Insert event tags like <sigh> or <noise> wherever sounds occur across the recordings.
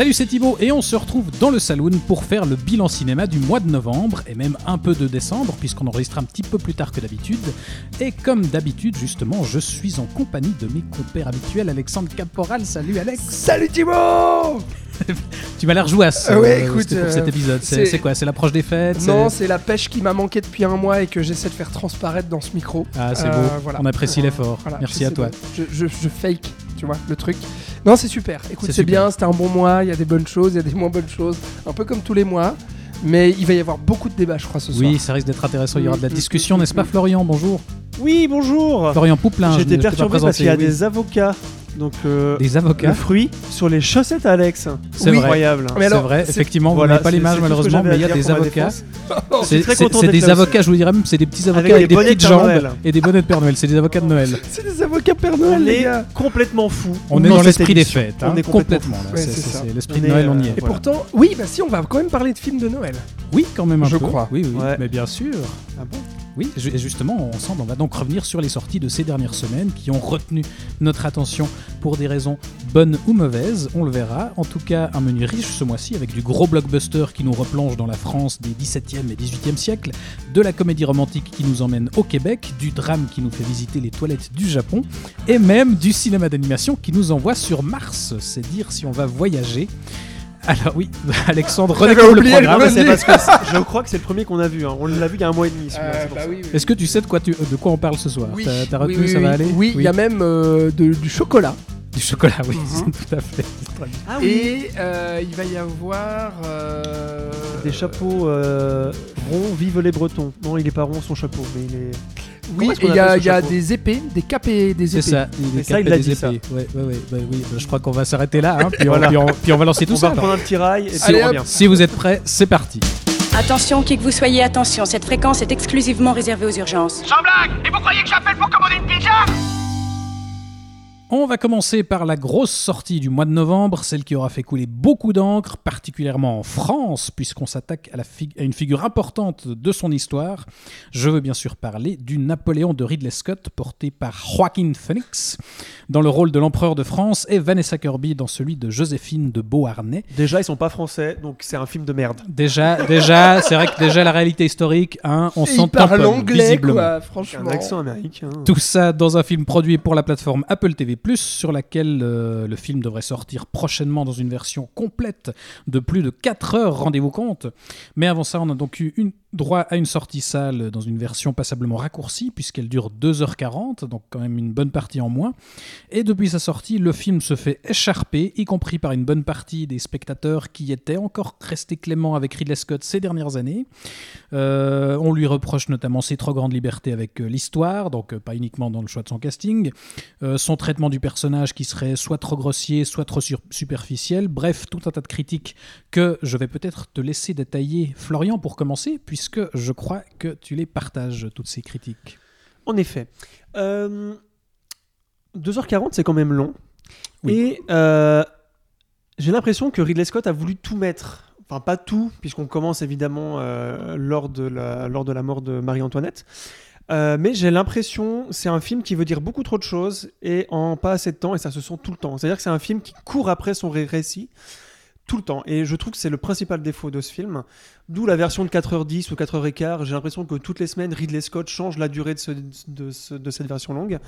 Salut, c'est Thibaut et on se retrouve dans le saloon pour faire le bilan cinéma du mois de novembre et même un peu de décembre puisqu'on enregistre un petit peu plus tard que d'habitude. Et comme d'habitude, justement, je suis en compagnie de mes compères habituels, Alexandre Caporal. Salut Alex Salut Thibaut <laughs> Tu m'as l'air jouasse Euh, ouais, euh, écoute, pour euh, cet épisode. C'est quoi C'est l'approche des fêtes Non, c'est- la pêche qui m'a manqué depuis un mois et que j'essaie de faire transparaître dans ce micro. Ah, c'est Euh, beau. voilà. On apprécie Euh, l'effort. voilà, Merci à toi. de- Je, je- je fake, tu vois, le truc. Non, c'est super. Écoute, C'est bien, c'était un bon mois, il y a des bonnes choses, il y a des moins bonnes choses, un peu comme tous les mois. Mais il va y avoir beaucoup de débats, je crois, ce soir. Oui, ça risque d'être intéressant. Il y aura de la Mm, discussion, mm, n'est-ce pas, mm. Florian? Bonjour. Oui, bonjour. Florian Pouplin. J'étais perturbé parce qu'il y a oui. des avocats. Donc, euh, Des avocats. le fruit sur les chaussettes à Alex. C'est Oui. Incroyable. Mais C'est vrai, effectivement, vous Voilà, n'avez pas c'est- l'image malheureusement, mais il y a des avocats. défense. C'est des avocats, je vous dirais même, c'est des petits avocats Avec avec, des de petites Père jambes Noël. et des bonnets de Père Noël. C'est des avocats de Noël. <laughs> C'est des avocats Père Noël, On les est gars. complètement fou. On est dans l'esprit des fêtes, On hein, est complètement. C'est- l'esprit On de Noël, on y euh, est. Et pourtant, oui, bah si, on va quand même parler de films de Noël. Oui, quand même un Je peu. crois. Oui, oui, mais bien sûr. Ah bon? Oui, justement, ensemble, on va donc revenir sur les sorties de ces dernières semaines qui ont retenu notre attention pour des raisons bonnes ou mauvaises. On le verra. En tout cas, un menu riche ce mois-ci avec du gros blockbuster qui nous replonge dans la France des 17e et 18e siècles, de la comédie romantique qui nous emmène au Québec, du drame qui nous fait visiter les toilettes du Japon et même du cinéma d'animation qui nous envoie sur Mars. C'est dire si on va voyager. Alors oui, <laughs> Alexandre, redécouvre le programme. c'est parce que <laughs> je crois que c'est le premier qu'on a vu. hein. On l'a vu il y a un mois et demi. celui-là, c'est pour ça. Est-ce que tu sais de quoi, tu- de quoi on parle ce soir Oui. T'as t'as retenu, oui, oui, ça va oui. aller Oui, il y a même euh, de- du chocolat. Du chocolat, oui, Mhm. <laughs> tout à fait. Ah Et euh, il va y avoir. euh, Des chapeaux euh, ronds, vive les Bretons. Non, il est pas rond son chapeau, mais il est. Oui, il y a, y des épées, des capes et des C'est épées. ça, des, Mais des ça, il l'a des dit, ça. épées. Ouais, ouais, ouais, bah oui, bah, je crois qu'on va s'arrêter là, hein, <laughs> puis, on, Voilà. puis, on, puis on va lancer tout On ça. va alors. prendre un petit rail et puis Allez, on. Si vous êtes prêts, c'est parti. Attention, qui que vous soyez, attention, cette fréquence est exclusivement réservée aux urgences. Sans blague Et vous croyez que j'appelle pour commander une pizza? On va commencer par la grosse sortie du mois de novembre, celle qui aura fait couler beaucoup d'encre, particulièrement en France, puisqu'on s'attaque à, la fig- à une figure importante de son histoire. Je veux bien sûr parler du Napoléon de Ridley Scott, porté par Joaquin Phoenix, dans le rôle de l'empereur de France, et Vanessa Kirby dans celui de Joséphine de Beauharnais. Déjà, ils sont pas français, donc c'est un film de merde. Déjà, déjà, c'est vrai que déjà la réalité historique, hein, on Et s'en il parle tamponne, anglais, visiblement. quoi, Un franchement. accent américain. Tout ça dans un film produit pour la plateforme Apple TV+, sur laquelle euh, le film devrait sortir prochainement dans une version complète de plus de 4 heures, rendez-vous compte. Mais avant ça, on a donc eu une, droit à une sortie salle dans une version passablement raccourcie, puisqu'elle dure 2h40, donc quand même une bonne partie en moins. Et depuis sa sortie, le film se fait écharper, y compris par une bonne partie des spectateurs qui étaient encore restés cléments avec Ridley Scott ces dernières années. Euh, on lui reproche notamment ses trop grandes libertés avec euh, l'histoire, donc euh, pas uniquement dans le choix de son casting, son traitement du personnage qui serait soit trop grossier, soit trop superficiel, bref, tout un tas de critiques que je vais peut-être te laisser détailler, Florian, pour commencer, puisque je crois que tu les partages, toutes ces critiques. En effet. Euh, 2h40, c'est quand même long. Oui. Et euh, j'ai l'impression que Ridley Scott a voulu tout mettre. Enfin, pas tout, puisqu'on commence évidemment euh, lors, de la, lors de la mort de Marie-Antoinette. Euh, mais j'ai l'impression, c'est un film qui veut dire beaucoup trop de choses et en pas assez de temps, et ça se sent tout le temps. C'est-à-dire que c'est un film qui court après son ré- récit tout le temps. Et je trouve que c'est le principal défaut de ce film. D'où la version de 4h10 ou 4h15. J'ai l'impression que toutes les semaines, Ridley Scott change la durée de, ce- de, ce- de cette version longue.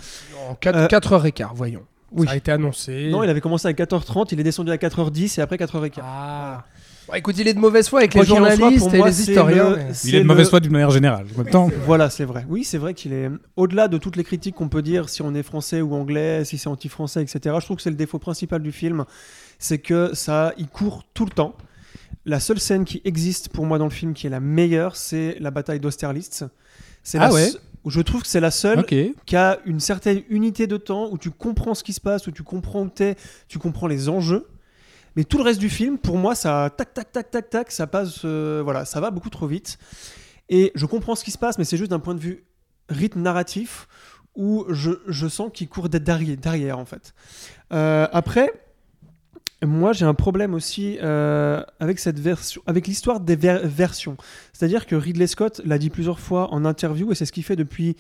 En 4, Euh, 4h15, voyons. oui. Ça a été annoncé. Non, il avait commencé à 4h30, il est descendu à 4h10 et après 4h15. Ah. Bon, écoute, il est de mauvaise foi avec les soit, journalistes et moi, les historiens. le- mais- c'est Il est de le- mauvaise foi d'une manière générale. Temps, Voilà, c'est vrai. Oui, c'est vrai qu'il est au-delà de toutes les critiques qu'on peut dire si on est français ou anglais, si c'est anti-français, etc. Je trouve que c'est le défaut principal du film, c'est que ça, il court tout le temps. La seule scène qui existe pour moi dans le film qui est la meilleure, c'est la bataille d'Austerlitz. C'est Ah la ouais Je trouve que c'est la seule qui a une certaine unité de temps où tu comprends ce qui se passe, où tu comprends où t'es, tu comprends les enjeux. Mais tout le reste du film, pour moi, ça tac tac tac tac tac, ça passe, euh, voilà, ça va beaucoup trop vite. Et je comprends ce qui se passe, mais c'est juste d'un point de vue rythme narratif où je, je sens qu'il court derrière, derrière en fait. Euh, après, moi j'ai un problème aussi euh, avec cette version, avec l'histoire des ver- versions. C'est-à-dire que Ridley Scott l'a dit plusieurs fois en interview et c'est ce qu'il fait depuis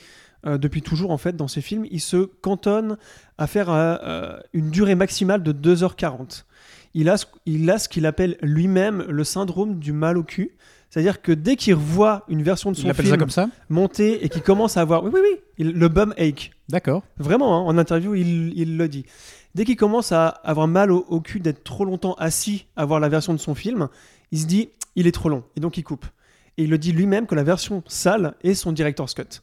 euh, depuis toujours en fait dans ses films. Il se cantonne à faire euh, une durée maximale de 2h40. Il a ce, il a ce qu'il appelle lui-même le syndrome du mal au cul. C'est-à-dire que dès qu'il revoit une version de Il son ça film comme ça monter et qu'il commence à avoir, oui oui oui, il- le bum ache. D'accord. Vraiment, hein, en interview, il, il le dit. Dès qu'il commence à avoir mal au, au cul d'être trop longtemps assis à voir la version de son film, il se dit, il est trop long, et donc il coupe. Et il le dit lui-même que la version sale est son director's cut.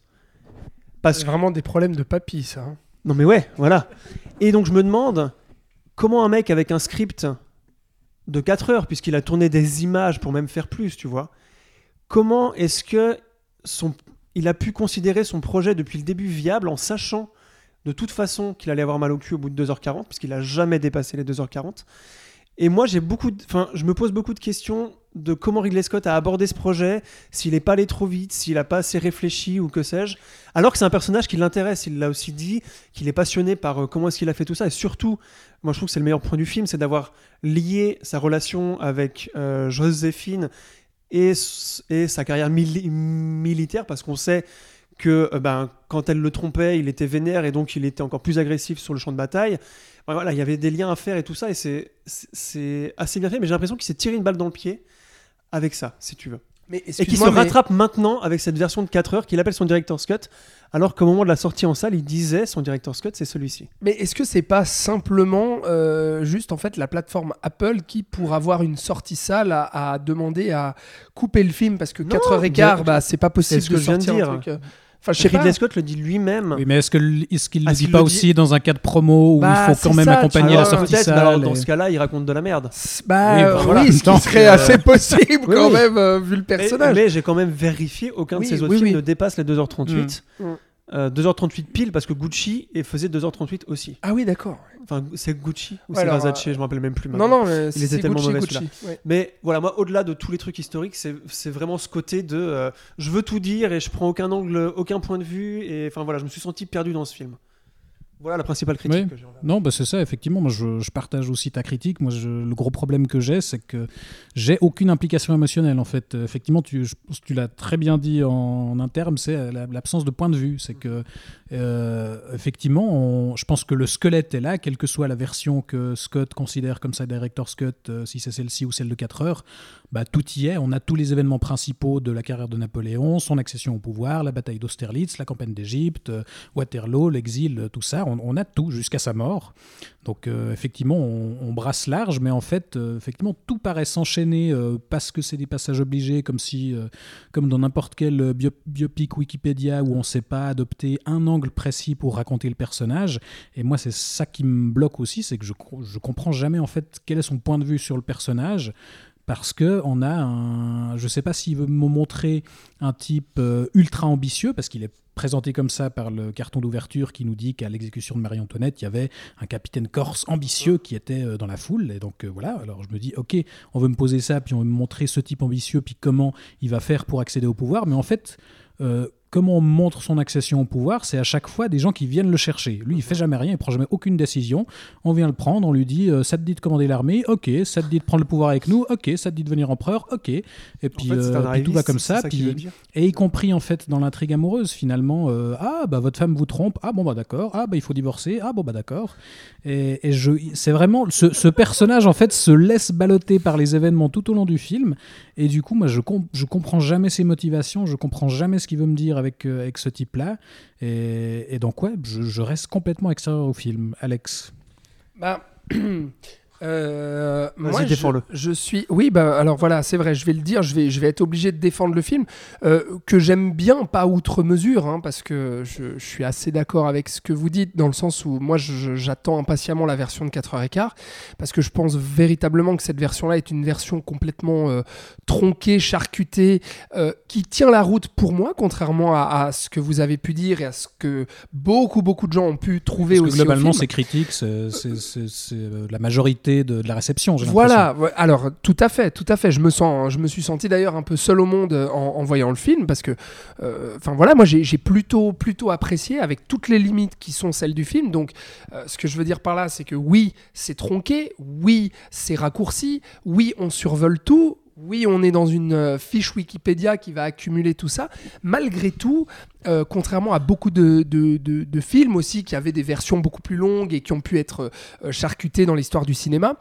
Parce C'est vraiment des problèmes de papy, ça. hein. Non mais ouais, voilà. Et donc je me demande, comment un mec avec un script de 4 heures, puisqu'il a tourné des images pour même faire plus, tu vois, comment est-ce que son... il a pu considérer son projet depuis le début viable en sachant de toute façon qu'il allait avoir mal au cul au bout de 2h40, puisqu'il a jamais dépassé les 2h40. Et moi, j'ai beaucoup, je me pose beaucoup de questions de comment Ridley Scott a abordé ce projet, s'il n'est pas allé trop vite, s'il n'a pas assez réfléchi ou que sais-je. Alors que c'est un personnage qui l'intéresse. Il l'a aussi dit qu'il est passionné par euh, comment est-ce qu'il a fait tout ça. Et surtout, moi, je trouve que c'est le meilleur point du film, c'est d'avoir lié sa relation avec euh, Joséphine et, et sa carrière mili- militaire, parce qu'on sait que euh, ben, quand elle le trompait, il était vénère et donc il était encore plus agressif sur le champ de bataille. Enfin, voilà, il y avait des liens à faire et tout ça, et c'est- assez bien fait, mais j'ai l'impression qu'il s'est tiré une balle dans le pied avec ça, si tu veux. Mais Et qu'il se mais- rattrape maintenant avec cette version de 4 heures qu'il appelle son director's cut, alors qu'au moment de la sortie en salle, il disait son director's cut, c'est celui-ci. Mais est-ce que c'est pas simplement euh, juste en fait la plateforme Apple qui, pour avoir une sortie salle, a, a demandé à couper le film parce que Non, 4h15, bien- bah, c'est pas possible c'est ce que de je viens de sortir dire. un truc. euh. Enfin, je sais Ridley pas. Scott le dit lui-même. Oui, mais est-ce qu'il ne Ah, le dit pas le aussi dans un cas de promo où Bah, il faut quand même ça, accompagner la sortie mais alors, salle dans ce cas-là, il raconte de la merde. Bah Oui, euh, bah, voilà, oui, ce qui serait euh, assez possible <laughs> quand oui. même euh, vu le personnage. mais j'ai quand même vérifié, aucun Oui, de ses autres oui, films oui. ne dépasse les 2h38. Mm. Mm. Euh, 2h38 pile parce que Gucci et faisait 2h38 aussi. Ah oui, d'accord. Enfin, c'est Gucci ou Ouais, c'est Versace, je me rappelle même plus. Non, maintenant. non, mais Il c'est était tellement Gucci, mauvais, Gucci. celui-là. ouais. Mais voilà, moi, au-delà de tous les trucs historiques, c'est c'est vraiment ce côté de euh, je veux tout dire et je prends aucun angle, aucun point de vue. Et enfin voilà, je me suis senti perdu dans ce film. Voilà la principale critique Oui. que j'ai envers. Non, bah c'est ça, effectivement. Moi, je, je partage aussi ta critique. Moi, je- le gros problème que j'ai, c'est que j'ai aucune implication émotionnelle, en fait. Euh, Effectivement, tu, l'as très bien dit en, en interne, c'est euh, la- l'absence de point de vue. C'est que, euh, effectivement, je pense que le squelette est là, quelle que soit la version que Scott considère comme sa director's cut, euh, si c'est celle-ci ou celle de 4 heures, bah, tout y est. On a tous les événements principaux de la carrière de Napoléon, son accession au pouvoir, la bataille d'Austerlitz, la campagne d'Égypte, Waterloo, l'exil, tout ça. On a tout jusqu'à sa mort. Donc euh, effectivement, on, brasse large, mais en fait, euh, effectivement, tout paraît s'enchaîner euh, parce que c'est des passages obligés, comme si, comme dans n'importe quel bio- biopic Wikipédia où on ne sait pas adopter un angle précis pour raconter le personnage. Et moi, c'est ça qui me bloque aussi, c'est que je, je comprends jamais en fait quel est son point de vue sur le personnage. Parce que on a un, je sais pas s'il veut me montrer un type ultra ambitieux, parce qu'il est présenté comme ça par le carton d'ouverture qui nous dit qu'à l'exécution de Marie-Antoinette, il y avait un capitaine corse ambitieux qui était euh, dans la foule. Et donc euh, voilà, alors je me dis, ok, on veut me poser ça, puis on veut me montrer ce type ambitieux, puis comment il va faire pour accéder au pouvoir. Mais en fait, euh, comment on montre son accession au pouvoir, c'est à chaque fois des gens qui viennent le chercher. Lui, il fait jamais rien, il prend jamais aucune décision. On vient le prendre, on lui dit, euh, ça te dit de commander l'armée, ok. Ça te dit de prendre le pouvoir avec nous, ok. Ça te dit de devenir empereur, ok. Et En fait, euh, puis tout va comme ça. puis- et y compris en fait dans l'intrigue amoureuse finalement euh, ah bah votre femme vous trompe ah bon bah d'accord ah bah il faut divorcer ah bon bah d'accord et, et je c'est vraiment ce, ce personnage en fait se laisse balloter par les événements tout au long du film et du coup moi je com- je comprends jamais ses motivations je comprends jamais ce qu'il veut me dire avec euh, avec ce type là et, donc ouais je, je reste complètement extérieur au film. Alex. Bah, <clears throat> euh, moi, je, suis. Oui, bah alors voilà, c'est vrai, je vais le dire, je vais, je vais être obligé de défendre le film euh, que j'aime bien, pas outre mesure, hein, parce que je, je suis assez d'accord avec ce que vous dites, dans le sens où moi, j'attends impatiemment la version de 4h15, parce que je pense véritablement que cette version-là est une version complètement euh, tronquée, charcutée, euh, qui tient la route pour moi, contrairement à, à ce que vous avez pu dire et à ce que beaucoup, beaucoup de gens ont pu trouver Parce aussi. au globalement film. c'est critique c'est la majorité côté de, de la réception. Voilà, alors tout à fait, tout à fait. Je me sens, je me suis senti d'ailleurs un peu seul au monde euh, en, en voyant le film parce que, euh, enfin voilà, moi j'ai j'ai plutôt, plutôt apprécié avec toutes les limites qui sont celles du film. Donc, euh, ce que je veux dire par là, c'est que oui, c'est tronqué, oui, c'est raccourci, oui, on survole tout. Oui, on est dans une euh, fiche Wikipédia qui va accumuler tout ça. Malgré tout, euh, contrairement à beaucoup de, films aussi qui avaient des versions beaucoup plus longues et qui ont pu être euh, charcutés dans l'histoire du cinéma,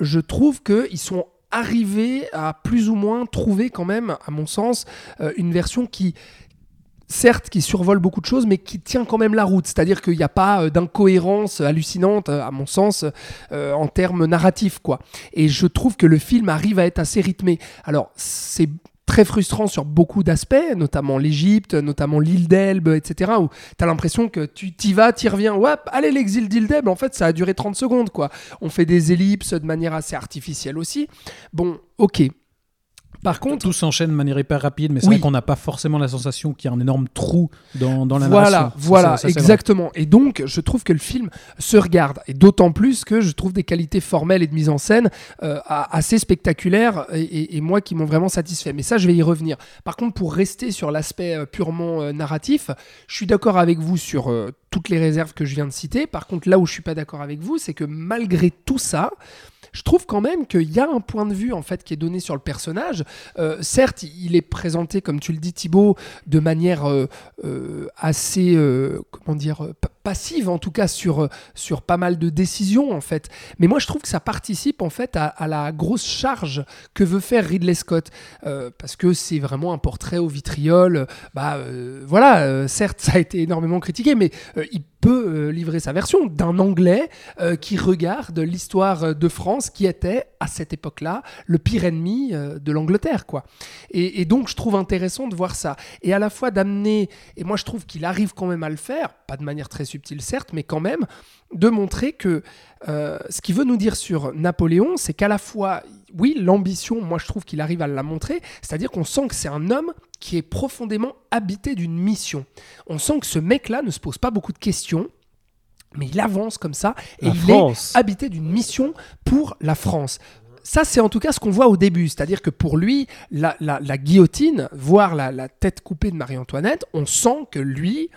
je trouve qu'ils sont arrivés à plus ou moins trouver quand même, à mon sens, une version qui, certes, qui survole beaucoup de choses, mais qui tient quand même la route. C'est-à-dire qu'il n'y a pas euh, d'incohérence hallucinante, euh, à mon sens, euh, en termes narratifs, quoi. Et je trouve que le film arrive à être assez rythmé. Alors, c'est très frustrant sur beaucoup d'aspects, notamment l'Égypte, notamment l'île d'Elbe, etc., où tu as l'impression que tu t'y vas, t'y reviens, ouais, allez, l'exil d'île d'Elbe, en fait, ça a duré 30 secondes, quoi. On fait des ellipses de manière assez artificielle aussi. Bon, ok. Par contre, Tout s'enchaîne de manière hyper rapide, mais c'est Oui. vrai qu'on n'a pas forcément la sensation qu'il y a un énorme trou dans, dans la voilà, narration. Voilà, ça, exactement. Et donc, je trouve que le film se regarde, et d'autant plus que je trouve des qualités formelles et de mise en scène euh, assez spectaculaires, et, et- et moi qui m'ont vraiment satisfait. Mais ça, je vais y revenir. Par contre, pour rester sur l'aspect euh, purement euh, narratif, je suis d'accord avec vous sur euh, toutes les réserves que je viens de citer. Par contre, là où je suis pas d'accord avec vous, c'est que malgré tout ça, je trouve quand même qu'il y a un point de vue en fait qui est donné sur le personnage. Euh, certes, il est présenté, comme tu le dis Thibaut, de manière euh, euh, assez, comment dire, passive en tout cas sur, euh, sur pas mal de décisions en fait. Mais moi je trouve que ça participe en fait à, la grosse charge que veut faire Ridley Scott. Euh, parce que c'est vraiment un portrait au vitriol. Bah euh, voilà, certes ça a été énormément critiqué, mais il peut livrer sa version d'un Anglais qui regarde l'histoire de France qui était à cette époque-là le pire ennemi de l'Angleterre quoi. Et donc je trouve intéressant de voir ça et à la fois d'amener et moi je trouve qu'il arrive quand même à le faire, pas de manière très subtile certes, mais quand même de montrer que euh, ce qu'il veut nous dire sur Napoléon, c'est qu'à la fois, oui, l'ambition, moi je trouve qu'il arrive à la montrer, c'est-à-dire qu'on sent que c'est un homme qui est profondément habité d'une mission. On sent que ce mec-là ne se pose pas beaucoup de questions, mais il avance comme ça et La il France. est habité d'une mission pour la France. Ça, c'est en tout cas ce qu'on voit au début. C'est-à-dire que pour lui, la, la- la guillotine, voire la, la tête coupée de Marie-Antoinette, on sent que lui,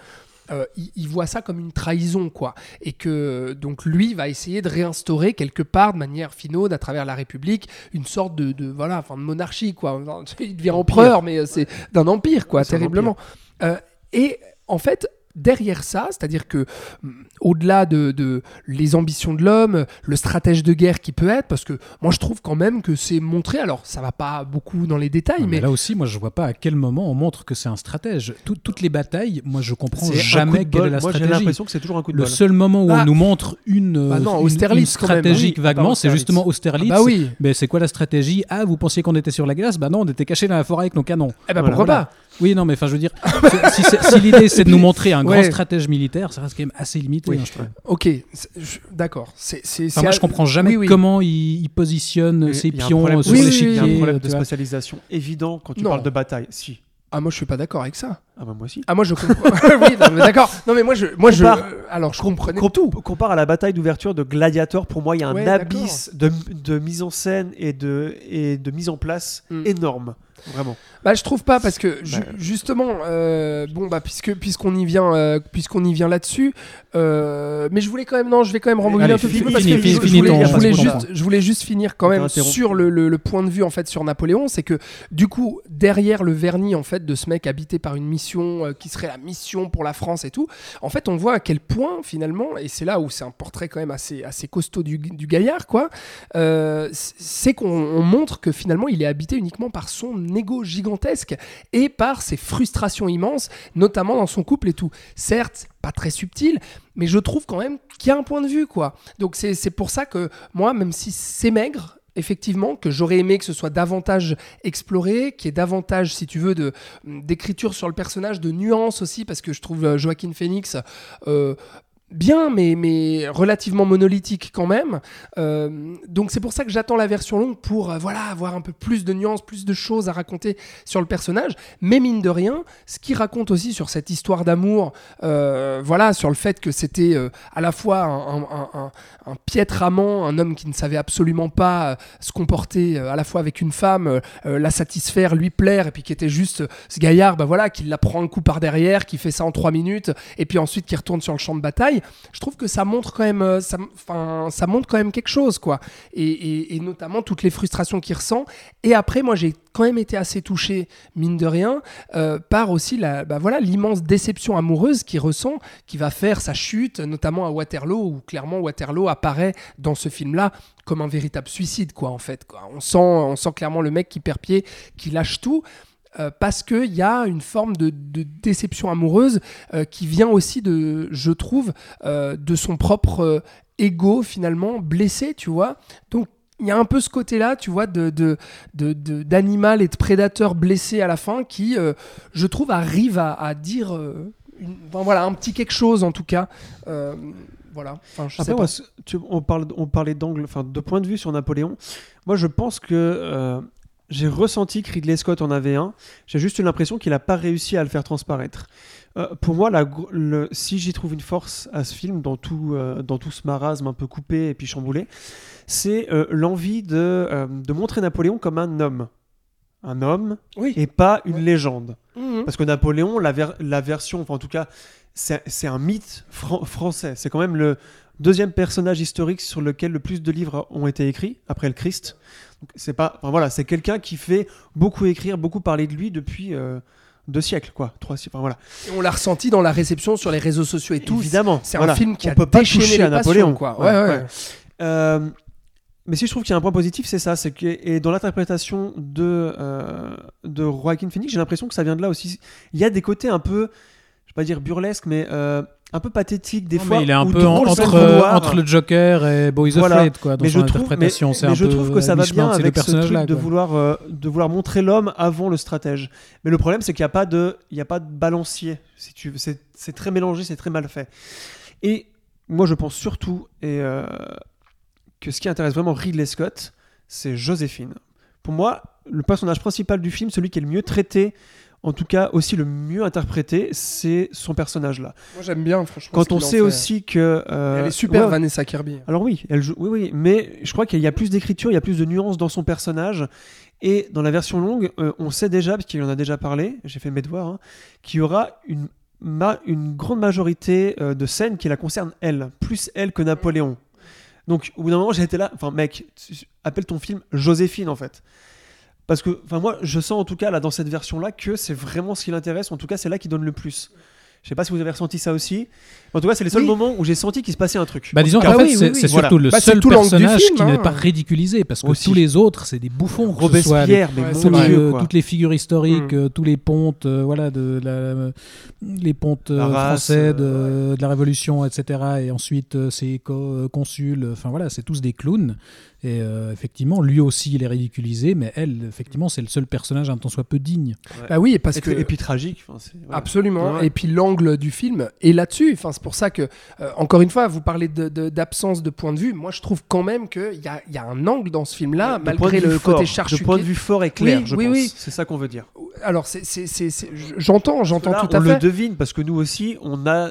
euh, il, il voit ça comme une trahison, quoi. Et que donc lui va essayer de réinstaurer quelque part, de manière finaude, à travers la République, une sorte de, de voilà, enfin de monarchie, quoi. <laughs> Il devient empereur, mais euh, c'est d'un empire, quoi, terriblement. Euh, et en fait. Derrière ça, c'est-à-dire que hum, au-delà de, de les ambitions de l'homme, le stratège de guerre qui peut être, parce que moi je trouve quand même que c'est montré. Alors ça va pas beaucoup dans les détails, mais mais là aussi, moi, je vois pas à quel moment on montre que c'est un stratège. Tout- toutes les batailles, moi, je comprends jamais quelle est la Moi, j'ai stratégie. l'impression que c'est toujours un coup de Le bol. seul moment où Ah. on nous montre une, Bah non, une- une Oui, vaguement, c'est justement Austerlitz. bah oui. Mais c'est quoi la stratégie? Ah, vous pensiez qu'on était sur la glace? Bah non, on était cachés dans la forêt avec nos canons. Eh ben Voilà. pourquoi Voilà. pas? Oui, non, mais enfin, je veux dire, c'est- si, l'idée c'est de nous montrer un grand stratège militaire, ça reste quand même assez limité. Oui. hein, je trouve. Ok, d'accord. Enfin, moi, je comprends jamais Oui, oui. comment il, il positionne Mais ses pions sur l'échiquier. Il y a un problème de spécialisation évident quand tu Non. parles de bataille. Si. Ah moi je suis pas d'accord avec ça. Ah bah moi aussi. Ah moi je comprends. <laughs> oui, non, mais d'accord. Non mais moi je, moi je. Compare- euh, alors je comprenais Com- tout. Compare à la bataille d'ouverture de Gladiator, pour moi, il y a un Ouais, abysse de, de mise en scène et de, et de mise en place Mm. énorme. Vraiment. Bah je trouve pas parce que ju- Bah. justement euh, bon bah puisque puisqu'on y vient euh, puisqu'on y vient là-dessus euh, mais je voulais quand même non je vais quand même rembobiner Allez, un tout petit peu parce fini, que fini, je, voulais, ton- je voulais ton juste point. je voulais juste finir quand même sur le, le- le point de vue en fait sur Napoléon c'est que du coup derrière le vernis en fait de ce mec habité par une mission euh, qui serait la mission pour la France et tout en fait on voit à quel point finalement et c'est là où c'est un portrait quand même assez assez costaud du, du gaillard quoi euh, c'est qu'on on montre que finalement il est habité uniquement par son ego gigantesque et par ses frustrations immenses, notamment dans son couple et tout. Certes, pas très subtil, mais je trouve quand même qu'il y a un point de vue, quoi. Donc c'est pour ça que moi, même si c'est maigre, effectivement, que j'aurais aimé que ce soit davantage exploré, qu'il y ait davantage, si tu veux, d'écriture sur le personnage, de nuances aussi, parce que je trouve euh, Joaquin Phoenix... euh, bien, mais, mais relativement monolithique quand même. Euh, donc c'est pour ça que j'attends la version longue pour euh, voilà avoir un peu plus de nuances, plus de choses à raconter sur le personnage. Mais mine de rien, ce qui raconte aussi sur cette histoire d'amour, euh, voilà, sur le fait que c'était à la fois un, un- un- piètre amant, un homme qui ne savait absolument pas se comporter à la fois avec une femme, la satisfaire, lui plaire, et puis qui était juste ce gaillard, bah voilà, qui la prend un coup par derrière, qui fait ça en trois minutes, et puis ensuite qui retourne sur le champ de bataille. Je trouve que ça montre quand même, euh, ça, montre quand même quelque chose, quoi. Et, notamment toutes les frustrations qu'il ressent. Et après, moi, j'ai quand même été assez touché, mine de rien, euh, par aussi la, bah voilà, l'immense déception amoureuse qu'il ressent, qui va faire sa chute, notamment à Waterloo, où clairement Waterloo apparaît dans ce film-là comme un véritable suicide, quoi, en fait. On, sent, on sent clairement le mec qui perd pied, qui lâche tout. Euh, parce qu'il y a une forme de, de déception amoureuse euh, qui vient aussi de, je trouve, euh, de son propre ego finalement blessé, tu vois. Donc il y a un peu ce côté-là, tu vois, de, de, d'animal et de prédateur blessé à la fin qui, je trouve, arrive à, à dire une- voilà, un petit quelque chose en tout cas. Voilà. Enfin, je sais Après, pas. moi, c- tu- on, parle, on parlait d'angle, enfin de point de vue sur Napoléon. Moi, je pense que euh, j'ai ressenti que Ridley Scott en avait un. J'ai juste eu l'impression qu'il n'a pas réussi à le faire transparaître. Euh, pour moi, la gro- le- si j'y trouve une force à ce film, dans tout, euh, dans tout ce marasme un peu coupé et puis chamboulé, c'est euh, l'envie de, de montrer Napoléon comme un homme. Un homme Oui. et pas une légende. Mhm. Parce que Napoléon, la, ver- la version, enfin en tout cas, c'est c'est un mythe fran- français. C'est quand même le deuxième personnage historique sur lequel le plus de livres ont été écrits, après le Christ. C'est pas, enfin, voilà, c'est quelqu'un qui fait beaucoup écrire, beaucoup parler de lui depuis euh, deux siècles, quoi. Trois siècles, enfin voilà. Et on l'a ressenti dans la réception sur les réseaux sociaux et tout. Évidemment, C'est voilà. un film qui On a peut pas toucher à Napoléon, quoi. Ouais, Ouais, ouais. ouais. Euh, mais si je trouve qu'il y a un point positif, c'est ça, c'est que et dans l'interprétation de euh, de Joaquin Phoenix, j'ai l'impression que ça vient de là aussi. Il y a des côtés un peu, je vais pas dire burlesque, mais euh, un peu pathétique des Non, fois. mais il est un peu en- entre, le vouloir. entre le Joker et Boys Voilà. of Fate, quoi, dans mais je son trouve, mais, un je peu trouve que ça va bien avec ce truc de vouloir, euh, de vouloir montrer l'homme avant le stratège. Mais le problème, c'est qu'il n'y a pas de, il y a pas de balancier. Si tu, veux. c'est, c'est très mélangé, c'est très mal fait. Et moi, je pense surtout et euh, que ce qui intéresse vraiment Ridley Scott, c'est Joséphine. Pour moi, le personnage principal du film, celui qui est le mieux traité, en tout cas aussi le mieux interprété, c'est son personnage-là. Moi j'aime bien, franchement. Quand on sait fait. aussi que euh, Elle est super, ouais, Vanessa Kirby. alors oui, elle joue, oui, oui, mais je crois qu'il y a plus d'écriture, il y a plus de nuances dans son personnage. Et dans la version longue, euh, on sait déjà, parce qu'il en a déjà parlé, j'ai fait mes devoirs, hein, qu'il y aura une, ma- une grande majorité euh, de scènes qui la concernent elle, plus elle que Napoléon. Donc au bout d'un moment, j'ai été là, enfin mec, appelle ton film Joséphine en fait. Parce que, enfin moi, je sens en tout cas là dans cette version-là que c'est vraiment ce qui l'intéresse. En tout cas, c'est là qui donne le plus. Je sais pas si vous avez ressenti ça aussi. En tout cas, c'est les seuls Oui. moments où j'ai senti qu'il se passait un truc. Bah disons qu'en fait, oui, c'est oui, c'est oui. surtout le Bah, c'est seul tout personnage film, qui n'est hein. pas ridiculisé, parce que Aussi. tous les autres, c'est des bouffons. soit les- Robespierre, mais Ouais, c'est. Dieu, euh, quoi. toutes les figures historiques, Mm. euh, tous les pontes, euh, voilà, de la, les pontes euh, La race, français de, euh, de la Révolution, etc. Et ensuite, euh, ses co- consuls, enfin voilà, c'est tous des clowns. Et euh, effectivement, lui aussi, il est ridiculisé, mais elle, effectivement, c'est le seul personnage un tant soit peu digne. Bah oui, parce et, que. puis- et puis tragique. c'est- voilà. Absolument. Ouais. Et puis l'angle du film est là-dessus. Enfin, c'est pour ça que, euh, encore une fois, vous parlez de- de- d'absence de, point de vue. Moi, je trouve quand même qu'il y a, il y a un angle dans ce film-là, malgré le fort, côté De charchuqué. point de vue fort et clair, Oui, je oui, pense. oui. C'est ça qu'on veut dire. Alors, c'est, c'est- c'est- c'est- j'entends, j'entends tout à on fait. le devine parce que nous aussi, on a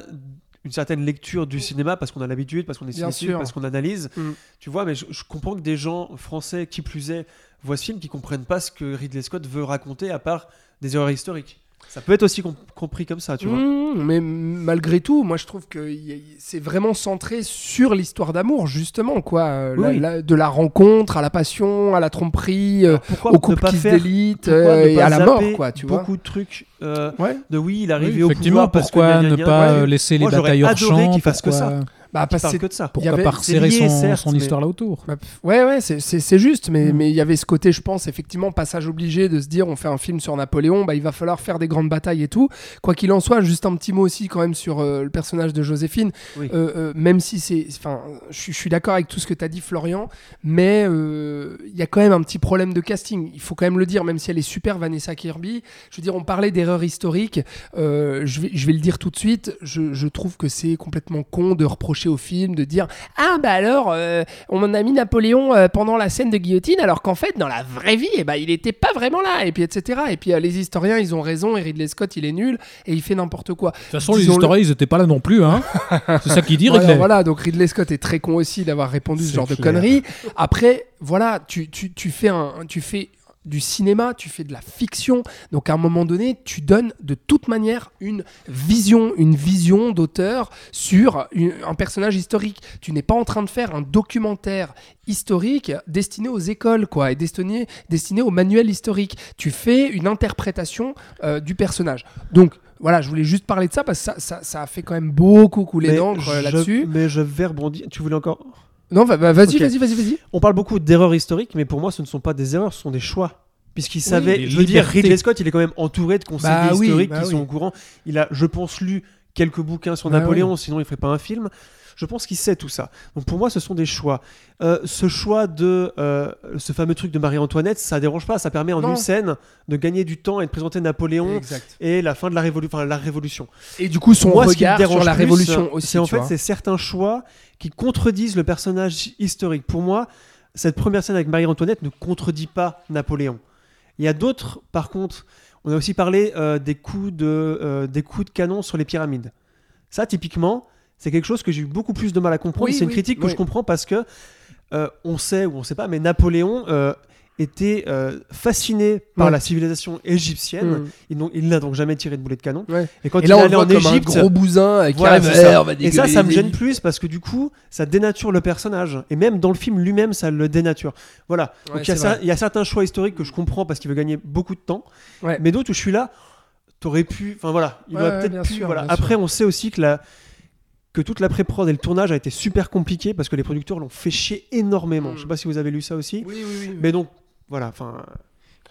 une certaine lecture du cinéma parce qu'on a l'habitude, parce qu'on est cinéphile, parce qu'on analyse. Mm. Tu vois, mais je, je comprends que des gens français, qui plus est, voient ce film, qui comprennent pas ce que Ridley Scott veut raconter à part des erreurs historiques. Ça peut être aussi com- compris comme ça, tu vois. Mmh, mais malgré tout, moi je trouve que c'est vraiment centré sur l'histoire d'amour, justement, quoi. Euh, la- Oui. la- de la rencontre à la passion, à la tromperie, euh, Pourquoi au couple pas qui se délite pourquoi euh, et à la mort, quoi, tu vois. beaucoup de trucs euh, Ouais. de oui, il est Oui, arrivé au effectivement, pouvoir parce que pourquoi gna, ne pas Ouais. laisser les Moi, j'aurais batailles hors adoré champ qu'il fasse que pourquoi- ça. Bah, parce parle que de ça. Pourquoi avait- pas resserrer lié, son, certes, son mais- histoire là autour? Bah, pff, ouais, ouais, c'est- c'est c'est juste, mais Mm. mais il y avait ce côté, je pense, effectivement, passage obligé de se dire on fait un film sur Napoléon, bah, il va falloir faire des grandes batailles et tout. Quoi qu'il en soit, juste un petit mot aussi quand même sur euh, le personnage de Joséphine, Oui. Euh, euh, même si c'est. Enfin, je suis- d'accord avec tout ce que tu as dit, Florian, mais euh, il y a quand même un petit problème de casting. Il faut quand même le dire, même si elle est super, Vanessa Kirby. Je veux dire, on parlait d'erreur historique. euh, je, vais, je vais le dire tout de suite. Je, je trouve que c'est complètement con de reprocher au film de dire Ah, bah alors, euh, on a mis Napoléon euh, pendant la scène de guillotine, alors qu'en fait, dans la vraie vie, eh ben, il était pas vraiment là, et puis etc. Et puis euh, les historiens, ils ont raison, et Ridley Scott, il est nul, et il fait n'importe quoi. De toute façon, les historiens, ils étaient pas là non plus. Hein. <laughs> c'est ça qui dit, voilà, Ridley. voilà, donc Ridley Scott est très con aussi d'avoir répondu ce genre de conneries. Après, voilà, tu, tu, tu fais un, tu fais du cinéma, tu fais de la fiction. Donc à un moment donné, tu donnes de toute manière une vision, une vision d'auteur sur une- un personnage historique. Tu n'es pas en train de faire un documentaire historique destiné aux écoles, quoi, et destiné, destiné au manuel historique. Tu fais une interprétation euh, du personnage. Donc voilà, je voulais juste parler de ça parce que ça, ça, ça a fait quand même beaucoup couler d'encre euh, là-dessus. Mais je vais rebondir. Tu voulais encore Non, va- va- vas-y, vas-y, vas-y, vas-y. On parle beaucoup d'erreurs historiques, mais pour moi, ce ne sont pas des erreurs, ce sont des choix. Puisqu'il savait, je veux dire. Ridley Scott, il est quand même entouré de conseillers Bah historiques bah qui oui. sont au courant. Il a, je pense, lu quelques bouquins sur Bah Napoléon, sinon il ferait pas un film. Je pense qu'il sait tout ça. Donc pour moi, ce sont des choix. Euh, ce choix de euh, ce fameux truc de Marie-Antoinette, ça dérange pas. Ça permet en Non. une scène de gagner du temps et de présenter Napoléon Exact. et la fin de la révolution. Enfin, la révolution. Et du coup, son Moi, ce qui me regard dérange sur la plus, révolution aussi. c'est en fait c'est certains choix qui contredisent le personnage historique. Pour moi, cette première scène avec Marie-Antoinette ne contredit pas Napoléon. Il y a d'autres, par contre, on a aussi parlé euh, des, coups de, euh, des coups de canon sur les pyramides. Ça, typiquement, c'est quelque chose que j'ai eu beaucoup plus de mal à comprendre. Oui, c'est une oui, critique que je comprends parce que euh, on sait ou on sait pas, mais Napoléon euh, était euh, fasciné par Ouais. la civilisation égyptienne. Mm. Il, n'a donc jamais tiré de boulet de canon. Ouais. Et quand Et il là, est allé en Égypte, gros bousin qui voilà, ça. Et ça, ça me gêne plus parce que du coup, ça dénature le personnage. Et même dans le film lui-même, ça le dénature. Voilà. Ouais, Donc il y, a y certains choix historiques que je comprends parce qu'il veut gagner beaucoup de temps. Mais d'autres où je suis là, t'aurais pu. Enfin voilà. Il aurait peut-être bien pu. sûr, voilà. Après, on sait aussi que la que toute la pré-prod et le tournage a été super compliqué parce que les producteurs l'ont fait chier énormément. Mm. Je sais pas si vous avez lu ça aussi. Oui, oui, oui. Mais donc, voilà, enfin.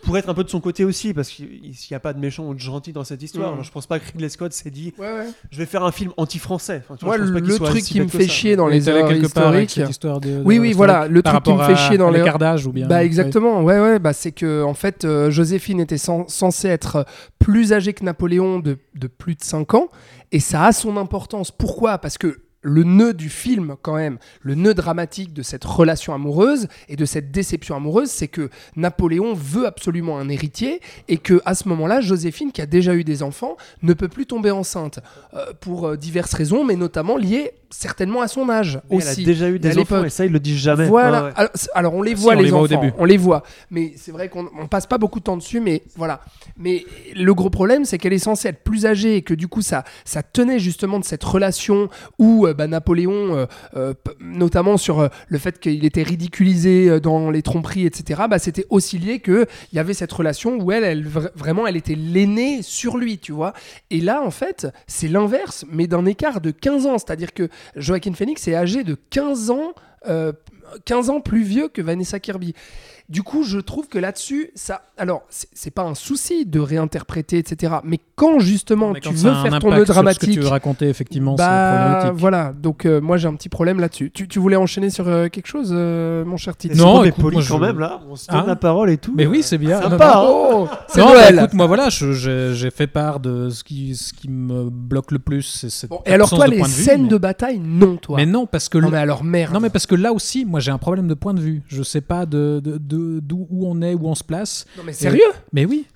Pour être un peu de son côté aussi, parce qu'il n'y a pas de méchant ou de gentil dans cette histoire. Mm. Je pense pas que Ridley Scott s'est dit Ouais, ouais. je vais faire un film anti-français. Enfin, le soit truc qui me fait chier dans les avec historiques. de, Oui, oui, voilà, le truc qui me fait chier dans les- l'écartage ou bien. Bah exactement, ouais ouais, bah c'est que en fait euh, Joséphine était cen- censée être plus âgée que Napoléon de, de plus de 5 ans et ça a son importance. Pourquoi? Parce que le nœud du film quand même, le nœud dramatique de cette relation amoureuse et de cette déception amoureuse, c'est que Napoléon veut absolument un héritier et que à ce moment-là, Joséphine qui a déjà eu des enfants ne peut plus tomber enceinte euh, pour euh, diverses raisons mais notamment liées certainement à son âge Mais aussi. Elle a déjà eu des enfants et ça, ils le disent jamais. Voilà. Ouais, ouais. Alors, on les Si, voit on les les voit au enfants, début. on les voit. Mais c'est vrai qu'on on passe pas beaucoup de temps dessus, mais voilà. Mais le gros problème, c'est qu'elle est censée être plus âgée et que du coup, ça, ça tenait justement de cette relation où euh, bah, Napoléon, euh, euh, notamment sur le fait qu'il était ridiculisé dans les tromperies, etc. Bah, c'était aussi lié que il y avait cette relation où elle, elle vra- vraiment, elle était l'aînée sur lui, tu vois. Et là, en fait, c'est l'inverse, mais d'un écart de 15 ans. C'est-à-dire que Joaquin Phoenix est âgé de 15 ans, euh, 15 ans plus vieux que Vanessa Kirby. Du coup, je trouve que là-dessus, ça. Alors, c'est pas un souci de réinterpréter, etc. Mais quand justement Mais tu quand veux faire ton nœud dramatique. Ce que tu veux raconter, effectivement, bah voilà, donc euh, moi j'ai un petit problème là-dessus. Tu, tu voulais enchaîner sur euh, quelque chose, euh, mon cher Titi? Non, écoute, poli quand je- même là. On se donne Hein la parole et tout. Mais oui, c'est bien. Sympa, Non, non, hein. Oh, c'est bah, écoute, moi voilà, j'ai fait part de ce qui, ce qui me bloque le plus, c'est cette Bon, et alors toi, de les vue, scènes mais- de bataille, non, toi. Mais non, parce que non, mais alors merde. non, mais parce que là aussi, moi j'ai un problème de point de vue. Je sais pas de de- de- d'où où on est, où on se place. Non, mais sérieux? Mais oui.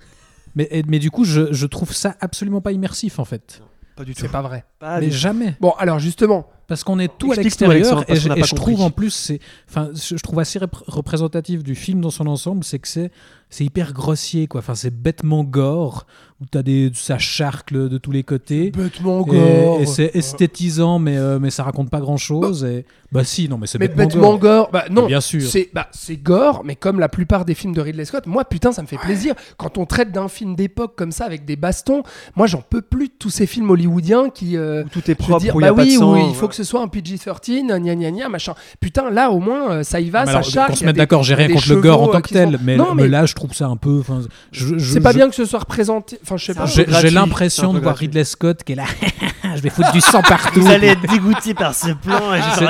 Mais, et- mais du coup, je, je trouve ça absolument pas immersif en fait. Pas du tout. C'est pas vrai. Pas mais jamais. Bon, alors justement, Parce qu'on est tout à l'extérieur et, je, et trouve en plus, c'est, enfin, je trouve assez représentatif du film dans son ensemble, c'est que c'est, c'est hyper grossier quoi. Enfin, c'est bêtement gore où t'as des, ça charcle de tous les côtés. Bêtement gore. et c'est esthétisant, mais, euh, mais ça raconte pas grand chose. Et... Bah si, non, mais c'est Mais bêtement, bêtement gore. gore, bah non, Bien sûr. c'est bah, c'est gore, mais comme la plupart des films de Ridley Scott, moi putain ça me fait plaisir quand on traite d'un film d'époque comme ça avec des bastons. Moi j'en peux plus de tous ces films hollywoodiens qui euh, Où tout est propre, dire, où il bah y a pas de oui, sang. où il faut que ce soit un PG-13, gna gna gna, machin. Putain, là au moins euh, ça y va, Mais ça alors, charque. Qu'on se mette d'accord, j'ai rien contre le gore en tant euh, que qui tel, sont- mais, Non, mais mais là je trouve ça un peu. enfin, je- je- c'est pas bien que ce soit représenté. Enfin, je sais C'est pas. un J'ai l'impression de voir. Ridley Scott qui est là. <laughs> je vais foutre du sang partout. Vous allez être dégoûté par ce plan.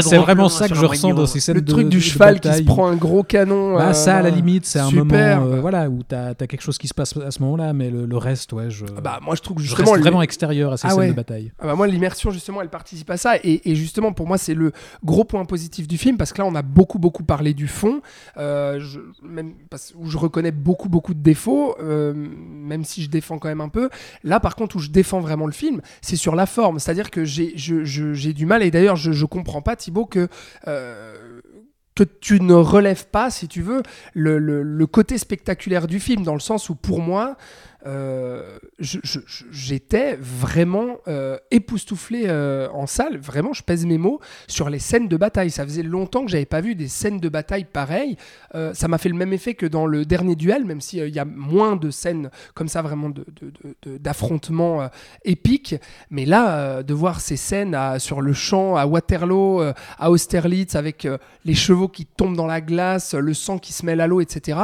C'est vraiment ça que je ressens dans ces scènes Le de- truc du de cheval qui se prend un gros canon. Bah, euh, ça, à la limite, c'est un super. moment euh, voilà, où t'as as quelque chose qui se passe à ce moment-là, mais le, le reste, ouais, je, Ah Bah, moi je trouve que je justement. reste vraiment extérieur à ces Ah scènes ouais. de bataille. Ah bah moi, l'immersion, justement, elle participe à ça. Et, et justement, pour moi, c'est le gros point positif du film parce que là, on a beaucoup, beaucoup parlé du fond, euh, je, même parce, où je reconnais beaucoup, beaucoup de défauts, euh, même si je défends un peu. Là, par contre, où je défends vraiment le film, c'est sur la forme. C'est-à-dire que j'ai du mal, et d'ailleurs, je, comprends pas, Thibaut, que. euh, que tu ne relèves pas, si tu veux, le côté spectaculaire du film, dans le sens où, pour moi, euh, j'étais vraiment euh, époustouflé euh, en salle. Vraiment, je pèse mes mots sur les scènes de bataille. Ça faisait longtemps que j'avais pas vu des scènes de bataille pareilles. Euh, ça m'a fait le même effet que dans le dernier duel, même s'il y a moins de scènes comme ça, vraiment d'affrontements épiques. Mais là, de voir ces scènes à- sur le champ, à Waterloo, à Austerlitz, avec les chevaux qui tombent dans la glace, le sang qui se mêle à l'eau, etc.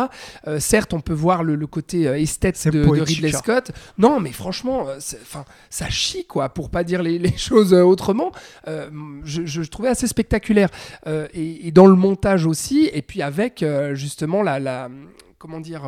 Certes, on peut voir le, le côté esthète C'est de, de Ridley. Scott. Non, mais franchement, euh, enfin, ça chie, quoi, pour pas dire les, les <laughs> choses euh, autrement. Euh, je, je trouvais assez spectaculaire. Euh, et, et dans le montage aussi, et puis avec euh, justement la, la- comment dire,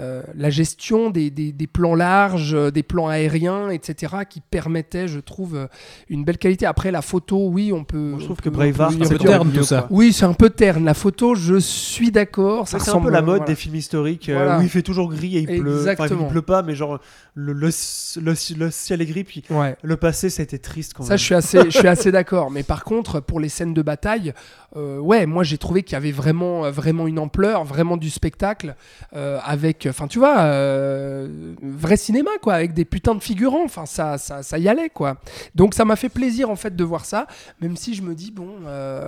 euh, la gestion des, des- des plans larges, euh, des plans aériens, etc., qui permettaient, je trouve, euh, une belle qualité. Après, la photo, oui, on peut. Moi, je trouve que Braveheart, peut un peu terne, tout ça. quoi. Oui, c'est un peu terne. La photo, je suis d'accord. ça C'est un peu la mode voilà. des films historiques Voilà. où il fait toujours gris et il pleut. Enfin, Exactement. il pleut pas, mais genre le, le, le- le ciel est gris. Puis Ouais. le passé, ça a été triste quand Ça, même. je suis assez, je suis assez d'accord. Mais par contre, pour les scènes de bataille, euh, ouais, moi j'ai trouvé qu'il y avait vraiment, euh, vraiment une ampleur, vraiment du spectacle, euh, avec, enfin, tu vois, euh, vrai cinéma, quoi, avec des putains de figurants. Enfin, ça, ça, ça y allait, quoi. Donc, ça m'a fait plaisir, en fait, de voir ça, même si je me dis, bon,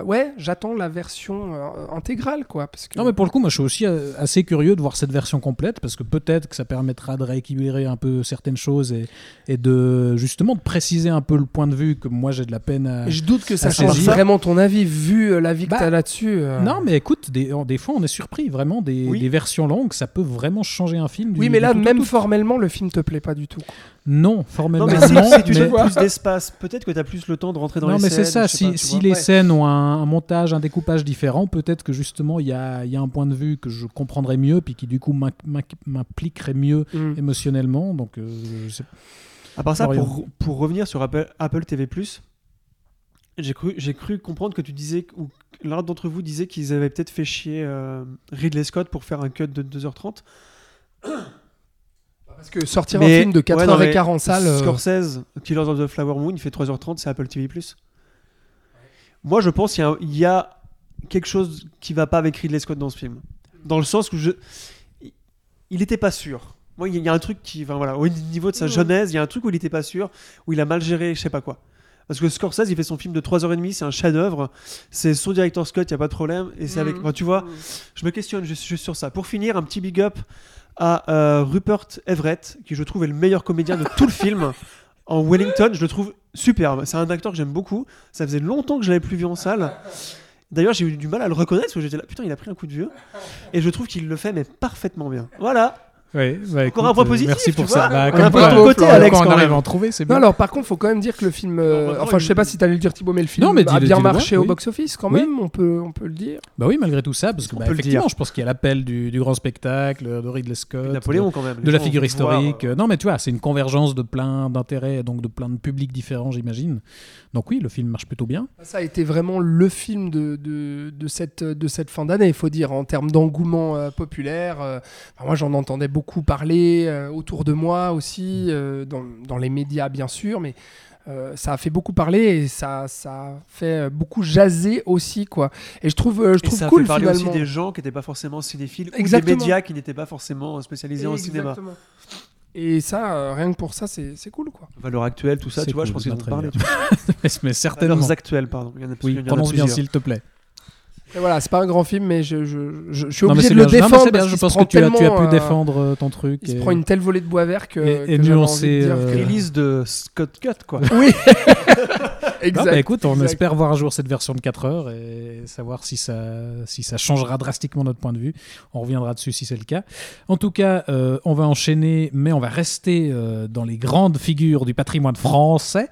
ouais, j'attends la version intégrale, quoi. Parce que... Non, mais pour le coup, moi je suis aussi assez curieux de voir cette version complète parce que peut-être que ça permettra de rééquilibrer un peu certaines choses et, et de justement de préciser un peu le point de vue que moi j'ai de la peine à. Et je doute que ça change vraiment ton avis, vu euh, que Bah, t'as là-dessus. euh. Non, mais écoute, des, des fois on est surpris, vraiment, des, Oui. des versions longues, ça peut vraiment changer un film. du- Oui, mais là, tout même tout. formellement, le film te plaît pas du tout. Non, formellement. Non, mais si, non, si tu mais- plus d'espace, peut-être que tu as plus le temps de rentrer dans non, les mais scènes. c'est ça. je sais Si, pas, tu si vois. les Ouais. scènes ont un, un montage, un découpage différent, peut-être que justement il y a, il y a un point de vue que je comprendrais mieux, puis qui du coup m'im- m'im- m'impliquerait mieux Mm. émotionnellement. Donc, euh, je sais- À part ça, pour revenir sur Apple, Apple TV+, j'ai cru, j'ai cru comprendre que tu disais, ou que l'un d'entre vous disait qu'ils avaient peut-être fait chier euh, Ridley Scott pour faire un cut de 2h30. Parce que sortir Mais- un film de ouais, non, 4h15 mais en salle. euh, Scorsese, Killers of the Flower Moon, il fait 3h30, c'est Apple TV+. Moi, je pense qu'il y a, y quelque chose qui va pas avec Ridley Scott dans ce film. Dans le sens où je... Il était pas sûr. Moi, il y a un truc qui... Enfin, voilà, au niveau de sa genèse, il y a un truc où il était pas sûr, où il a mal géré je sais pas quoi. Parce que Scorsese, il fait son film de 3h30, c'est un chef-d'œuvre, c'est son directeur Scott, il y a pas de problème, et c'est avec... Enfin, tu vois, je me questionne juste juste sur ça. Pour finir, un petit big up à euh, Rupert Everett, qui je trouve est le meilleur comédien de tout le film. <laughs> En Wellington, je le trouve superbe. C'est un acteur que j'aime beaucoup. Ça faisait longtemps que je l'avais plus vu en salle. D'ailleurs, j'ai eu du mal à le reconnaître parce que j'étais là, putain, il a pris un coup de vieux. Et je trouve qu'il le fait, mais parfaitement bien. Voilà. Ouais, bah, Encore écoute, un point euh, positif, Merci tu pour vois. ça. Bah, On comme quoi, ton côté, quand Alex, on quand arrive même. à en trouver, c'est Non, bien. alors par contre, faut quand même dire que le film. euh, Non, enfin, je sais pas si t'allais le dire, Thibaut, mais le film Non, mais a dis-le- bien dis-le marché au oui. box-office quand Oui. même, on, peut, on peut le dire. Bah oui, malgré tout ça, parce que On bah, peut le effectivement, dire. je pense qu'il y a l'appel du, du grand spectacle, de Ridley Scott, Napoléon, quand même. de, la figure historique. euh, Non, mais tu vois, c'est une convergence de plein d'intérêts, donc de plein de publics différents, j'imagine. Donc oui, le film marche plutôt bien. Ça a été vraiment le film de, de, de cette, de cette fin d'année, il faut dire, en termes d'engouement euh, populaire. euh, enfin, moi, j'en entendais beaucoup parler euh, autour de moi aussi, euh, dans, dans les médias, bien sûr, mais. euh, ça a fait beaucoup parler et ça, ça a fait beaucoup jaser aussi quoi. Et je trouve, euh, je Et trouve ça cool fait parler finalement. aussi des gens qui n'étaient pas forcément cinéphiles ou des médias qui n'étatéient pas forcément spécialisés en cinéma. Et ça, euh, rien que pour ça, c'est c'est cool, quoi. Valeurs actuelles, tout ça, tu vois, je pense qu'ils parlé. tu vois. mais, <laughs> mais certainement. Valeurs actuelles, pardon. Il y en a, Oui, il y en a prononce bien s'il te plaît. Et voilà, c'est pas un grand film, mais je, je, je, je suis obligé de le bien, défendre bien, je pense que tu as, tu as pu euh, défendre euh, ton truc. Il se prend une telle volée de bois vert que, Et- et que nuancé, euh, Release de Scott Cut, quoi. Oui, <laughs> Non, bah, écoute, on exact. espère voir un jour cette version de 4 heures et savoir si ça, si ça changera drastiquement notre point de vue. On reviendra dessus si c'est le cas. En tout cas, euh, on va enchaîner, mais on va rester euh, dans les grandes figures du patrimoine français,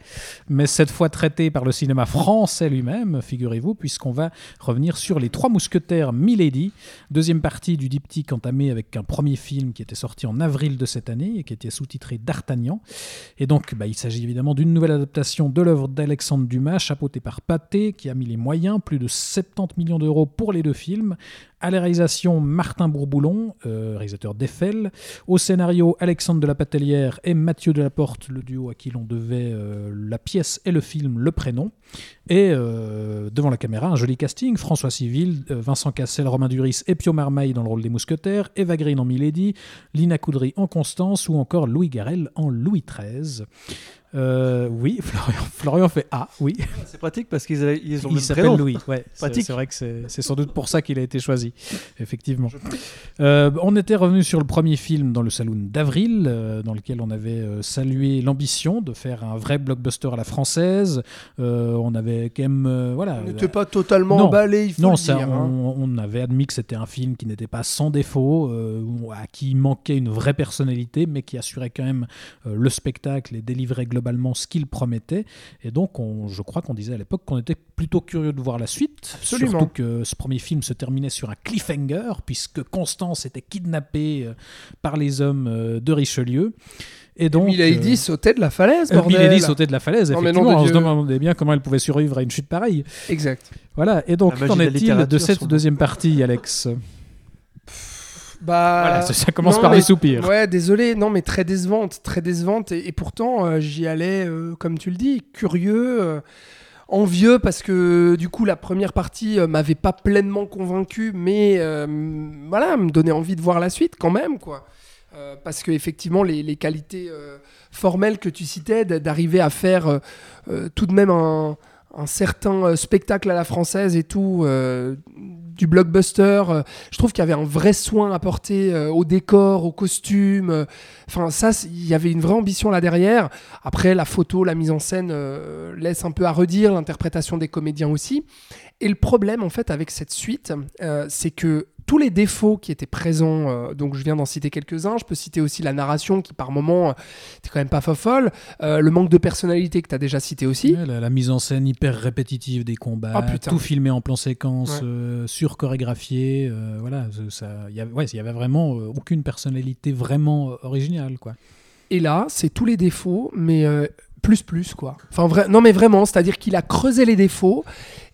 mais cette fois traité par le cinéma français lui-même, figurez-vous, puisqu'on va revenir sur Les Trois Mousquetaires Milady, deuxième partie du diptyque entamé avec un premier film qui était sorti en avril de cette année et qui était sous-titré D'Artagnan. Et donc, bah, il s'agit évidemment d'une nouvelle adaptation de l'œuvre d'Alexandre Dumas, chapeautée par Pathé, qui a mis les moyens, plus de 70 millions d'euros pour les deux films. À la réalisation, Martin Bourboulon, euh, réalisateur d'Eiffel. Au scénario, Alexandre de la Patellière et Mathieu Delaporte, le duo à qui l'on devait euh, la pièce et le film, le prénom. Et euh, devant la caméra, un joli casting François Civil, Vincent Cassel, Romain Duris et Pio Marmaille dans le rôle des mousquetaires, Eva Green en Milady, Lina Coudry en Constance ou encore Louis Garrel en Louis XIII. Euh, oui, <laughs> Florian, Florian fait Ah, oui. C'est pratique parce qu'ils avaient- ils ont le Il s'appelle. Louis. Ouais, <laughs> c'est Pratique. c'est vrai que c'est c'est sans doute pour ça qu'il a été choisi, effectivement. Euh, on était revenu sur le premier film dans le saloon d'avril, euh, dans lequel on avait salué l'ambition de faire un vrai blockbuster à la française. On avait quand même, voilà. On n'était pas totalement Non. emballé, il faut Non, le ça, dire. hein. on, on avait admis que c'était un film qui n'était pas sans défaut, à qui manquait une vraie personnalité, mais qui assurait quand même le spectacle et délivrait globalement ce qu'il promettait. Et donc, on- je crois qu'on disait à l'époque qu'on était plutôt curieux de voir la suite. Absolument. Surtout que ce premier film se terminait sur un cliffhanger, puisque Constance était kidnappée euh, par les hommes euh, de Richelieu. Et donc, Milady euh, sautait de la falaise, bordel. Milady sautait de la falaise, Non, mais effectivement. de On se demandait bien comment elle pouvait survivre à une chute pareille. Exact. Voilà, et donc qu'en est-il de cette deuxième partie, Alex? Bah, Voilà, ça, ça commence non, par mais- les soupirs. Ouais, désolé, non, mais très décevante, très décevante. Et, et pourtant, euh, j'y allais, euh, comme tu le dis, curieux, euh, envieux, parce que du coup, la première partie m'avait pas pleinement convaincu, mais voilà, me donnait envie de voir la suite quand même, quoi. Parce que effectivement, les, les qualités formelles que tu citais, d'arriver à faire tout de même un, un certain spectacle à la française et tout, du blockbuster. euh, je trouve qu'il y avait un vrai soin apporté euh, au décor, aux costumes. euh, Enfin, ça, il y avait une vraie ambition là derrière. Après, la photo, la mise en scène laisse un peu à redire, l'interprétation des comédiens aussi. Et le problème, en fait, avec cette suite, c'est que tous les défauts qui étaient présents, euh, donc je viens d'en citer quelques-uns, je peux citer aussi la narration qui par moments euh, était quand même pas fofolle, euh, le manque de personnalité que tu as déjà cité aussi. Ouais, la, la mise en scène hyper répétitive des combats, putain. tout filmé en plan séquence, Ouais. euh, surchorégraphié, euh, voilà, il y avait, ouais, avait vraiment euh, aucune personnalité vraiment euh, originale, quoi. Et là, c'est tous les défauts, mais euh, plus plus quoi. Enfin non mais vraiment, c'est-à-dire qu'il a creusé les défauts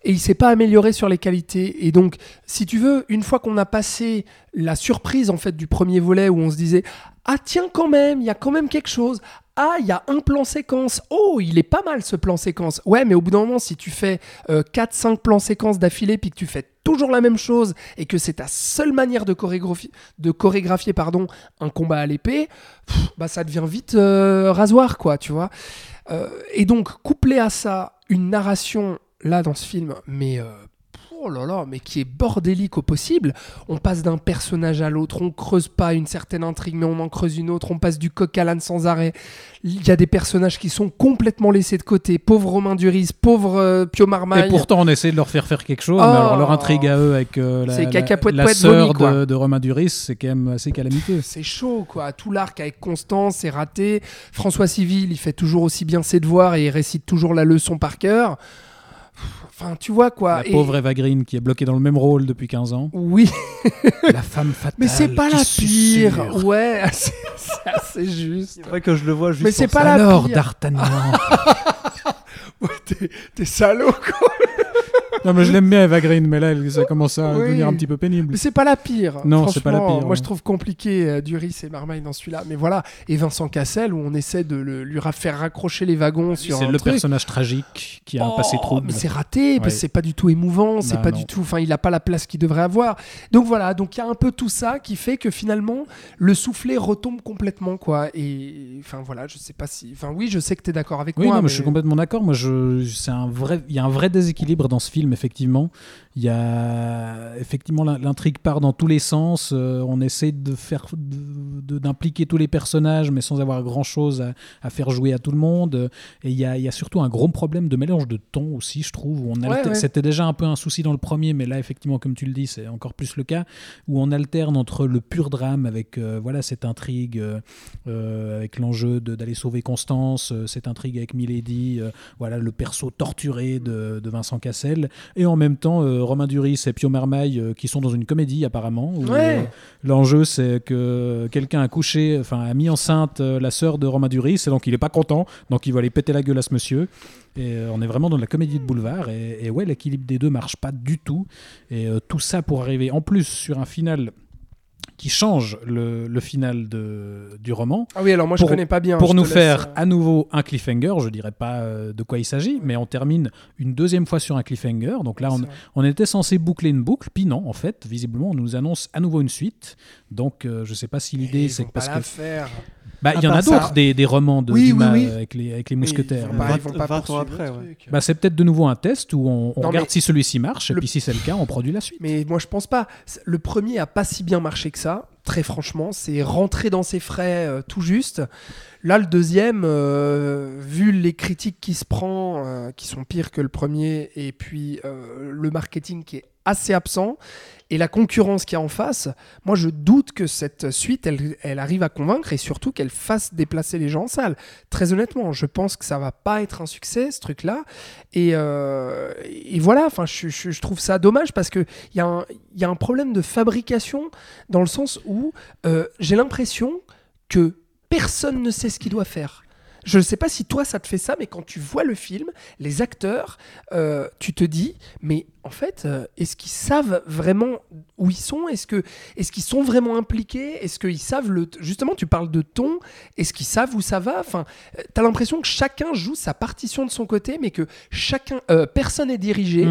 et il s'est pas amélioré sur les qualités. Et donc, si tu veux, une fois qu'on a passé la surprise en fait du premier volet où on se disait ah tiens quand même, il y a quand même quelque chose. Ah, il y a un plan séquence. Oh, il est pas mal ce plan séquence. Ouais, mais au bout d'un moment, si tu fais 4-5 plans séquences d'affilée, puis que tu fais toujours la même chose, et que c'est ta seule manière de chorégraphier, de chorégraphier pardon, un combat à l'épée, bah ça devient vite euh, rasoir, quoi, tu vois. Euh, et donc, couplé à ça, une narration, là, dans ce film, mais... euh, Oh là là, mais qui est bordélique au possible. On passe d'un personnage à l'autre, on creuse pas une certaine intrigue, mais on en creuse une autre. On passe du coq à l'âne sans arrêt. Il y a des personnages qui sont complètement laissés de côté. Pauvre Romain Duris, pauvre euh, Pio Marmaille. Et pourtant, on essaie de leur faire faire quelque chose, Oh. mais alors leur intrigue à eux avec euh, la, la, sœur de Romain Duris, c'est quand même assez calamiteux. <laughs> C'est chaud, quoi. Tout l'arc avec Constance, c'est raté. François Civil, il fait toujours aussi bien ses devoirs et il récite toujours la leçon par cœur. Enfin, tu vois, quoi. La Et- pauvre Eva Green qui est bloquée dans le même rôle depuis 15 ans. Oui, <laughs> la femme fatale. mais c'est pas la pire. susurre. Ouais, <laughs> c'est juste. C'est vrai que je le vois juste Mais c'est ça. pas la Alors, pire. d'Artagnan. <laughs> Ouais, <laughs> t'es- T'es salaud, quoi. <laughs> Non, mais je l'aime bien, Eva Green, mais là, elle- ça commence à Oui. devenir un petit peu pénible. Mais c'est pas la pire. Non, c'est pas la pire, Moi, je trouve compliqué euh, Duris et Marmaille dans celui-là. Mais voilà. Et Vincent Cassel, où on essaie de le- lui faire raccrocher les wagons sur C'est le truc. personnage tragique qui a un Oh, passé trouble. Mais c'est raté, parce que Ouais. c'est pas du tout émouvant, c'est Bah, pas non. du tout. Enfin, il a pas la place qu'il devrait avoir. Donc voilà, donc il y a un peu tout ça qui fait que finalement, le soufflet retombe complètement, quoi. Et enfin voilà, je sais pas si. Enfin oui, je sais que tu es d'accord avec Oui, moi. mais mais- je suis complètement d'accord. Moi, je, c'est un vrai, il y a un vrai déséquilibre dans ce film, effectivement. Il y a effectivement l'in- l'intrigue part dans tous les sens. euh, on essaie de faire, d'impliquer tous les personnages, mais sans avoir grand chose à, à faire jouer à tout le monde. Et il y a, il y a surtout un gros problème de mélange de ton aussi, je trouve. où On Ouais, alter- ouais. C'était déjà un peu un souci dans le premier, mais là, effectivement, comme tu le dis, c'est encore plus le cas, où on alterne entre le pur drame avec euh, voilà cette intrigue, euh, avec l'enjeu d'aller sauver Constance, cette intrigue avec Milady, voilà le perso torturé de, de Vincent Cassel, et en même temps euh, Romain Duris et Pio Marmaille euh, qui sont dans une comédie apparemment. Ouais. euh, L'enjeu c'est que quelqu'un a couché, enfin a mis enceinte la sœur de Romain Duris, et donc il est pas content, donc il va aller péter la gueule à ce monsieur. Et on est vraiment dans la comédie de boulevard. Et, et ouais, l'équilibre des deux marche pas du tout. Et euh, tout ça pour arriver en plus sur un final qui change le, le final de, du roman Ah oui, alors moi je pour- connais pas bien. pour nous faire euh, à nouveau un cliffhanger. Je dirais pas euh, de quoi il s'agit, mais on termine une deuxième fois sur un cliffhanger. Donc là, on, était censé boucler une boucle, puis non, en fait, visiblement, on nous annonce à nouveau une suite. Donc euh, je sais pas si l'idée c'est parce pas que la faire. Bah il y en a d'autres des, des romans de Oui, Dumas oui. avec les avec les mousquetaires. Mais- ils vont pas 20 ans poursuivre après, ouais. bah, c'est peut-être de nouveau un test où on, on Non, regarde si celui-ci marche, et puis si c'est le cas, on produit la suite. Mais moi, je pense pas. Le premier a pas si bien marché que ça. Très franchement, c'est rentré dans ses frais euh, tout juste. Là, le deuxième, euh, vu les critiques qui se prend, euh, qui sont pires que le premier, et puis le marketing qui est assez absent, et la concurrence qu'il y a en face, moi, je doute que cette suite, elle, elle arrive à convaincre et surtout qu'elle fasse déplacer les gens en salle. Très honnêtement, je pense que ça va pas être un succès, ce truc-là. Et, et voilà, enfin, je, je- je trouve ça dommage parce que il y, a un- il y a un problème de fabrication dans le sens où euh, j'ai l'impression que personne ne sait ce qu'il doit faire. Je ne sais pas si toi ça te fait ça, mais quand tu vois le film, les acteurs, euh, tu te dis, mais en fait, euh, est-ce qu'ils savent vraiment où ils sont? Est-ce que, est-ce qu'ils sont vraiment impliqués? Est-ce qu'ils savent le, justement, tu parles de ton, est-ce qu'ils savent où ça va? Enfin, euh, t'as l'impression que chacun joue sa partition de son côté, mais que chacun, personne est dirigé,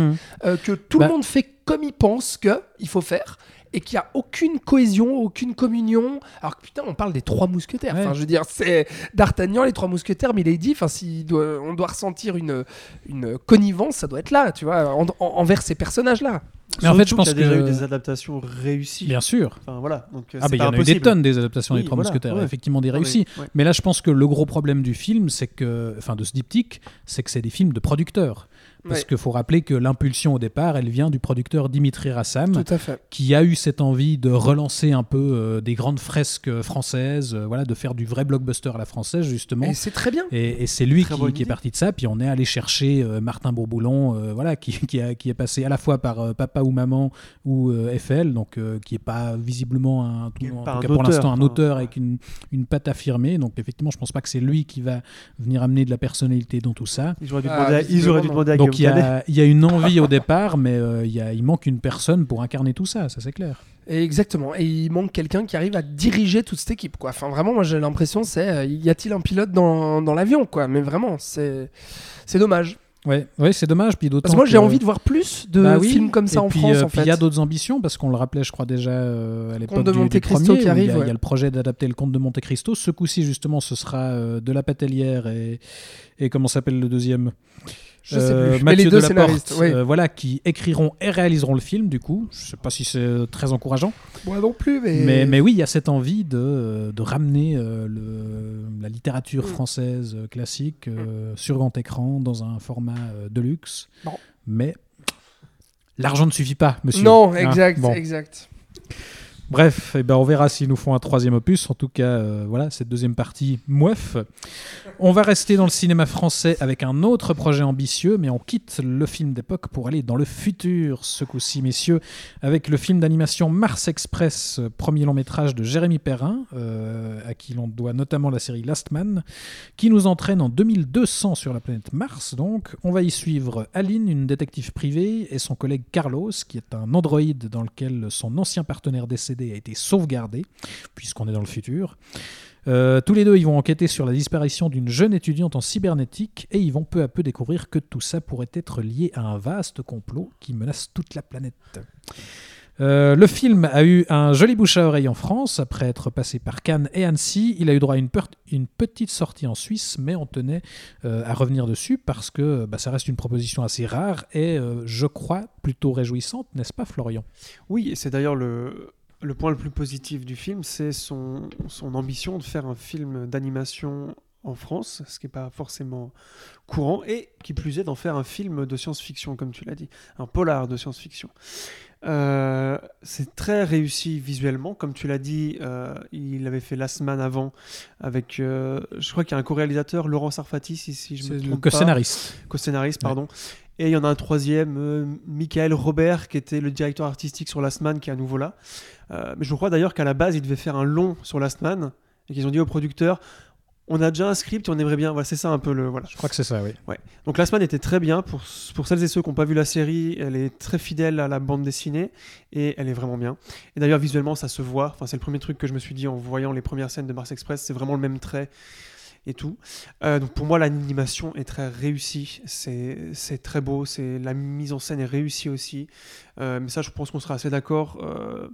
euh, que tout Bah- le monde fait comme il pense que il faut faire et qu'il n'y a aucune cohésion, aucune communion. Alors que putain, on parle des trois mousquetaires. Ouais. Enfin, je veux dire, c'est D'Artagnan, les trois mousquetaires, mais il est dit, enfin, si doit- on doit ressentir une, une connivence, ça doit être là, tu vois, en- en- envers ces personnages-là. Mais en fait, je pense qu'il y a déjà que- eu des adaptations réussies. Bien sûr. Enfin voilà. Donc, euh, Ah il y en a eu des tonnes des adaptations des Trois voilà, Mousquetaires, ouais. effectivement des Non, mais- réussies. ouais. Mais là, je pense que le gros problème du film, c'est que, enfin, de ce diptyque, c'est que c'est des films de producteurs. Parce Ouais. qu'il faut rappeler que l'impulsion au départ, elle vient du producteur Dimitri Rassam, qui a eu cette envie de relancer un peu euh, des grandes fresques françaises, euh, voilà, de faire du vrai blockbuster à la française justement. Et c'est très bien. Et, et c'est lui qui, est parti de ça. Puis on est allé chercher euh, Martin Bourboulon, euh, voilà, qui, qui, a- qui est passé à la fois par euh, Papa ou Maman ou euh, FL, donc euh, qui est pas visiblement un, en tout cas pour auteur, l'instant un enfin, auteur ouais. avec une, une patte affirmée. Donc effectivement, je pense pas que c'est lui qui va venir amener de la personnalité dans tout ça. Ils auraient dû Ah, demander à, ils auraient dû visiblement, demander à Donc il y, a, il y a une envie au départ, mais euh, il, y a, il manque une personne pour incarner tout ça, ça c'est clair. Exactement. Et il manque quelqu'un qui arrive à diriger toute cette équipe, quoi. Enfin, vraiment, moi, j'ai l'impression, c'est, euh, y a-t-il un pilote dans, dans l'avion, quoi? Mais vraiment, c'est, dommage. Ouais, ouais c'est dommage. Puis Parce que moi, j'ai envie de voir plus de Bah oui. films comme ça en puis, France, euh, en puis il y a d'autres ambitions parce qu'on le rappelait, je crois déjà euh, à l'époque du, Monte du Cristo premier, qui arrive, Il y, a- il y ouais. a le projet d'adapter le Comte de Monte Cristo. Ce coup-ci, justement, ce sera euh, de la Patelière et, et comment s'appelle le deuxième? Je sais Euh, plus. Mais Mathieu les deux Delaporte, scénaristes, oui. euh, voilà, qui écriront et réaliseront le film. Du coup, je sais pas si c'est euh, très encourageant, Moi non plus, mais. mais, mais oui, il y a cette envie de, de ramener euh, le, la littérature Mm. française classique euh, sur grand écran dans un format euh, de luxe. Bon. Mais l'argent ne suffit pas, monsieur. Non, Hein, exact, bon. exact. Bref, eh ben, on verra s'ils nous font un troisième opus. En tout cas, euh, voilà, cette deuxième partie, mouef. On va rester dans le cinéma français avec un autre projet ambitieux, mais on quitte le film d'époque pour aller dans le futur, ce coup-ci, messieurs, avec le film d'animation Mars Express, premier long métrage de Jérémy Perrin, euh, à qui l'on doit notamment la série Last Man, qui nous entraîne en 2200 sur la planète Mars. Donc, on va y suivre Aline, une détective privée, et son collègue Carlos, qui est un androïde dans lequel son ancien partenaire décédé a été sauvegardé, puisqu'on est dans le futur. Euh, tous les deux, ils vont enquêter sur la disparition d'une jeune étudiante en cybernétique et ils vont peu à peu découvrir que tout ça pourrait être lié à un vaste complot qui menace toute la planète. Euh, le film a eu un joli bouche à oreille en France après être passé par Cannes et Annecy. Il a eu droit à une, petite sortie en Suisse, mais on tenait euh, à revenir dessus parce que bah, ça reste une proposition assez rare et je crois plutôt réjouissante, n'est-ce pas Florian? Oui, et c'est d'ailleurs le, le point le plus positif du film, c'est son, ambition de faire un film d'animation en France, ce qui n'est pas forcément courant, et qui plus est d'en faire un film de science-fiction, comme tu l'as dit, un polar de science-fiction. Euh, c'est très réussi visuellement, comme tu l'as dit, euh, il avait fait Last Man avant avec, euh, je crois qu'il y a un co-réalisateur, Laurent Sarfati, si, si je me trompe co-scénariste. co-scénariste, pardon. Et il y en a un troisième, Michael Robert, qui était le directeur artistique sur Last Man, qui est à nouveau là. Mais je crois d'ailleurs qu'à la base, il devait faire un long sur Last Man, et qu'ils ont dit au producteur, on a déjà un script et on aimerait bien. Voilà, c'est ça un peu le. Voilà. Je crois que c'est ça, oui. Donc Last Man était très bien. Pour, pour celles et ceux qui n'ont pas vu la série, elle est très fidèle à la bande dessinée, et elle est vraiment bien. Et d'ailleurs, visuellement, ça se voit. Enfin, c'est le premier truc que je me suis dit en voyant les premières scènes de Mars Express. C'est vraiment le même trait et tout. Euh, donc pour moi, l'animation est très réussie. C'est c'est très beau. C'est la mise en scène est réussie aussi. Euh, mais ça, je pense qu'on sera assez d'accord. Euh,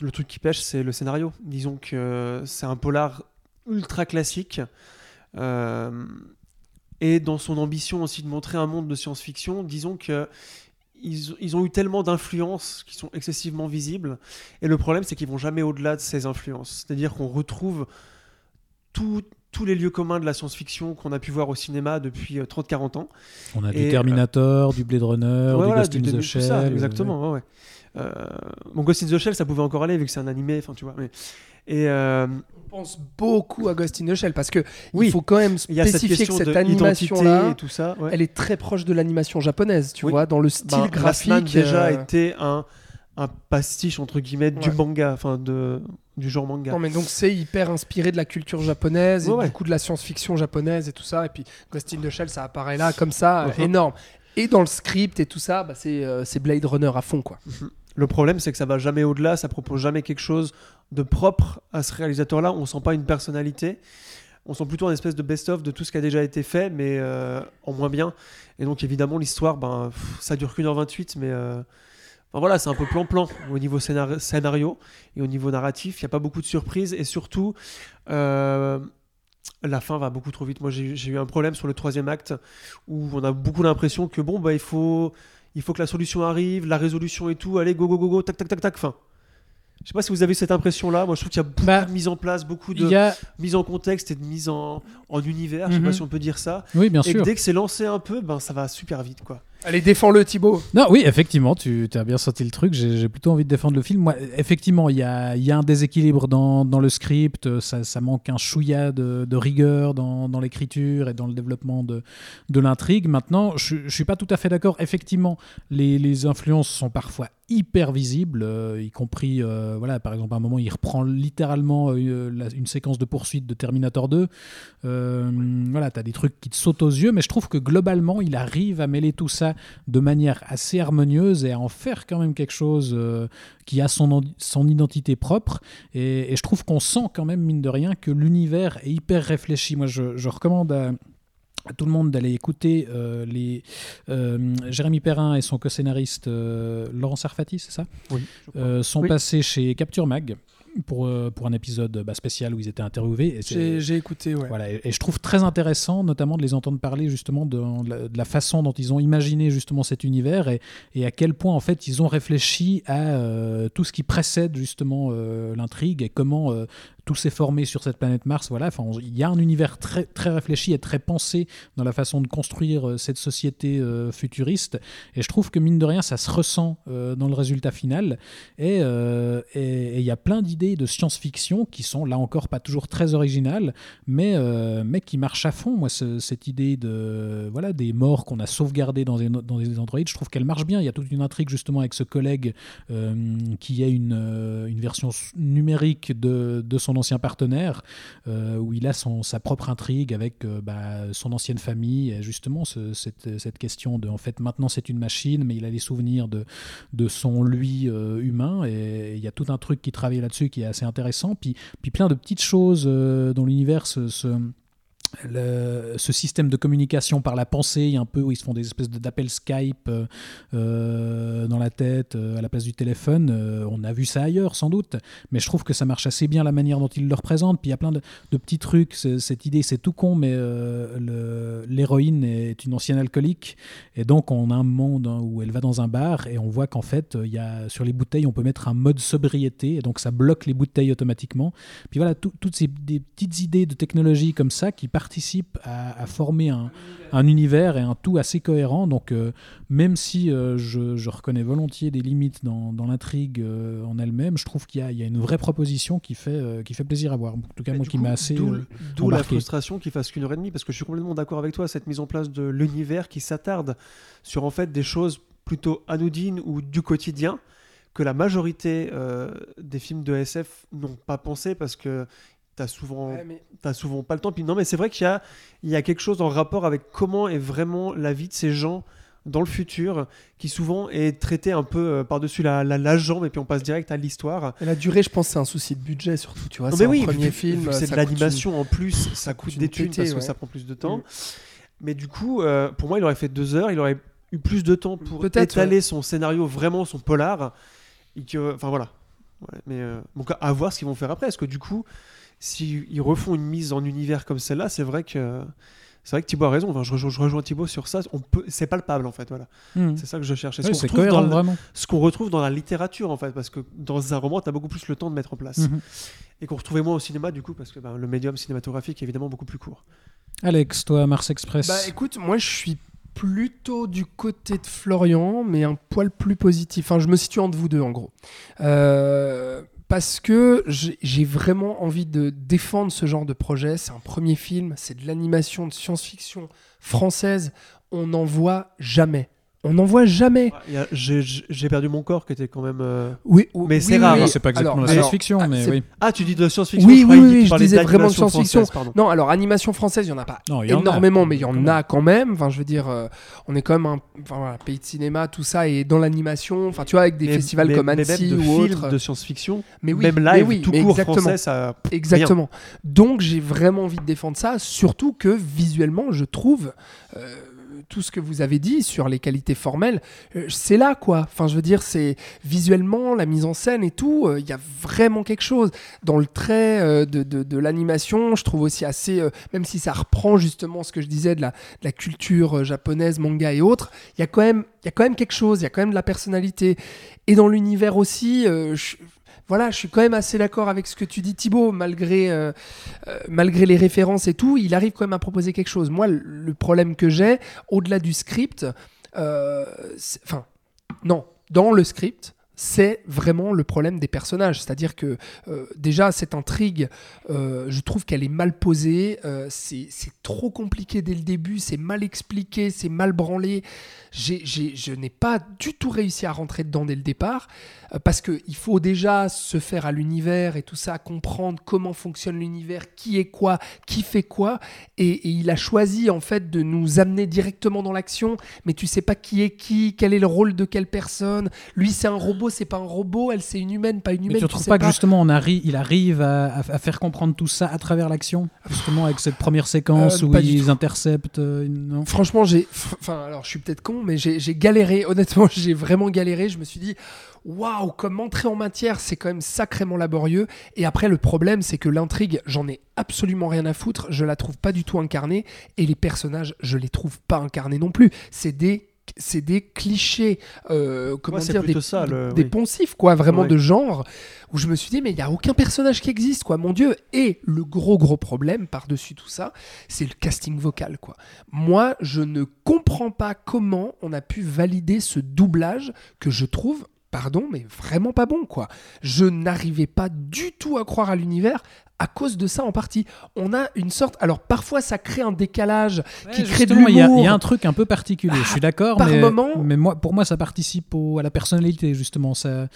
le truc qui pêche, c'est le scénario. Disons que c'est un polar ultra classique. Euh, et dans son ambition aussi de montrer un monde de science-fiction, disons que ils, ils ont eu tellement d'influences qui sont excessivement visibles. Et le problème, c'est qu'ils vont jamais au-delà de ces influences. C'est-à-dire qu'on retrouve tout- tous les lieux communs de la science-fiction qu'on a pu voir au cinéma depuis euh, 30-40 ans. On a Et, du Terminator, du Blade Runner, Ouais, du Ghost in the Shell. ça, euh, exactement, ouais, ouais. Euh, bon, Ghost in the Shell, ça pouvait encore aller vu que c'est un animé, enfin tu vois. Mais... Et euh, pense beaucoup à Ghost in the Shell parce que Oui. il faut quand même a cette spécifier que cette de identité animation-là, et tout ça. ouais. elle est très proche de l'animation japonaise, tu Oui. vois, dans le style Ben, graphique. Last Man, déjà euh, été un, un pastiche entre guillemets du manga, enfin de du genre manga. Non, mais donc c'est hyper inspiré de la culture japonaise et Ouais, ouais. beaucoup de la science-fiction japonaise et tout ça. Et puis Ghost in the Shell, ça apparaît là comme ça, Mhm. énorme. Et dans le script et tout ça, bah, c'est euh, Blade Runner à fond, quoi. Le problème, c'est que ça va jamais au-delà, ça propose jamais quelque chose de propre à ce réalisateur-là. On sent pas une personnalité. On sent plutôt un espèce de best-of de tout ce qui a déjà été fait, mais euh, en moins bien. Et donc, évidemment, l'histoire, ben, pff, ça dure qu'une heure 28, mais euh, voilà, c'est un peu plan-plan au niveau scénar- scénario et au niveau narratif. Il n'y a pas beaucoup de surprises et surtout, euh, la fin va beaucoup trop vite. Moi, j'ai j'ai eu un problème sur le troisième acte où on a beaucoup l'impression que bon, bah, il faut il faut que la solution arrive, la résolution et tout, allez, go, go, go, go, tac, tac, tac, tac, fin. Je sais pas si vous avez cette impression-là. Moi, je trouve qu'il y a beaucoup Bah, de mise en place, beaucoup de a... mise en contexte et de mise en, en univers. Je sais Mhm. pas si on peut dire ça. Oui, bien et que sûr. dès que c'est lancé un peu, ben ça va super vite, quoi. Allez, défends-le, Thibaut. Non, oui, effectivement, tu as bien senti le truc. J'ai plutôt envie de défendre le film. Moi, effectivement, il y a, un déséquilibre dans, le script. Ça, manque un chouïa de, rigueur dans, l'écriture et dans le développement de, l'intrigue. Maintenant, je ne suis pas tout à fait d'accord. Effectivement, les, influences sont parfois hyper visibles, euh, y compris, euh, voilà, par exemple, à un moment, il reprend littéralement euh, une séquence de poursuite de Terminator 2. Euh, voilà, tu as des trucs qui te sautent aux yeux, mais je trouve que globalement, il arrive à mêler tout ça de manière assez harmonieuse et à en faire quand même quelque chose euh, qui a son, en- son identité propre. Et, et je trouve qu'on sent quand même, mine de rien, que l'univers est hyper réfléchi. Moi, je, je recommande à, à tout le monde d'aller écouter euh, les euh, Jérémy Perrin et son co-scénariste euh, Laurent Sarfati, c'est ça? Oui. Sont Oui. passés chez Capture Mag pour, euh, pour un épisode bah, spécial où ils étaient interviewés. J'ai j'ai écouté, ouais. voilà, et, et je trouve très intéressant, notamment de les entendre parler justement de, de la, de la façon dont ils ont imaginé justement cet univers et, et à quel point en fait ils ont réfléchi à euh, tout ce qui précède justement euh, l'intrigue et comment euh, tout s'est formé sur cette planète Mars. Voilà, enfin, il y a un univers très, très réfléchi et très pensé dans la façon de construire euh, cette société euh, futuriste. Et je trouve que mine de rien, ça se ressent euh, dans le résultat final. Et il y a plein d'idées de science-fiction qui sont là encore pas toujours très originales, mais, mais qui marchent à fond. Moi, ce- cette idée de voilà des morts qu'on a sauvegardés dans des, dans des androïdes, je trouve qu'elle marche bien. Il y a toute une intrigue justement avec ce collègue qui a une, une version numérique de, de son ancien partenaire, euh, où il a son, sa propre intrigue avec euh, bah, son ancienne famille, et justement ce- cette, cette question de en fait maintenant c'est une machine, mais il a les souvenirs de, de son lui euh, humain, et il y a tout un truc qui travaille là-dessus qui est assez intéressant, puis, puis plein de petites choses dans l'univers se- ce système de communication par la pensée, un peu où ils se font des espèces d'appels Skype euh, euh, dans la tête euh, à la place du téléphone. on a vu ça ailleurs sans doute, mais je trouve que ça marche assez bien la manière dont ils le représentent. Puis il y a plein de, petits trucs. Cette idée, c'est tout con, mais l'héroïne est une ancienne alcoolique et donc on a un monde hein, où elle va dans un bar et on voit qu'en fait, y a, sur les bouteilles, on peut mettre un mode sobriété et donc ça bloque les bouteilles automatiquement. Puis voilà, tout- toutes ces des petites idées de technologie comme ça qui participent à, à former un, un univers et un tout assez cohérent. Donc euh, même si euh, je, je reconnais volontiers des limites dans, dans l'intrigue euh, en elle-même, je trouve qu'il y, a- il y a une vraie proposition qui fait, qui fait plaisir à voir. En tout cas, Mais moi qui m'a assez... D'où la frustration qu'il fasse qu'une heure et demie, parce que je suis complètement d'accord avec toi, cette mise en place de l'univers qui s'attarde sur en fait des choses plutôt anodines ou du quotidien que la majorité euh, des films de SF n'ont pas pensé parce que t'as souvent t'as souvent pas le temps. Puis non, mais c'est vrai qu'il y a, il y a quelque chose en rapport avec comment est vraiment la vie de ces gens dans le futur, qui souvent est traité un peu euh, par-dessus la, la, la jambe, et puis on passe direct à l'histoire. Et la durée, je pense, c'est un souci de budget surtout. Tu vois, Non, c'est mais oui, premier vu- film. c'est de l'animation en plus, ça coûte des thunes parce que ouais. ça prend plus de temps. Mm. Mais du coup, euh, pour moi, il aurait fait deux heures, il aurait eu plus de temps pour étaler son scénario, vraiment son polar. Et que, enfin voilà. Ouais, mais euh, donc à voir ce qu'ils vont faire après. Parce que du coup, s'ils refont une mise en univers comme celle-là, c'est vrai que c'est vrai que Thibaut a raison. Enfin, je, rejoins, je rejoins Thibaut sur ça. On peut, c'est palpable en fait. Voilà. hmm. C'est ça que je ce Ouais, qu'on cohérent dans vraiment. ce qu'on retrouve dans la littérature en fait, parce que dans un roman, tu as beaucoup plus le temps de mettre en place. Mhm. Et qu'on retrouvait moins au cinéma du coup, parce que ben, le médium cinématographique est évidemment beaucoup plus court. Alex, toi, Mars Express. Bah écoute, moi je suis plutôt du côté de Florian, mais un poil plus positif. Enfin, je me situe entre vous deux en gros. Euh, parce que j'ai vraiment envie de défendre ce genre de projet. C'est un premier film, c'est de l'animation de science-fiction française. On n'en voit jamais. On n'en voit jamais. J'ai perdu mon corps qui était quand même. euh, Oui, Mais c'est oui, rare, oui. c'est pas exactement Alors, la science-fiction, ah, mais oui. Ah, tu dis de science-fiction Oui, je oui, oui, je disais vraiment de science-fiction. Non, alors animation française, il y en a pas Non, il y en a. énormément, mais il y en a quand même. Enfin, je veux dire, euh, on est quand même un enfin, voilà, pays de cinéma, tout ça, et dans l'animation, enfin, tu vois, avec des Mais- festivals mais- comme mais même Annecy de ou films autres. de science-fiction, mais oui, même mais live, oui, tout mais court exactement. français, ça. Exactement. Donc j'ai vraiment envie de défendre ça, surtout que visuellement, je trouve euh, tout ce que vous avez dit sur les qualités formelles, euh, c'est là quoi. Enfin, je veux dire, c'est visuellement la mise en scène et tout, euh, il y a vraiment quelque chose dans le trait euh, de, de- l'animation. Je trouve aussi assez, même si ça reprend justement ce que je disais de la, la culture japonaise, manga et autres, il y a quand même, y a quand même quelque chose, il y a quand même de la personnalité. Et dans l'univers aussi, je- voilà, je suis quand même assez d'accord avec ce que tu dis, Thibaut, malgré, euh, euh, malgré les références et tout, il arrive quand même à proposer quelque chose. Moi, le- problème que j'ai, au-delà du script, euh, enfin, non, dans le script, c'est vraiment le problème des personnages. C'est-à-dire que déjà, cette intrigue, je trouve qu'elle est mal posée, c'est trop compliqué dès le début, c'est mal expliqué, c'est mal branlé. Je n'ai pas du tout réussi à rentrer dedans dès le départ, euh, parce qu'il faut déjà se faire à l'univers et tout ça, comprendre comment fonctionne l'univers, qui est quoi, qui fait quoi, et, et il a choisi en fait de nous amener directement dans l'action, mais tu sais pas qui est qui, quel est le rôle de quelle personne, lui c'est un robot, c'est pas un robot, elle c'est une humaine, pas une Mais humaine. tu ne trouves pas, que justement on arri- il arrive à, à- à faire comprendre tout ça à travers l'action Justement avec cette première séquence Euh, où ils interceptent. euh, une- Franchement, j'ai. Enfin, alors je suis peut-être con, mais j'ai galéré. <laughs> Honnêtement, j'ai vraiment galéré. Je me suis dit, waouh, comme entrée en matière, c'est quand même sacrément laborieux. Et après, le problème, c'est que l'intrigue, j'en ai absolument rien à foutre. Je la trouve pas du tout incarnée. Et les personnages, je les trouve pas incarnés non plus. C'est des c'est des clichés, euh, comment Ouais, dire, des, ça, le- des poncifs, quoi, vraiment Ouais. de genre, où je me suis dit, mais il n'y a aucun personnage qui existe, quoi, mon Dieu. Et le gros, gros problème par-dessus tout ça, c'est le casting vocal, quoi. Moi, je ne comprends pas comment on a pu valider ce doublage que je trouve, pardon, mais vraiment pas bon, quoi. Je n'arrivais pas du tout à croire à l'univers à cause de ça en partie. On a une sorte. Alors parfois ça crée un décalage qui crée de justement, il y, a- il y l'humour. a un truc un peu particulier. je suis d'accord, par mais, moment- mais moi, pour moi, ça participe au- à la personnalité justement. Ça,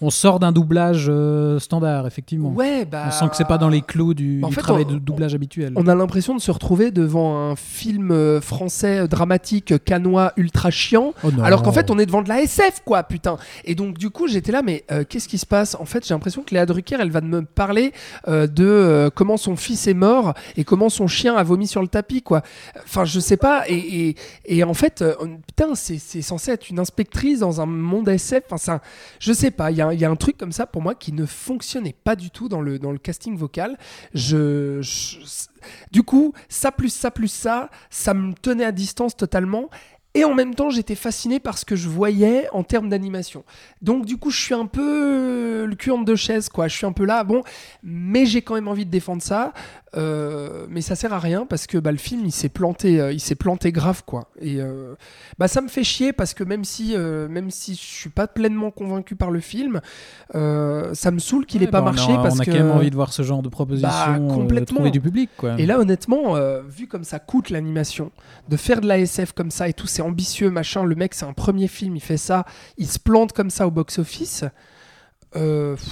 on sort d'un doublage euh, standard, effectivement. Ouais, bah. On sent que c'est pas dans les clous du, fait, travail on- de doublage habituel. On a l'impression de se retrouver devant un film euh, français euh, dramatique canois ultra chiant. Oh. Alors qu'en fait, on est devant de la SF, quoi, putain. Et donc, du coup, j'étais là, mais euh, qu'est-ce qui se passe? En fait, j'ai l'impression que Léa Drucker, elle va me parler euh, de euh, comment son fils est mort et comment son chien a vomi sur le tapis, quoi. Enfin, je sais pas. Et, et, en fait, euh, putain, c'est censé être une inspectrice dans un monde SF. Enfin, ça, je sais pas. Il y, a y a un truc comme ça pour moi qui ne fonctionnait pas du tout dans le, dans le casting vocal. Je, je- du coup, ça plus ça plus ça, ça me tenait à distance totalement. Et en même temps, j'étais fasciné par ce que je voyais en termes d'animation. Donc, du coup, je suis un peu le cul entre deux chaises, quoi. Je suis un peu là, bon, mais j'ai quand même envie de défendre ça. Euh, mais ça sert à rien parce que bah, le film, il s'est planté, euh, il s'est planté grave, quoi. Et euh, bah, ça me fait chier parce que même si, même si je suis pas pleinement convaincu par le film, ça me saoule qu'il ait Ouais, pas bah, on marché a, parce on a que quand même envie de voir ce genre de proposition Bah, complètement. du public, quoi. Et là, honnêtement, vu comme ça coûte l'animation, de faire de la SF comme ça et tout, c'est ambitieux, machin. Le mec, c'est un premier film, il fait ça, il se plante comme ça au box-office. Euh, pff,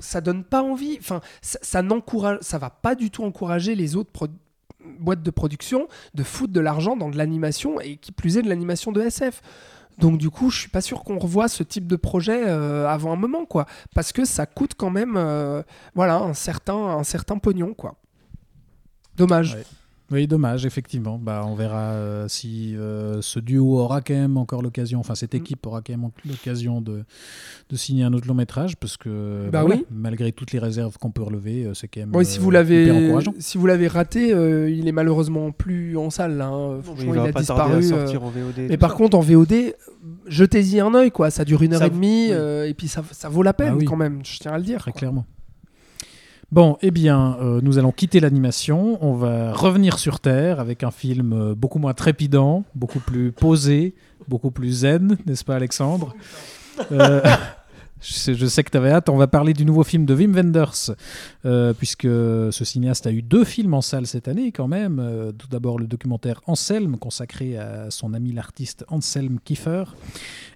ça donne pas envie. Enfin, ça, n'encourage, ça va pas du tout encourager les autres boîtes de production de foutre de l'argent dans de l'animation et qui plus est de l'animation de SF. Donc du coup, je suis pas sûr qu'on revoie ce type de projet euh, avant un moment, quoi, parce que ça coûte quand même, euh, voilà, un certain, un certain pognon, quoi. Dommage. Oui, dommage, effectivement. Bah, on verra euh, si euh, ce duo aura quand même encore l'occasion, enfin Mm. cette équipe aura quand même l'occasion de, de signer un autre long métrage, parce que Bah oui. malgré toutes les réserves qu'on peut relever, euh, c'est quand même Bon, et si euh, vous hyper l'avez, encourageant. si vous l'avez raté, euh, il est malheureusement plus en salle. Là, hein. Il Franchement, il a pas disparu. tarder à sortir en VOD. et Mais par ça. contre, en VOD, jetez-y un œil, quoi. Ça dure une heure Ça- et demie, oui. euh, et puis ça, ça vaut la peine Ah oui. quand même. Je tiens à le dire. Très quoi. clairement. Bon, eh bien, euh, nous allons quitter l'animation. On va revenir sur Terre avec un film euh, beaucoup moins trépidant, beaucoup plus posé, beaucoup plus zen, n'est-ce pas, Alexandre? Euh, je, sais, <laughs> je sais que tu avais hâte. On va parler du nouveau film de Wim Wenders, euh, puisque ce cinéaste a eu deux films en salle cette année, quand même. Euh, tout d'abord, le documentaire Anselme, consacré à son ami l'artiste Anselme Kiefer.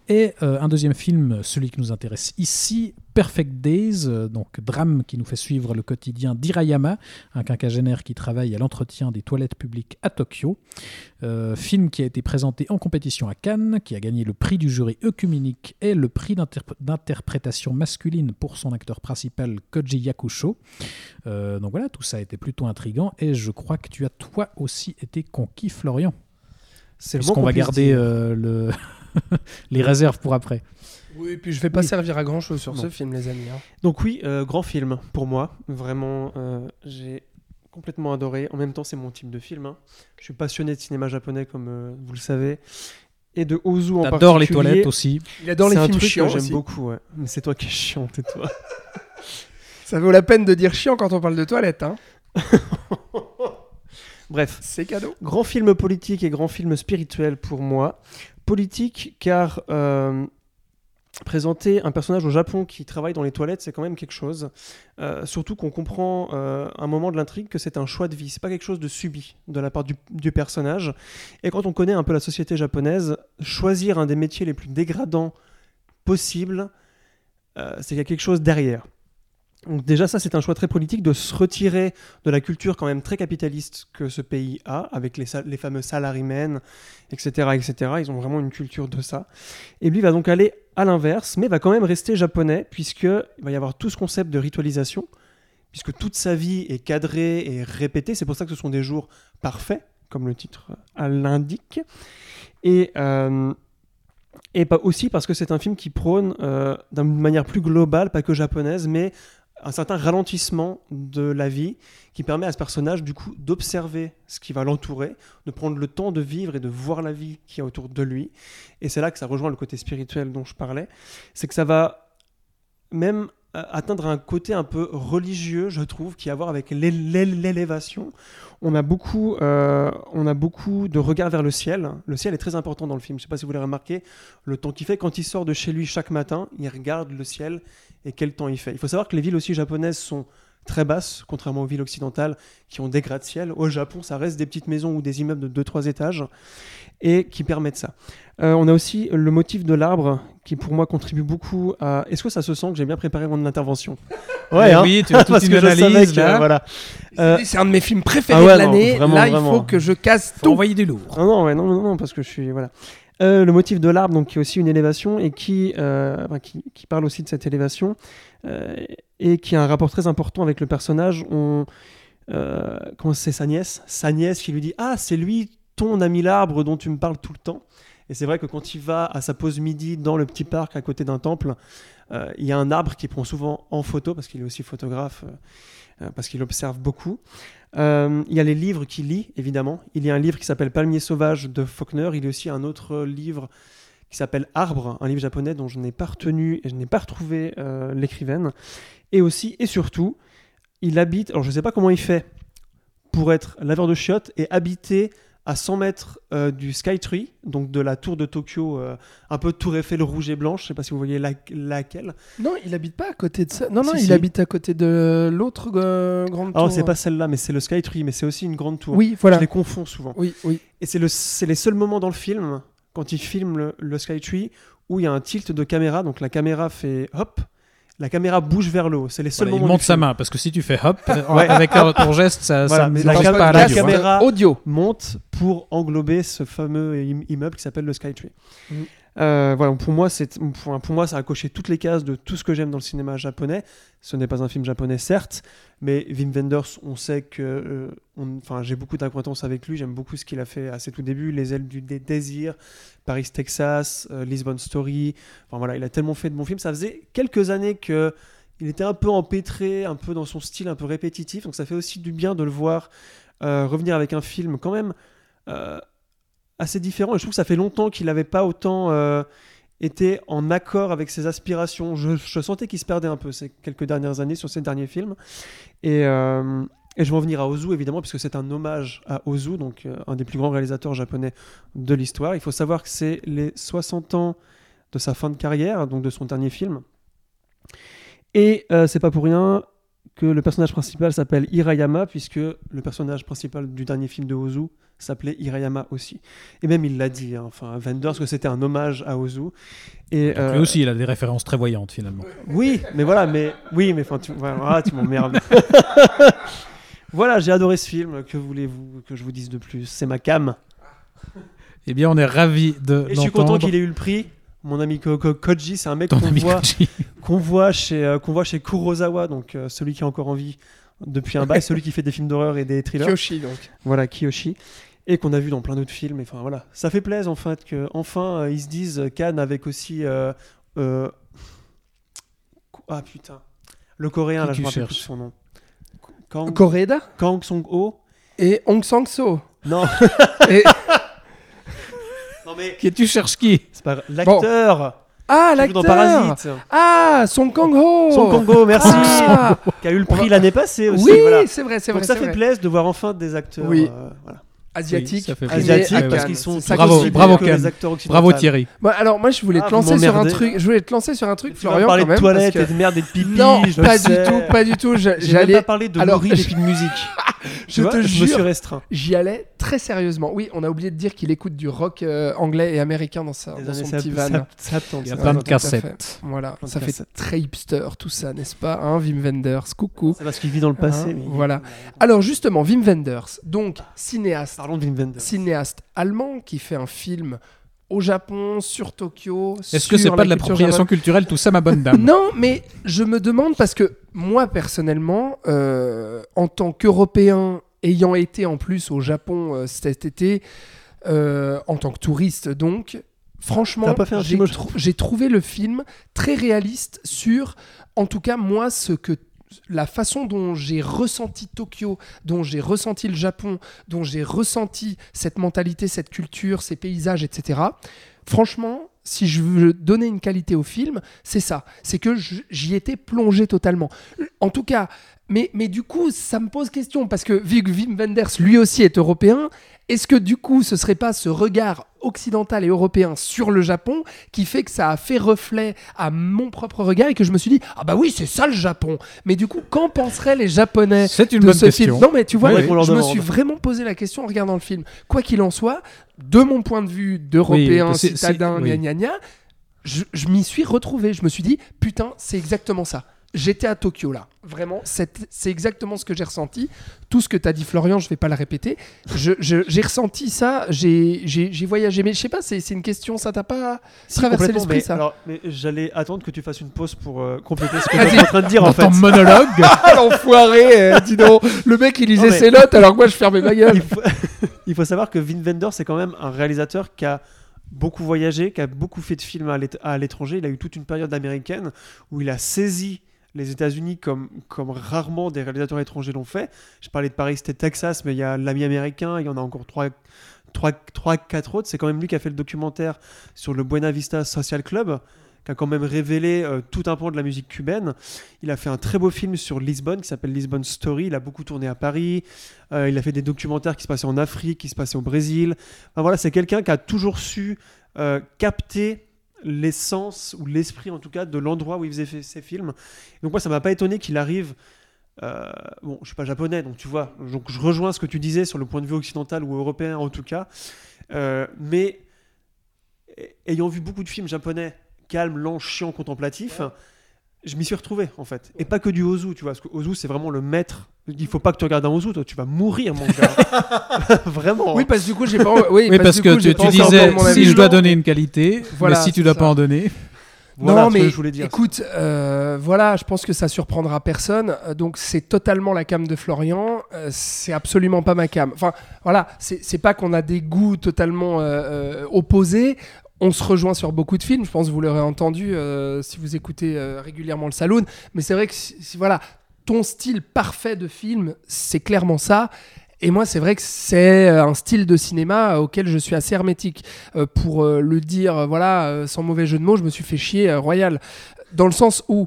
Et euh, un deuxième film, celui qui nous intéresse ici, Perfect Days, euh, donc drame qui nous fait suivre le quotidien d'Hirayama, un quinquagénaire qui travaille à l'entretien des toilettes publiques à Tokyo. Euh, film qui a été présenté en compétition à Cannes, qui a gagné le prix du jury œcuménique et le prix d'interpr- d'interprétation masculine pour son acteur principal Koji Yakusho. Donc voilà, tout ça a été plutôt intrigant et je crois que tu as toi aussi été conquis, Florian. c'est le va qu'on puisse garder euh, le <laughs> <laughs> les réserves pour après. Oui, et puis je vais pas Oui. servir à grand chose sur ce film, les amis. hein. Donc oui, euh, grand film pour moi. Vraiment, euh, j'ai complètement adoré. En même temps, c'est mon type de film. hein. Je suis passionné de cinéma japonais, comme euh, vous le savez. Et de Ozu en T'adores les particulier. toilettes aussi. Il adore C'est les un films truc chiants. que j'aime beaucoup, ouais. Mais c'est toi qui es chiant, tais-toi. <laughs> Ça vaut la peine de dire chiant quand on parle de toilettes. Hein. <laughs> Bref, C'est cadeau. grand film politique et grand film spirituel pour moi. Politique car euh, présenter un personnage au Japon qui travaille dans les toilettes, c'est quand même quelque chose. Euh, surtout qu'on comprend euh, un moment de l'intrigue que c'est un choix de vie, c'est pas quelque chose de subi de la part du, personnage. Et quand on connaît un peu la société japonaise, choisir un des métiers les plus dégradants possibles, euh, c'est qu'il y a quelque chose derrière. Donc déjà ça c'est un choix très politique de se retirer de la culture quand même très capitaliste que ce pays a, avec les, fameux salarymen, etc., etc. Ils ont vraiment une culture de ça. Et lui va donc aller à l'inverse, mais va quand même rester japonais, puisqu'il va y avoir tout ce concept de ritualisation, puisque toute sa vie est cadrée et répétée. C'est pour ça que ce sont des jours parfaits, comme le titre euh, l'indique. Et, euh, et pas aussi parce que c'est un film qui prône, euh, d'une manière plus globale, pas que japonaise, mais un certain ralentissement de la vie qui permet à ce personnage du coup d'observer ce qui va l'entourer, de prendre le temps de vivre et de voir la vie qui est autour de lui. Et c'est là que ça rejoint le côté spirituel dont je parlais, c'est que ça va même atteindre un côté un peu religieux, je trouve, qui a à voir avec l'é- l'é- l'élévation. On a beaucoup, euh, on a beaucoup de regard vers le ciel. Le ciel est très important dans le film. Je ne sais pas si vous l'avez remarqué. Le temps qu'il fait quand il sort de chez lui chaque matin, il regarde le ciel et quel temps il fait. Il faut savoir que les villes aussi japonaises sont très basses, contrairement aux villes occidentales qui ont des gratte-ciel. Au Japon, ça reste des petites maisons ou des immeubles de 2-3 étages et qui permettent ça. Euh, on a aussi le motif de l'arbre qui pour moi contribue beaucoup à... Est-ce que ça se sent que j'ai bien préparé mon intervention? <laughs> Ouais, hein Oui, tu <laughs> as toute parce une que analyse là. voilà. Euh, C'est un de mes films préférés ah ouais, de l'année. vraiment, Là, il faut que je casse Faut tout. envoyer du lourd. Non, non, ouais, non, non, non, parce que je suis. Voilà. Euh, le motif de l'arbre, donc, qui est aussi une élévation et qui, euh, enfin, qui, qui parle aussi de cette élévation euh, et qui a un rapport très important avec le personnage. On, euh, comment c'est sa nièce? Sa nièce qui lui dit Ah, c'est lui, ton ami l'arbre dont tu me parles tout le temps. Et c'est vrai que quand il va à sa pause midi dans le petit parc à côté d'un temple, euh, il y a un arbre qui prend souvent en photo parce qu'il est aussi photographe, euh, parce qu'il observe beaucoup. Il y a les livres qu'il lit, évidemment. Il y a un livre qui s'appelle Palmier sauvage de Faulkner. Il y a aussi un autre livre qui s'appelle Arbre, un livre japonais dont je n'ai pas retenu et je n'ai pas retrouvé l'écrivaine. Et aussi, et surtout, il habite, alors je ne sais pas comment il fait pour être laveur de chiottes et habiter à 100 mètres euh, du Skytree, donc de la tour de Tokyo, euh, un peu tour Eiffel rouge et blanche, je ne sais pas si vous voyez la- laquelle. Non, il habite pas à côté de ça. Non, non, Si, il si. habite à côté de l'autre euh, grande tour. Alors c'est pas celle-là, mais c'est le Skytree, mais c'est aussi une grande tour. Oui, voilà. Je les confonds souvent. Oui, oui. Et c'est le- c'est les seuls moments dans le film, quand il filme le, le Skytree, où il y a un tilt de caméra. Donc la caméra fait hop, la caméra bouge vers le haut. C'est les seuls Voilà, il monte sa main parce que si tu fais hop <laughs> Ouais. avec ton ton geste, ça, Voilà, ça mais la passe cam- pas à la hein. caméra- audio. monte pour englober ce fameux im- immeuble qui s'appelle le Skytree. Mhm. Euh, voilà, pour moi, ça a coché toutes les cases de tout ce que j'aime dans le cinéma japonais. Ce n'est pas un film japonais, certes, mais Wim Wenders, on sait que, euh, enfin, j'ai beaucoup d'acquaintance avec lui. J'aime beaucoup ce qu'il a fait à ses tout débuts, Les ailes du dé- désir, Paris, Texas, euh, Lisbon Story. Enfin voilà, il a tellement fait de bons films. Ça faisait quelques années que il était un peu empêtré, un peu dans son style, un peu répétitif. Donc ça fait aussi du bien de le voir euh, revenir avec un film quand même assez différent. Je trouve que ça fait longtemps qu'il n'avait pas autant euh, été en accord avec ses aspirations. Je, sentais qu'il se perdait un peu ces quelques dernières années sur ses derniers films. Et, euh, je vais en venir à Ozu, évidemment, puisque c'est un hommage à Ozu, donc euh, un des plus grands réalisateurs japonais de l'histoire. Il faut savoir que c'est les 60 ans de sa fin de carrière, donc de son dernier film. Et c'est pas pour rien que le personnage principal s'appelle Hirayama, puisque le personnage principal du dernier film de Ozu s'appelait Hirayama aussi. Et même il l'a dit, hein, enfin Wenders, que c'était un hommage à Ozu. Et, Lui euh, aussi, il a des références très voyantes finalement. oui, mais voilà, mais oui, mais enfin, tu, voilà, ah, tu m'emmerdes. <laughs> voilà, j'ai adoré ce film. Que voulez-vous que je vous dise de plus? C'est ma cam. Eh bien, on est ravis de Et je suis content qu'il ait eu le prix. Mon ami Ko- Ko- Koji, c'est un mec qu'on voit, qu'on voit chez euh, qu'on voit chez Kurosawa, donc euh, celui qui est encore en vie depuis un bail, <laughs> celui qui fait des films d'horreur et des thrillers. Kyoshi, donc. Voilà, Kiyoshi. Et qu'on a vu dans plein d'autres films. Enfin voilà, ça fait plaisir en fait que enfin euh, ils se disent euh, Cannes avec aussi euh, euh, ah putain le coréen Qui là je me rappelle plus son nom. Kang, Kang Song Ho. et Hong Sang-so. Non, <laughs> Et- <laughs> non mais Qui tu cherches qui? C'est pas l'acteur. Ah, joue dans l'acteur. Ah, Song Kang-ho Son Congo, merci. Ah, Qui a eu le prix l'année passée aussi. Oui, voilà. c'est vrai, c'est Donc vrai. ça c'est fait plaisir de voir enfin des acteurs. Oui. euh, voilà. Asiatique. Oui. Asiatiques à parce qu'ils sont Bravo, bravo, que Ken. les acteurs. Bravo Thierry. Bon, alors moi je voulais Ah, te lancer sur un truc. Je voulais te lancer sur un truc, Tu Florian, parler quand de même. toilettes parce et que- de merde et de pipi. Non, je pas sais. du tout, pas du tout. J'allais, pas parlé de Alors, Laurie et <laughs> de musique. Je Tu vois, te je me suis jure, restreint. j'y allais très sérieusement. Oui, on a oublié de dire qu'il écoute du rock euh, anglais et américain dans, sa, dans son petit van. sep- septembre, Il y a ça. plein de cassettes. Voilà, ça fait cassettes. très hipster tout ça, n'est-ce pas hein, Wim Wenders, coucou. C'est parce qu'il vit dans le passé. Hein, mais- voilà. Alors justement, Wim Wenders, donc cinéaste, Parlons de Wim Wenders. cinéaste allemand qui fait un film au Japon, sur Tokyo. Est-ce que c'est pas de la culture l'appropriation culturelle tout ça, ma bonne dame <laughs> Non, mais je me demande parce que moi personnellement, euh, en tant qu'Européen, ayant été en plus au Japon euh, cet été, euh, en tant que touriste donc, franchement, j'ai trouvé le film très réaliste sur, en tout cas moi, ce que la façon dont j'ai ressenti Tokyo, dont j'ai ressenti le Japon, dont j'ai ressenti cette mentalité, cette culture, ces paysages, etc. Franchement, si je veux donner une qualité au film, c'est ça. C'est que j'y étais plongé totalement. En tout cas, mais, mais du coup, ça me pose question parce que vu que Wim Wenders, lui aussi, est européen, est-ce que du coup, ce serait pas ce regard occidental et européen sur le Japon qui fait que ça a fait reflet à mon propre regard et que je me suis dit ah bah oui c'est ça le Japon! Mais du coup qu'en penseraient les japonais C'est une de bonne ce question. film? Non mais tu vois je me suis vraiment posé la question en regardant le film. Quoi qu'il en soit de mon point de vue d'européen Oui, citadin gna oui. gna gna je, je m'y suis retrouvé. Je me suis dit putain c'est exactement ça J'étais à Tokyo là, vraiment, c'est exactement ce que j'ai ressenti. Tout ce que tu as dit Florian, je vais pas le répéter. Je- je- J'ai ressenti ça, j'ai voyagé, mais je sais pas, c'est une question, ça t'a pas Si, traversé l'esprit ça alors, mais j'allais attendre que tu fasses une pause pour euh, compléter ce que tu es en train de dire en Dans fait. ton monologue. <laughs> Ah l'enfoiré, euh, dis donc, le mec il lisait Non, mais- ses notes alors que moi je fermais ma gueule. il, faut... <laughs> il faut savoir que Vin Wenders c'est quand même un réalisateur qui a beaucoup voyagé, qui a beaucoup fait de films à l'étranger. Il a eu toute une période américaine où il a saisi les États-Unis comme, rarement des réalisateurs étrangers l'ont fait. Je parlais de Paris, c'était Texas, mais il y a l'ami américain, il y en a encore trois, trois, trois, quatre autres. C'est quand même lui qui a fait le documentaire sur le Buena Vista Social Club, qui a quand même révélé euh, tout un pan de la musique cubaine. Il a fait un très beau film sur Lisbonne qui s'appelle Lisbon Story. Il a beaucoup tourné à Paris. Euh, il a fait des documentaires qui se passaient en Afrique, qui se passaient au Brésil. Voilà, c'est quelqu'un qui a toujours su euh, capter l'essence ou l'esprit en tout cas de l'endroit où il faisait ses films. Donc moi, ça m'a pas étonné qu'il arrive. euh, bon, je suis pas japonais, donc tu vois. Donc je rejoins ce que tu disais sur le point de vue occidental ou européen en tout cas. Euh, mais eh, ayant vu beaucoup de films japonais calmes, lents, chiants, contemplatifs, je m'y suis retrouvé en fait. Et pas que du Ozu, tu vois, parce que Ozu c'est vraiment le maître. Il faut pas que tu regardes un Ozu, toi tu vas mourir mon gars. <laughs> <laughs> vraiment. Oui, parce que du coup j'ai pas. Oui, Oui, parce du que coup, tu, disais si je dois donner une qualité, <laughs> Voilà, mais si tu dois ça. pas en donner. Voilà non, mais je voulais dire. écoute, euh, voilà, je pense que ça surprendra personne. Euh, Donc, c'est totalement la cam de Florian. Euh, c'est absolument pas ma cam. Enfin, voilà, c'est pas qu'on a des goûts totalement euh, euh, opposés. On se rejoint sur beaucoup de films. Je pense que vous l'aurez entendu euh, si vous écoutez euh, régulièrement le Saloon. Mais c'est vrai que, voilà, ton style parfait de film, c'est clairement ça. Et moi, c'est vrai que c'est euh, un style de cinéma auquel je suis assez hermétique. Pour le dire, voilà, sans mauvais jeu de mots, je me suis fait chier royal. Dans le sens où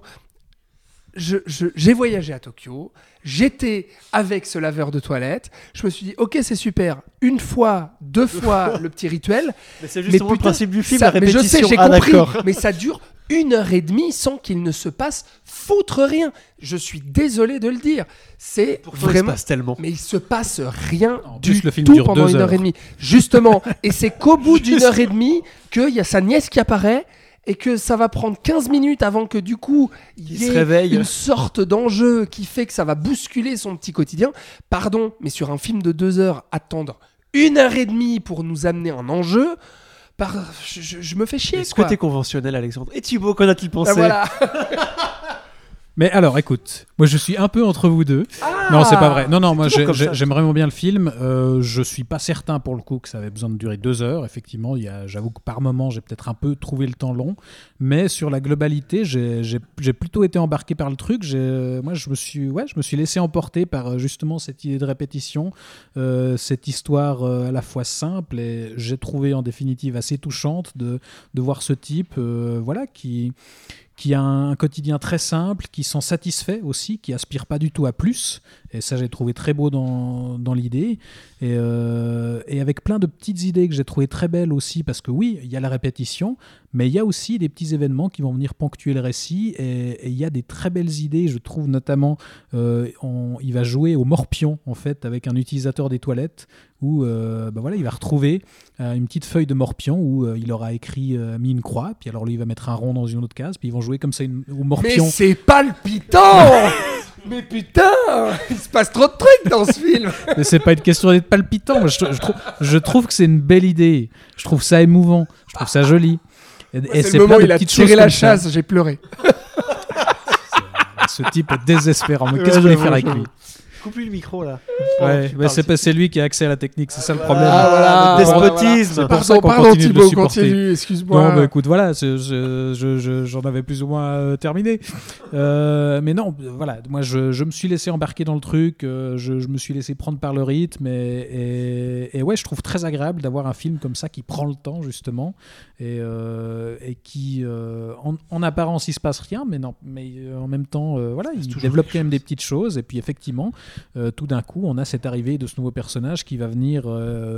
j'ai voyagé à Tokyo, j'étais avec ce laveur de toilette, je me suis dit, ok, c'est super, une fois, deux <laughs> fois le petit rituel, Mais c'est mais justement le principe du film, ça- la mais je sais, répétition. j'ai Ah, compris, <laughs> mais ça dure une heure et demie sans qu'il ne se passe foutre rien. Je suis désolé de le dire. C'est Pourtant, il se vraiment. passe tellement. Mais il se passe rien En du plus, le film tout dure pendant une heure heures. et demie. Justement. <laughs> et c'est qu'au bout d'une heure et demie qu'il y a sa nièce qui apparaît et que ça va prendre 15 minutes avant que du coup il Il y se ait réveille. une sorte d'enjeu qui fait que ça va bousculer son petit quotidien. Pardon, mais sur un film de deux heures, attendre une heure et demie pour nous amener un enjeu, par... je, je- je me fais chier. Est-ce que t'es conventionnel, Alexandre? Et Thibaut, qu'en a-t-il pensé? Ah, voilà. <laughs> Mais alors, écoute, moi je suis un peu entre vous deux. Ah non, c'est pas vrai. Non, non, moi j'ai- j'aime vraiment bien le film. Euh, je suis pas certain pour le coup que ça avait besoin de durer deux heures. Effectivement, il y a- j'avoue que par moment j'ai peut-être un peu trouvé le temps long, mais sur la globalité, j'ai j'ai- j'ai plutôt été embarqué par le truc. J'ai- Moi, je me suis, ouais, je me suis laissé emporter par euh, justement cette idée de répétition, euh, cette histoire euh, à la fois simple et j'ai trouvé en définitive assez touchante de, de voir ce type, euh, voilà, qui qui a un quotidien très simple, qui s'en satisfait aussi, qui aspire pas du tout à plus. Et ça, j'ai trouvé très beau dans, dans l'idée. Et, euh, et avec plein de petites idées que j'ai trouvé très belles aussi, parce que oui, il y a la répétition, mais il y a aussi des petits événements qui vont venir ponctuer le récit. Et et il y a des très belles idées, je trouve notamment, euh, on- il va jouer au morpion, en fait, avec un utilisateur des toilettes, où euh, bah voilà, il va retrouver euh, une petite feuille de morpion où il aura écrit, mis une croix, puis alors lui, il va mettre un rond dans une autre case, puis ils vont jouer comme ça une- au Mais morpion. c'est palpitant <laughs> Mais putain Il se passe trop de trucs dans ce film Mais c'est pas une question d'être palpitant. Moi, je, je trouve, je trouve que c'est une belle idée. Je trouve ça émouvant. Je trouve ça joli. Et, et C'est le moment où il a tiré la chasse, j'ai pleuré. Ce type est désespérant. Mais qu'est-ce que voulez j'avoue, faire avec lui? Coupe lui le micro là. Ouais, mais c'est pas- c'est lui qui a accès à la technique, c'est ça le problème. Ah, voilà, le despotisme. pour ça qu'on continue de le supporter. continue, excuse-moi. Non, bah écoute, voilà, c'est- je- je- je- j'en avais plus ou moins euh, terminé. Euh, mais non, voilà, moi je, je me suis laissé embarquer dans le truc, euh, je, je me suis laissé prendre par le rythme, et, et, et ouais, je trouve très agréable d'avoir un film comme ça qui prend le temps, justement, et, euh, et qui, euh, en, en apparence, il se passe rien, mais, non, mais euh, en même temps, voilà, il développe quand même des petites choses, et puis effectivement, tout d'un coup, on a cette arrivée de ce nouveau personnage qui va venir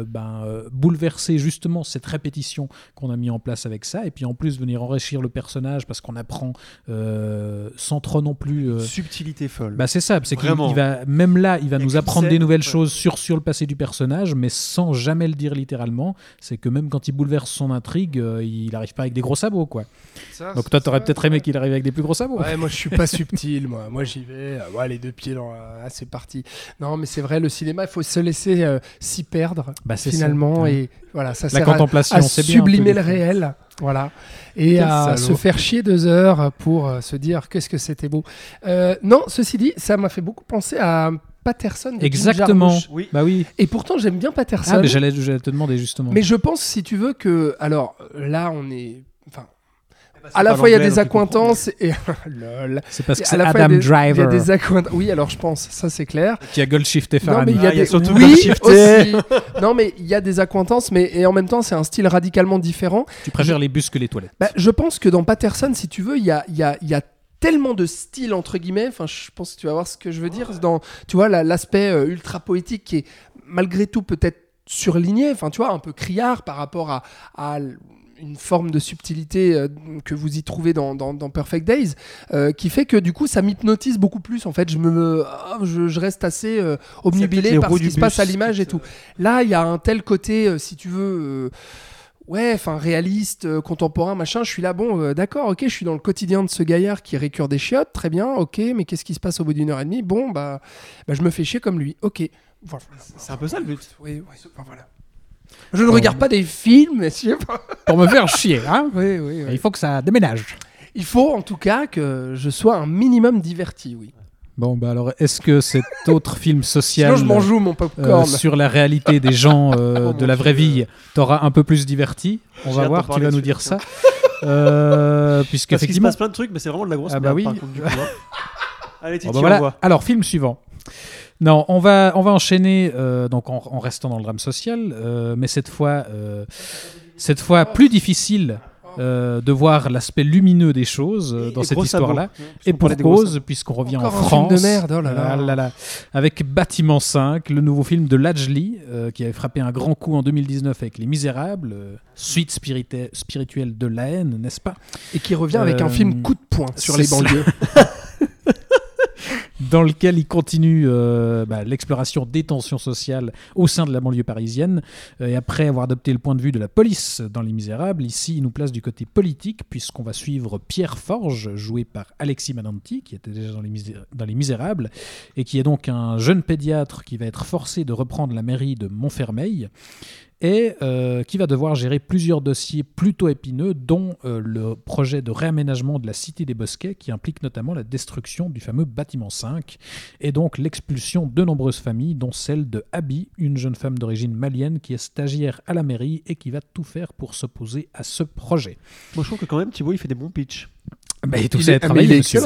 ben, bouleverser justement cette répétition qu'on a mis en place avec ça, et puis en plus venir enrichir le personnage parce qu'on apprend sans trop non plus. Subtilité folle. bah c'est ça, c'est qu'il va même là, il va nous apprendre des nouvelles choses sur sur le passé du personnage, mais sans jamais le dire littéralement. C'est que même quand il bouleverse son intrigue, euh, il arrive pas avec des gros sabots quoi. Ça, Donc toi, t'aurais peut-être aimé qu'il arrive avec des plus gros sabots. Ouais, moi je suis pas <laughs> subtil, moi. Moi j'y vais, euh, ouais, les deux pieds dans. la- Ah, c'est parti. Non, mais c'est vrai, le cinéma, il faut se laisser euh, s'y perdre Bah, finalement, ça. et voilà, ça La sert à- contemplation, à, c'est bien. un peu sublimer le réel, voilà, et Quel à salaud. se faire chier deux heures pour euh, se dire qu'est-ce que c'était beau. Euh, non, ceci dit, ça m'a fait beaucoup penser à Patterson. de Exactement. Oui. Bah oui. Et pourtant, j'aime bien Patterson. Ah, mais j'allais te demander justement. Mais je pense, si tu veux, que. Alors là, on est. Enfin, à la fois, il y a des accointances et. Lol. C'est parce que c'est Adam des- Il y a Driver des accointances. Oui, alors je pense, ça c'est clair. qui a Goldshifté Non, Farhani. mais il y a Ah, il y a des. surtout oui, aussi. Non, mais il y a des accointances, mais et en même temps, c'est un style radicalement différent. Tu préfères les bus que les toilettes. Bah, je pense que dans Patterson, si tu veux, il y a, il y a- il y a tellement de styles entre guillemets. Enfin, je pense que tu vas voir ce que je veux dire. Dans, tu vois, la- l'aspect euh, ultra poétique qui est malgré tout peut-être surligné. Enfin, tu vois, un peu criard par rapport à, une forme de subtilité euh, que vous y trouvez dans, dans- dans Perfect Days, euh, qui fait que du coup ça m'hypnotise beaucoup plus. En fait, je me, ah, je, je reste assez euh, obnubilé les par ce qui se passe à l'image et tout. Là, il y a un tel côté, si tu veux. Ouais, enfin réaliste, euh, contemporain, machin. Je suis là, bon, euh, d'accord, ok, je suis dans le quotidien de ce gaillard qui récure des chiottes, très bien, ok, mais qu'est-ce qui se passe au bout d'une heure et demie? Bon, bah, bah, je me fais chier comme lui, ok. Voilà. C'est un peu ça le but. Oui, oui, enfin, voilà. Je ne regarde pas des films, mais je sais pas. Pour me faire chier, hein Oui, oui, oui. Il faut que ça déménage. Il faut en tout cas que je sois un minimum diverti, oui. Bon, bah alors, est-ce que cet <laughs> autre film social Sinon, je m'en joue mon euh, sur la réalité des <laughs> gens euh, Oh, de la vraie vie t'aura un peu plus diverti? On va voir, tu vas nous dire ça. <laughs> Euh, Parce qu'il se passe plein de trucs, mais c'est vraiment de la grosse Ah bah merde, oui. par contre, du coup, hein. Allez, Bon, Titi, bah voilà. envoie. Alors, film suivant. Non, on va, on va enchaîner euh, donc en, en restant dans le drame social, mais cette fois, cette fois plus difficile euh, de voir l'aspect lumineux des choses euh, dans Et cette histoire-là. Et pour cause, puisqu'on revient Encore en un film France. de merde, oh là là. Ah là là. Avec Bâtiment 5, le nouveau film de Lajli, euh, qui avait frappé un grand coup en 2019 avec Les Misérables, euh, suite spirituelle de la haine, n'est-ce pas? Et qui revient avec un film coup de poing sur les banlieues. <laughs> <laughs> dans lequel il continue euh, bah, l'exploration des tensions sociales au sein de la banlieue parisienne. Euh, et après avoir adopté le point de vue de la police dans Les Misérables, ici il nous place du côté politique, puisqu'on va suivre Pierre Forge, joué par Alexis Mananti, qui était déjà dans les, Misé- dans les Misérables, et qui est donc un jeune pédiatre qui va être forcé de reprendre la mairie de Montfermeil et euh, qui va devoir gérer plusieurs dossiers plutôt épineux, dont euh, le projet de réaménagement de la Cité des Bosquets, qui implique notamment la destruction du fameux bâtiment 5, et donc l'expulsion de nombreuses familles, dont celle de Abby, une jeune femme d'origine malienne qui est stagiaire à la mairie et qui va tout faire pour s'opposer à ce projet. Moi, je trouve que quand même, Thibaut, il fait des bons pitchs. Bah, tout Il ça ah.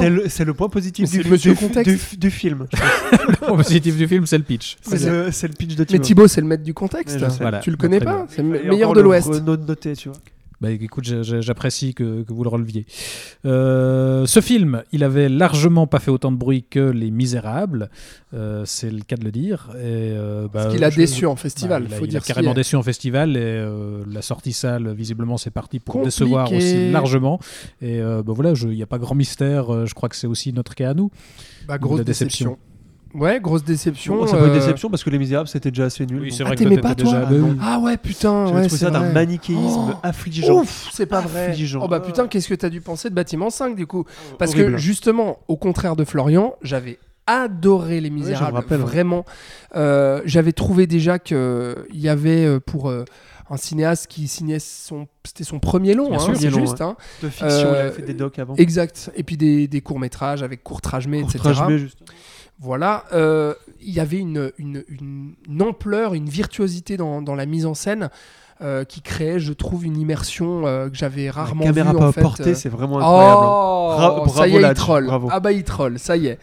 C'est le, le point positif du, monsieur du- contexte. du- du film. <laughs> Le point positif du film, c'est le pitch. C'est le, le pitch de Mais Thibaut. Thibaut, c'est le maître du contexte. Voilà. Tu le connais pas? C'est le meilleur de le l'Ouest. noté, tu vois. Bah, écoute, j'apprécie que, que vous le releviez. Euh, ce film, il avait largement pas fait autant de bruit que Les Misérables, euh, c'est le cas de le dire. Et, euh, bah, Parce qu'il a je- déçu en bah, festival, il a, faut il a dire. carrément déçu en festival et la sortie salle, visiblement, c'est parti pour Compliqué. décevoir aussi largement. Et bah, voilà, il n'y a pas grand mystère. je crois que c'est aussi notre cas à nous. Bah, grosse déception. Ouais, grosse déception. Bon, c'est pas une déception parce que Les Misérables, c'était déjà assez nul. donc- vrai Ah, t'aimais pas, toi déjà. bah oui. Ah ouais, putain, J'avais ouais, trouvé c'est ça d'un vrai. manichéisme Oh. affligeant. Ouf, c'est pas vrai. Affligeant. Oh bah putain, qu'est-ce que t'as dû penser de Bâtiment 5 du coup? Parce Horrible. que justement, au contraire de Florian, j'avais adoré Les Misérables. rappelle, ouais. vraiment, Euh, j'avais trouvé déjà que il y avait euh, pour euh, un cinéaste qui signait son, c'était son premier long, hein, c'est juste. hein. De fiction, il avait fait des docs avant. Exact. Et puis des, des courts métrages avec courtrage mais etc. Courtrage B, justement. Voilà, euh, il y avait une, une, une- une ampleur, une virtuosité dans, dans la mise en scène euh, qui créait, je trouve, une immersion euh, que j'avais rarement La caméra vue pas en à fait. portée, euh. c'est vraiment incroyable. hein. Oh, Bra- ça bravo y est, il troll. bravo. Ah bah il troll, ça y est.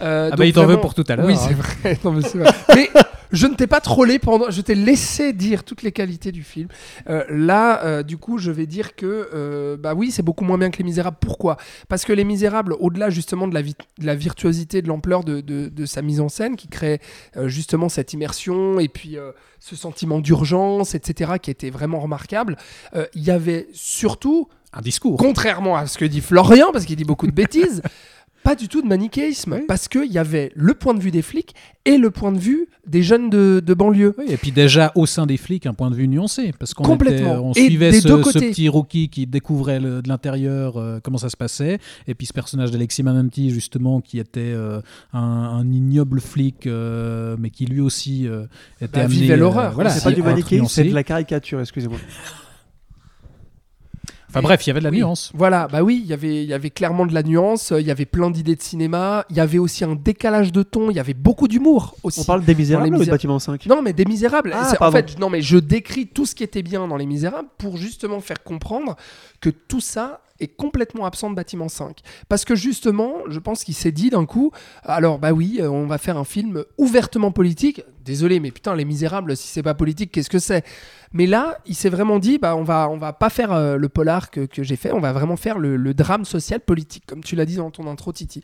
Euh, Ah donc bah il t'en veut pour tout à l'heure. Oui, hein. c'est vrai. <laughs> Non, mais, c'est vrai. Mais je ne t'ai pas trollé pendant. Je t'ai laissé dire toutes les qualités du film. Euh, là, euh, du coup, je vais dire que euh, bah oui, c'est beaucoup moins bien que Les Misérables. Pourquoi? Parce que Les Misérables, au-delà justement de la, vi- de la virtuosité, de l'ampleur de, de- de sa mise en scène, qui crée euh, justement cette immersion et puis euh, ce sentiment d'urgence, etc., qui était vraiment remarquable. euh, Il y avait surtout Un discours. contrairement à ce que dit Florian, parce qu'il dit beaucoup de bêtises, <laughs> pas du tout de manichéisme, Oui. parce qu'il y avait le point de vue des flics et le point de vue des jeunes de, de banlieue. Oui, et puis déjà au sein des flics, un point de vue nuancé, parce qu'on on Et suivait des ce, deux ce côtés. petit rookie qui découvrait le- de l'intérieur euh, comment ça se passait, et puis ce personnage d'Alexis Mananti justement qui était euh, un, un ignoble flic, euh, mais qui lui aussi euh, était Bah, amené. vivait l'horreur. voilà, c'est pas du manichéisme, c'est de la caricature, excusez-moi. Enfin bref, il y avait de la Oui. nuance. Voilà, bah oui, il y avait- il y avait clairement de la nuance, il y avait plein d'idées de cinéma, il y avait aussi un décalage de ton, il y avait beaucoup d'humour aussi. On parle des Misérables ou bâtiment 5 Non, mais des Misérables. Ah, C'est- en pardon. fait, non, mais je décris tout ce qui était bien dans Les Misérables pour justement faire comprendre que tout ça est complètement absent de Bâtiment 5. Parce que justement, je pense qu'il s'est dit d'un coup, alors bah oui, euh, on va faire un film ouvertement politique. Désolé, mais putain, Les Misérables, si c'est pas politique, qu'est-ce que c'est? Mais là, il s'est vraiment dit, bah on va, on va pas faire euh, le polar que, que j'ai fait, on va vraiment faire le, drame social politique, comme tu l'as dit dans ton intro, Titi.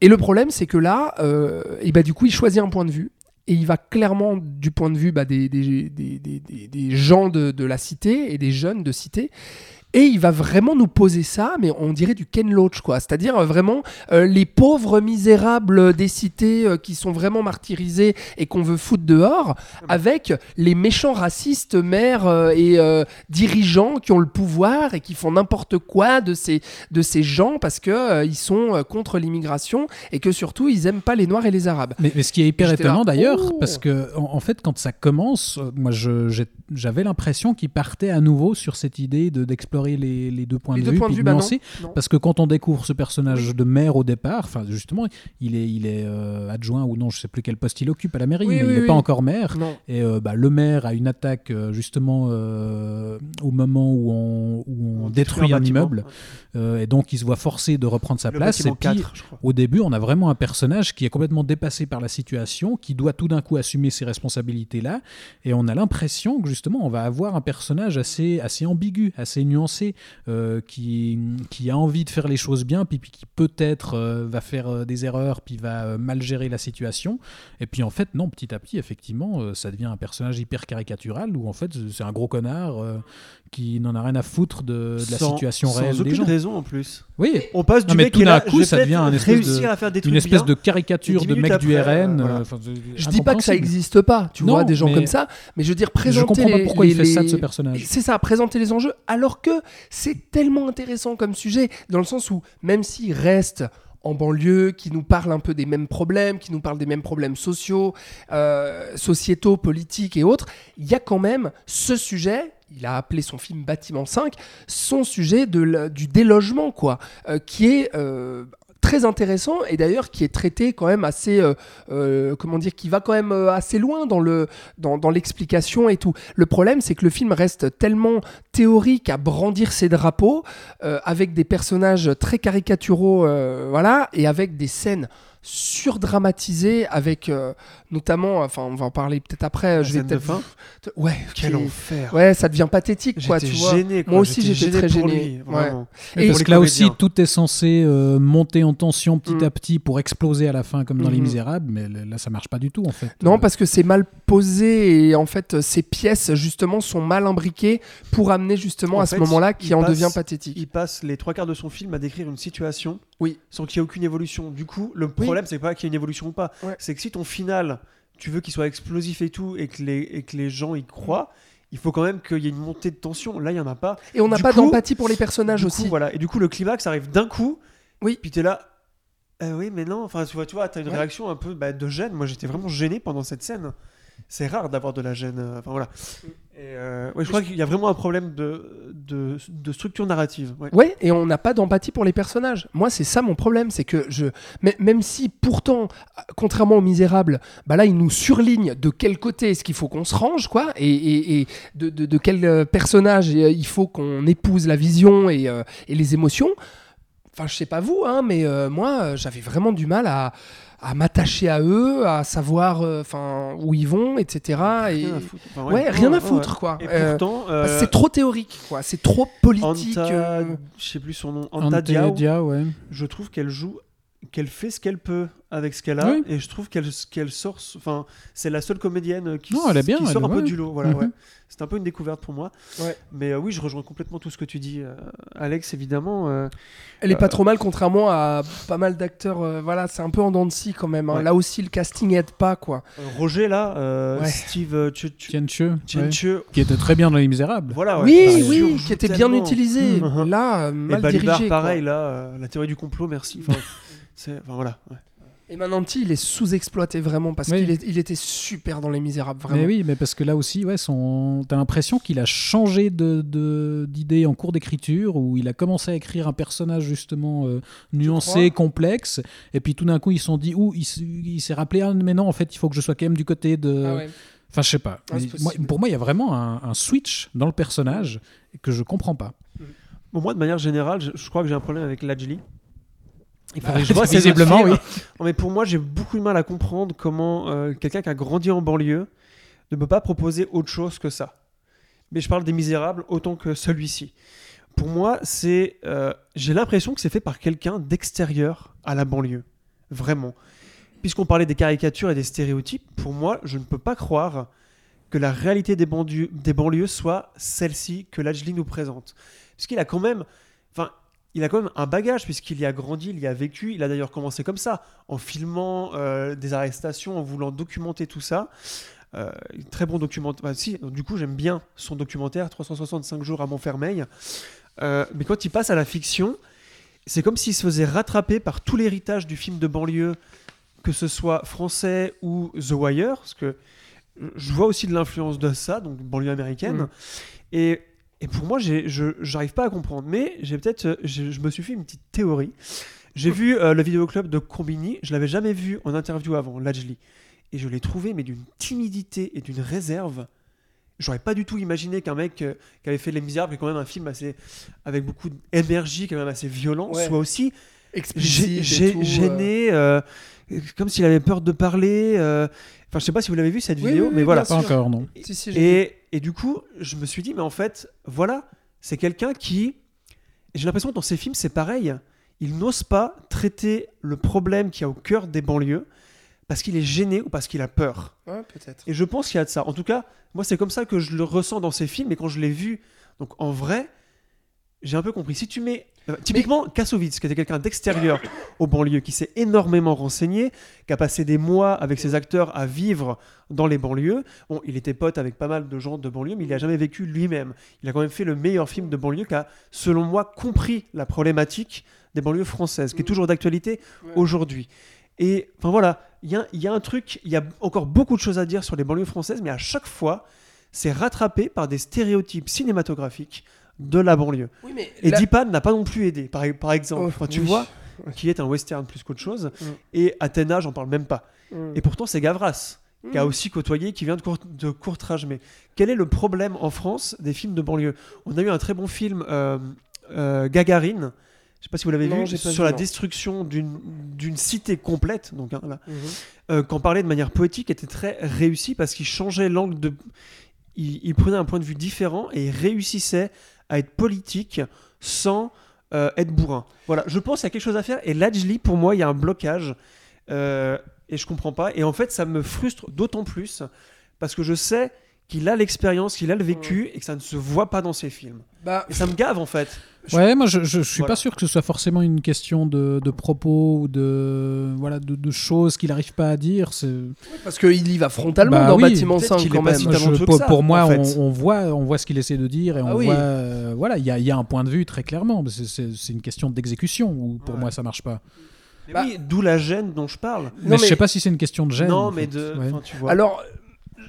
Et le problème, c'est que là, euh, et bah, du coup, il choisit un point de vue. Et il va clairement du point de vue bah, des, des- des- des gens de, de la cité et des jeunes de cité. Et il va vraiment nous poser ça, mais on dirait du Ken Loach, quoi. C'est-à-dire euh, vraiment euh, les pauvres misérables des cités euh, qui sont vraiment martyrisés et qu'on veut foutre dehors, avec les méchants racistes maires et dirigeants qui ont le pouvoir et qui font n'importe quoi de ces, de ces gens parce que ils sont contre l'immigration et que surtout ils aiment pas les noirs et les arabes. Mais, mais ce qui est hyper étonnant d'ailleurs, oh. parce que en, en fait, quand ça commence, moi, j'avais l'impression qu'il partait à nouveau sur cette idée de les, les deux points Les de deux vue, points de vue, bah non. nuancer. Non. Parce que quand on découvre ce personnage de maire au départ, enfin justement, il est, il est euh, adjoint ou non, je sais plus quel poste il occupe à la mairie, Oui, mais oui, il n'est oui. pas encore maire. Non. Et euh, bah, le maire a une attaque euh, justement euh, au moment où on, où on détruit un, immeuble, et donc il se voit forcé de reprendre sa Le place. Et puis 4, je crois. au début, on a vraiment un personnage qui est complètement dépassé par la situation, qui doit tout d'un coup assumer ces responsabilités-là, et on a l'impression que justement, on va avoir un personnage assez, assez ambigu, assez nuancé, euh, qui, qui a envie de faire les choses bien, puis, puis qui peut-être euh, va faire euh, des erreurs, puis va euh, mal gérer la situation. Et puis en fait, non, petit à petit, effectivement, euh, ça devient un personnage hyper caricatural, où en fait, c'est un gros connard euh, qui n'en a rien à foutre de, de la Sans- situation sans réelle des aucune gens. raison en plus. Oui, On passe du Non, mais mec tout qui est d'un là, coup, je ça devient un espèce réussir de- à faire des trucs une espèce bien. de caricature de mec du RN. euh, euh, voilà. enfin, Je dis pas que ça incompréhensible. existe pas, tu Non, vois, des gens mais- comme ça, mais je veux dire Je présenter comprends pas les- pourquoi il les- fait ça de ce personnage. C'est ça, présenter les enjeux, alors que c'est tellement intéressant comme sujet, dans le sens où même s'il reste en banlieue, qui nous parle un peu des mêmes problèmes, qui nous parle des mêmes problèmes sociaux, euh, sociétaux, politiques et autres, il y a quand même ce sujet. Il a appelé son film Bâtiment 5, son sujet de du délogement, quoi, euh, qui est euh, très intéressant et d'ailleurs qui est traité quand même assez, euh, comment dire, qui va quand même assez loin dans le dans, l'explication et tout. Le problème, c'est que le film reste tellement théorique à brandir ses drapeaux, avec des personnages très caricaturaux, voilà, et avec des scènes surdramatisées, avec euh, notamment, enfin, on va en parler peut-être après. La je vais de peut-être. fin Ouais. Quel enfer. Ouais, ça devient pathétique, quoi, tu vois. gêné. quoi. Moi aussi, j'étais très gêné. lui, Ouais. vraiment. Et- Parce que là aussi, tout est censé euh, monter en tension petit Mm. à petit pour exploser à la fin, comme dans Les Mhm. Misérables, mais là, ça marche pas du tout, en fait. Non, Euh, parce que c'est mal posé et en fait, ces pièces, justement, sont mal imbriquées pour amener justement En à ce moment-là qui en passe- devient pathétique. Il passe les trois quarts de son film à décrire une situation Oui. sans qu'il y ait aucune évolution. Du coup, le Oui. problème, c'est pas qu'il y ait une évolution ou pas. Ouais. C'est que si ton final, tu veux qu'il soit explosif et tout, et que les, et que les gens y croient, il faut quand même qu'il y ait une montée de tension. Là, il y en a pas. Et on n'a pas d'empathie pour les personnages aussi. coup, voilà. Et du coup, le climax arrive d'un coup. Oui. Puis t'es là. Euh, oui, mais non. Enfin, tu vois, tu vois, t'as une Ouais. réaction un peu bah, de gêne. Moi, j'étais vraiment gêné pendant cette scène. C'est rare d'avoir de la gêne. euh, Enfin voilà. Et, euh, ouais, je crois qu'il y a vraiment un problème de, de, de structure narrative. ouais. Ouais, et on n'a pas d'empathie pour les personnages. Moi, c'est ça mon problème, c'est que je, mais- même si pourtant, contrairement aux Misérables, bah là, il nous surligne de quel côté est-ce qu'il faut qu'on se range, quoi, et, et- et de, de- de quel euh, personnage il faut qu'on épouse la vision et, euh, et les émotions. Enfin, je sais pas vous, hein, mais euh, moi, j'avais vraiment du mal à, à m'attacher à eux, à savoir, euh, enfin, où ils vont, etc. Et Rien à foutre. Enfin, ouais, rien à foutre, quoi. Et Euh, pourtant, euh, c'est trop théorique, quoi. C'est trop politique. Anta, euh, je sais plus son nom, Anta Ante Diao, Dia, ouais. je trouve qu'elle joue, qu'elle fait ce qu'elle peut avec ce qu'elle a, Oui. et je trouve qu'elle qu'elle sort, enfin, c'est la seule comédienne qui, Non, elle est bien, qui sort un peu du lot. Voilà, Mhm. ouais. C'est un peu une découverte pour moi. Ouais. Mais euh, oui, je rejoins complètement tout ce que tu dis, euh, Alex, évidemment. euh, Elle est pas Euh, trop mal, contrairement à pas mal d'acteurs. euh, voilà, c'est un peu en dents de scie quand même. hein. Ouais. Là aussi, le casting aide pas, quoi. Roger, là, euh, Ouais. Steve euh, ouais, Chen-Che, qui était très bien dans Les Misérables. voilà. ouais, oui, oui, qui était bien utilisé. Mhm. Là, euh, Et mal Balibar, dirigé. quoi. pareil, là, euh, la théorie du complot, merci. Enfin, c'est, enfin, voilà. ouais. Et Mananti, il est sous-exploité vraiment parce Oui. qu'il est- il était super dans Les Misérables, vraiment. Mais oui, mais parce que là aussi, ouais, son... t'as l'impression qu'il a changé de, de- d'idée en cours d'écriture, où il a commencé à écrire un personnage justement euh, nuancé, complexe, et puis tout d'un coup ils se sont dit, ouh, il, s'est rappelé, ah, mais non, en fait, il faut que je sois quand même du côté de... Ah ouais. Enfin, je sais pas. Ah, moi- pour moi, il y a vraiment un, un switch dans le personnage que je comprends pas. Bon, moi, de manière générale, je, je crois que j'ai un problème avec Lajli. Il Bah, faudrait ses visiblement, oui. Non, mais pour moi, j'ai beaucoup de mal à comprendre comment euh, quelqu'un qui a grandi en banlieue ne peut pas proposer autre chose que ça. Mais je parle des Misérables autant que celui-ci. Pour moi, c'est, euh, j'ai l'impression que c'est fait par quelqu'un d'extérieur à la banlieue, vraiment. Puisqu'on parlait des caricatures et des stéréotypes, pour moi, je ne peux pas croire que la réalité des, banlieues, des banlieues soit celle-ci que Lajli nous présente. Parce qu'il a quand même, il a quand même un bagage puisqu'il y a grandi, il y a vécu. Il a d'ailleurs commencé comme ça, en filmant euh, des arrestations, en voulant documenter tout ça. Euh, très bon documentaire. Bah, si, du coup, j'aime bien son documentaire 365 jours à Montfermeil. Euh, mais quand il passe à la fiction, c'est comme s'il se faisait rattraper par tout l'héritage du film de banlieue, que ce soit français ou The Wire, parce que je vois aussi de l'influence de ça, donc banlieue américaine. Mm. Et, et pour moi, je j'arrive pas à comprendre. Mais j'ai peut-être, euh, je me suis fait une petite théorie. J'ai vu euh, le vidéoclub de Combini, je l'avais jamais vu en interview avant, Lajli. Et je l'ai trouvé, mais d'une timidité et d'une réserve. J'aurais pas du tout imaginé qu'un mec euh, qui avait fait Les Misérables, qui est quand même un film assez, avec beaucoup d'énergie, quand même assez violent, Ouais. soit aussi Explicite gê- et gê- tout, euh. gêné, euh, comme s'il avait peur de parler. Enfin, je sais pas si vous l'avez vu cette Oui, vidéo, oui, oui, mais voilà. Pas encore, non. Si, si, j'ai vu. Et, et du coup, je me suis dit, mais en fait, voilà, c'est quelqu'un qui. et J'ai l'impression que dans ses films, c'est pareil. Il n'ose pas traiter le problème qu'il y a au cœur des banlieues parce qu'il est gêné ou parce qu'il a peur. Ouais, peut-être. Et je pense qu'il y a de ça. En tout cas, moi, c'est comme ça que je le ressens dans ses films. Et quand je l'ai vu, donc en vrai, j'ai un peu compris. Si tu mets. euh, typiquement, Kassovitz, qui était quelqu'un d'extérieur aux banlieues, qui s'est énormément renseigné, qui a passé des mois avec ses acteurs à vivre dans les banlieues. Bon, il était pote avec pas mal de gens de banlieue, mais il n'a jamais vécu lui-même. Il a quand même fait le meilleur film de banlieue qui a, selon moi, compris la problématique des banlieues françaises, qui est toujours d'actualité Ouais. aujourd'hui. Et enfin voilà, il y a, il y a un truc, il y a encore beaucoup de choses à dire sur les banlieues françaises, mais à chaque fois, c'est rattrapé par des stéréotypes cinématographiques de la banlieue. Oui, mais Et là- Dipan n'a pas non plus aidé, par, par exemple. Oh, Enfin, tu oui. vois, qui est un western plus qu'autre chose. Mm. Et Athéna, j'en parle même pas. Mm. Et pourtant, c'est Gavras qui a Mm. aussi côtoyé, qui vient de, court, de Courtrage. Mais quel est le problème en France des films de banlieue? On a eu un très bon film, euh, euh, Gagarine. Je sais pas si vous l'avez vu, sur vu, la non. destruction d'une d'une cité complète. Donc, hein, là, Mhm. euh, qu'en parlait de manière poétique était très réussi parce qu'il changeait l'angle de. Il, prenait un point de vue différent et il réussissait à être politique sans euh, être bourrin. Voilà, je pense qu'il y a quelque chose à faire et Lajli, pour moi, il y a un blocage euh, et je comprends pas. Et en fait, ça me frustre d'autant plus parce que je sais qu'il a l'expérience, qu'il a le vécu et que ça ne se voit pas dans ses films. Bah, Et ça me gave en fait. Ouais, moi je, je, je suis Voilà. pas sûr que ce soit forcément une question de, de propos ou de, voilà, de, de choses qu'il n'arrive pas à dire. C'est... parce qu'il y va frontalement Bah dans oui, Bâtiment peut-être 5 qu'il est quand pas même. si Moi, je- talentueux que pour, ça, pour moi, en fait. on, on voit, on voit ce qu'il essaie de dire et on Ah oui. voit, euh, voilà, il y a, il y a un point de vue très clairement. mais C'est, c'est- c'est une question d'exécution où pour Ouais. moi ça marche pas. Mais Bah- oui, d'où la gêne dont je parle. mais, Non, je mais- sais pas si c'est une question de gêne. non, en mais fait. de. Ouais. enfin, tu vois. Alors,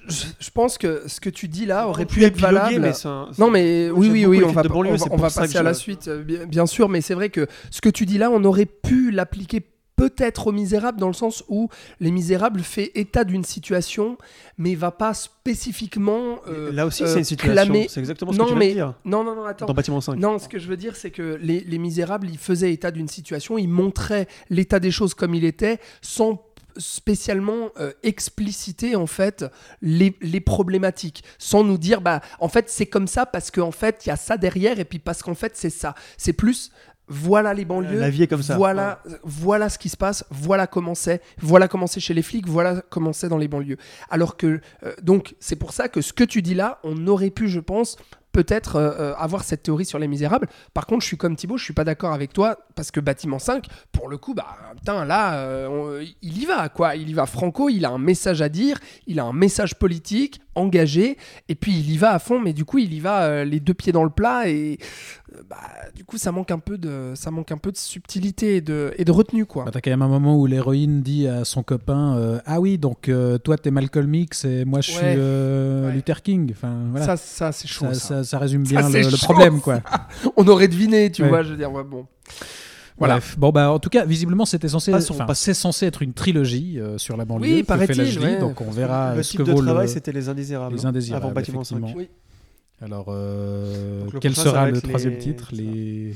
je, je pense que ce que tu dis là aurait pu être valable. mais un- Non mais oui oui oui on va, de banlieue, on va, c'est on pour va ça passer à la suite euh, bien, bien sûr mais c'est vrai que ce que tu dis là on aurait pu l'appliquer peut-être aux Misérables dans le sens où Les Misérables fait état d'une situation mais va pas spécifiquement euh, Là aussi, euh, c'est une situation. clamer- C'est exactement ce non que tu mais dire. non non non attends Dans Bâtiment 5. non, ce que je veux dire, c'est que les, les Misérables, ils faisaient état d'une situation, ils montraient l'état des choses comme il était, sans spécialement euh, expliciter en fait les, les problématiques, sans nous dire bah en fait c'est comme ça parce qu'en fait il y a ça derrière et puis parce qu'en fait c'est ça. C'est plus voilà les banlieues, La vie est comme ça. voilà, voilà ce qui se passe, voilà comment c'est, voilà comment c'est chez les flics, voilà comment c'est dans les banlieues. Alors que, euh, donc, c'est pour ça que ce que tu dis là, on aurait pu, je pense, peut-être euh, euh, avoir cette théorie sur les misérables. Par contre, je suis comme Thibaut, je suis pas d'accord avec toi, parce que Bâtiment 5, pour le coup, bah, putain, là, euh, on- il y va, quoi. Il y va franco, il a un message à dire, il a un message politique, engagé, et puis il y va à fond, mais du coup, il y va euh, les deux pieds dans le plat, et bah, du coup, ça manque un peu de, ça manque un peu de subtilité et de, et de retenue, quoi. Bah, T'as quand même un moment où l'héroïne dit à son copain Ah oui, donc toi t'es Malcolm X et moi je suis Ouais. Ouais. Luther King. Enfin, voilà. Ça, ça c'est chaud. ça, ça. Ça- ça résume Ça, bien le, problème. quoi. <laughs> On aurait deviné, tu Ouais. vois, je veux dire, ouais, bon. Voilà. Bref. Bon, bah, en tout cas, visiblement, c'était censé, c'est censé être une trilogie euh, sur la banlieue. Oui, paraît-il, ouais. donc on verra Le ce type que de vaut travail, le... c'était Les Indésirables. Les hein, Indésirables, Avant Bâtiment 5. effectivement. Oui. Alors, euh, quel sera le troisième les- titre les...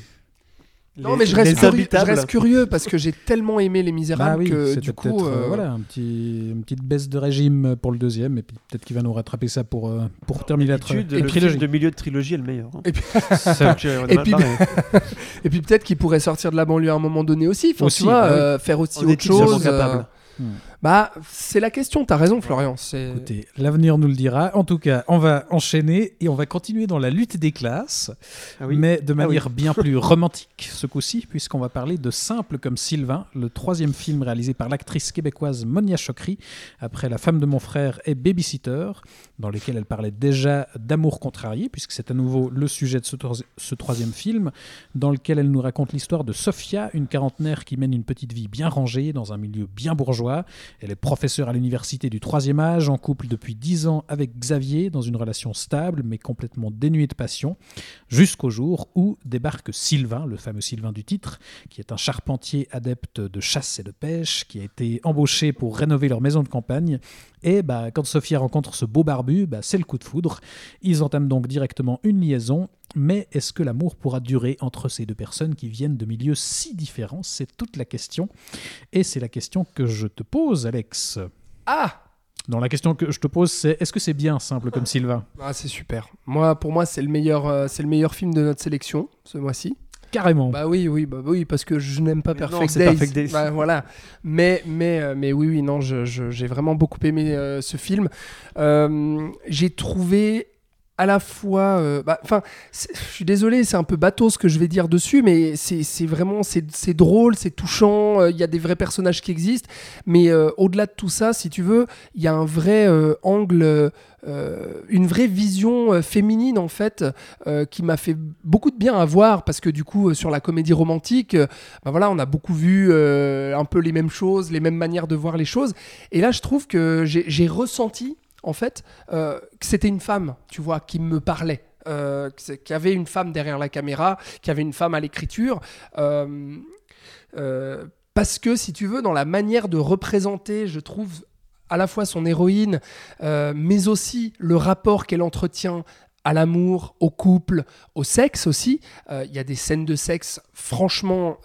Non, Les- mais je reste, curieux, je Habitables. reste curieux parce que j'ai tellement aimé Les Bah Misérables oui, que du coup. euh, euh, voilà, un petit, une petite baisse de régime pour le deuxième, et puis peut-être qu'il va nous rattraper ça pour, euh, pour terminer la, le trilogie. de milieu de trilogie est le meilleur. hein. Et puis, <laughs> Et puis- barré. <laughs> et puis peut-être qu'il pourrait sortir de la banlieue à un moment donné aussi. Enfin, Aussi, tu vois, bah oui. euh, faire aussi autre chose. capable Hmm. Bah, c'est la question. T'as raison, Florian. Écoutez, l'avenir nous le dira. En tout cas, on va enchaîner et on va continuer dans la lutte des classes, Ah oui. mais de Ah manière bien <laughs> plus romantique ce coup-ci, puisqu'on va parler de Simple comme Sylvain, le troisième film réalisé par l'actrice québécoise Monia Chokri, après La femme de mon frère et Babysitter, dans lequel elle parlait déjà d'amour contrarié, puisque c'est à nouveau le sujet de ce, ce troisième film, dans lequel elle nous raconte l'histoire de Sophia, une quarantenaire qui mène une petite vie bien rangée dans un milieu bien bourgeois. Elle est professeure à l'université du troisième âge, en couple depuis 10 ans avec Xavier, dans une relation stable mais complètement dénuée de passion, jusqu'au jour où débarque Sylvain, le fameux Sylvain du titre, qui est un charpentier adepte de chasse et de pêche, qui a été embauché pour rénover leur maison de campagne. Et bah, quand Sophia rencontre ce beau barbu, bah, c'est le coup de foudre. Ils entament donc directement une liaison. Mais est-ce que l'amour pourra durer entre ces deux personnes qui viennent de milieux si différents? C'est toute la question. Et c'est la question que je te pose, Alex. Ah. Non, la question que je te pose, c'est est-ce que c'est bien simple comme Sylvain? Ah, c'est super. Moi, pour moi, c'est le meilleur, euh, c'est le meilleur film de notre sélection ce mois-ci. Carrément. Bah oui, oui, bah oui, parce que je n'aime pas Mais non, Perfect, c'est Days. Perfect Days. Bah, voilà. Mais, mais, euh, mais oui, oui, non, je- je- j'ai vraiment beaucoup aimé euh, ce film. Euh, j'ai trouvé à la fois, euh, bah, enfin, je suis désolé, c'est un peu bateau ce que je vais dire dessus, mais c'est vraiment, c'est drôle, c'est touchant. euh, Il y a des vrais personnages qui existent, mais euh, au-delà de tout ça, si tu veux, il y a un vrai angle. une vraie vision féminine en fait qui m'a fait beaucoup de bien à voir parce que du coup sur la comédie romantique bah voilà on a beaucoup vu un peu les mêmes choses les mêmes manières de voir les choses et là je trouve que j'ai ressenti en fait euh, c'était une femme tu vois qui me parlait euh, qu'il avait une femme derrière la caméra qu'il y avait une femme à l'écriture euh, parce que si tu veux dans la manière de représenter je trouve à la fois son héroïne, mais aussi le rapport qu'elle entretient à l'amour, au couple, au sexe aussi. Il y a des scènes de sexe franchement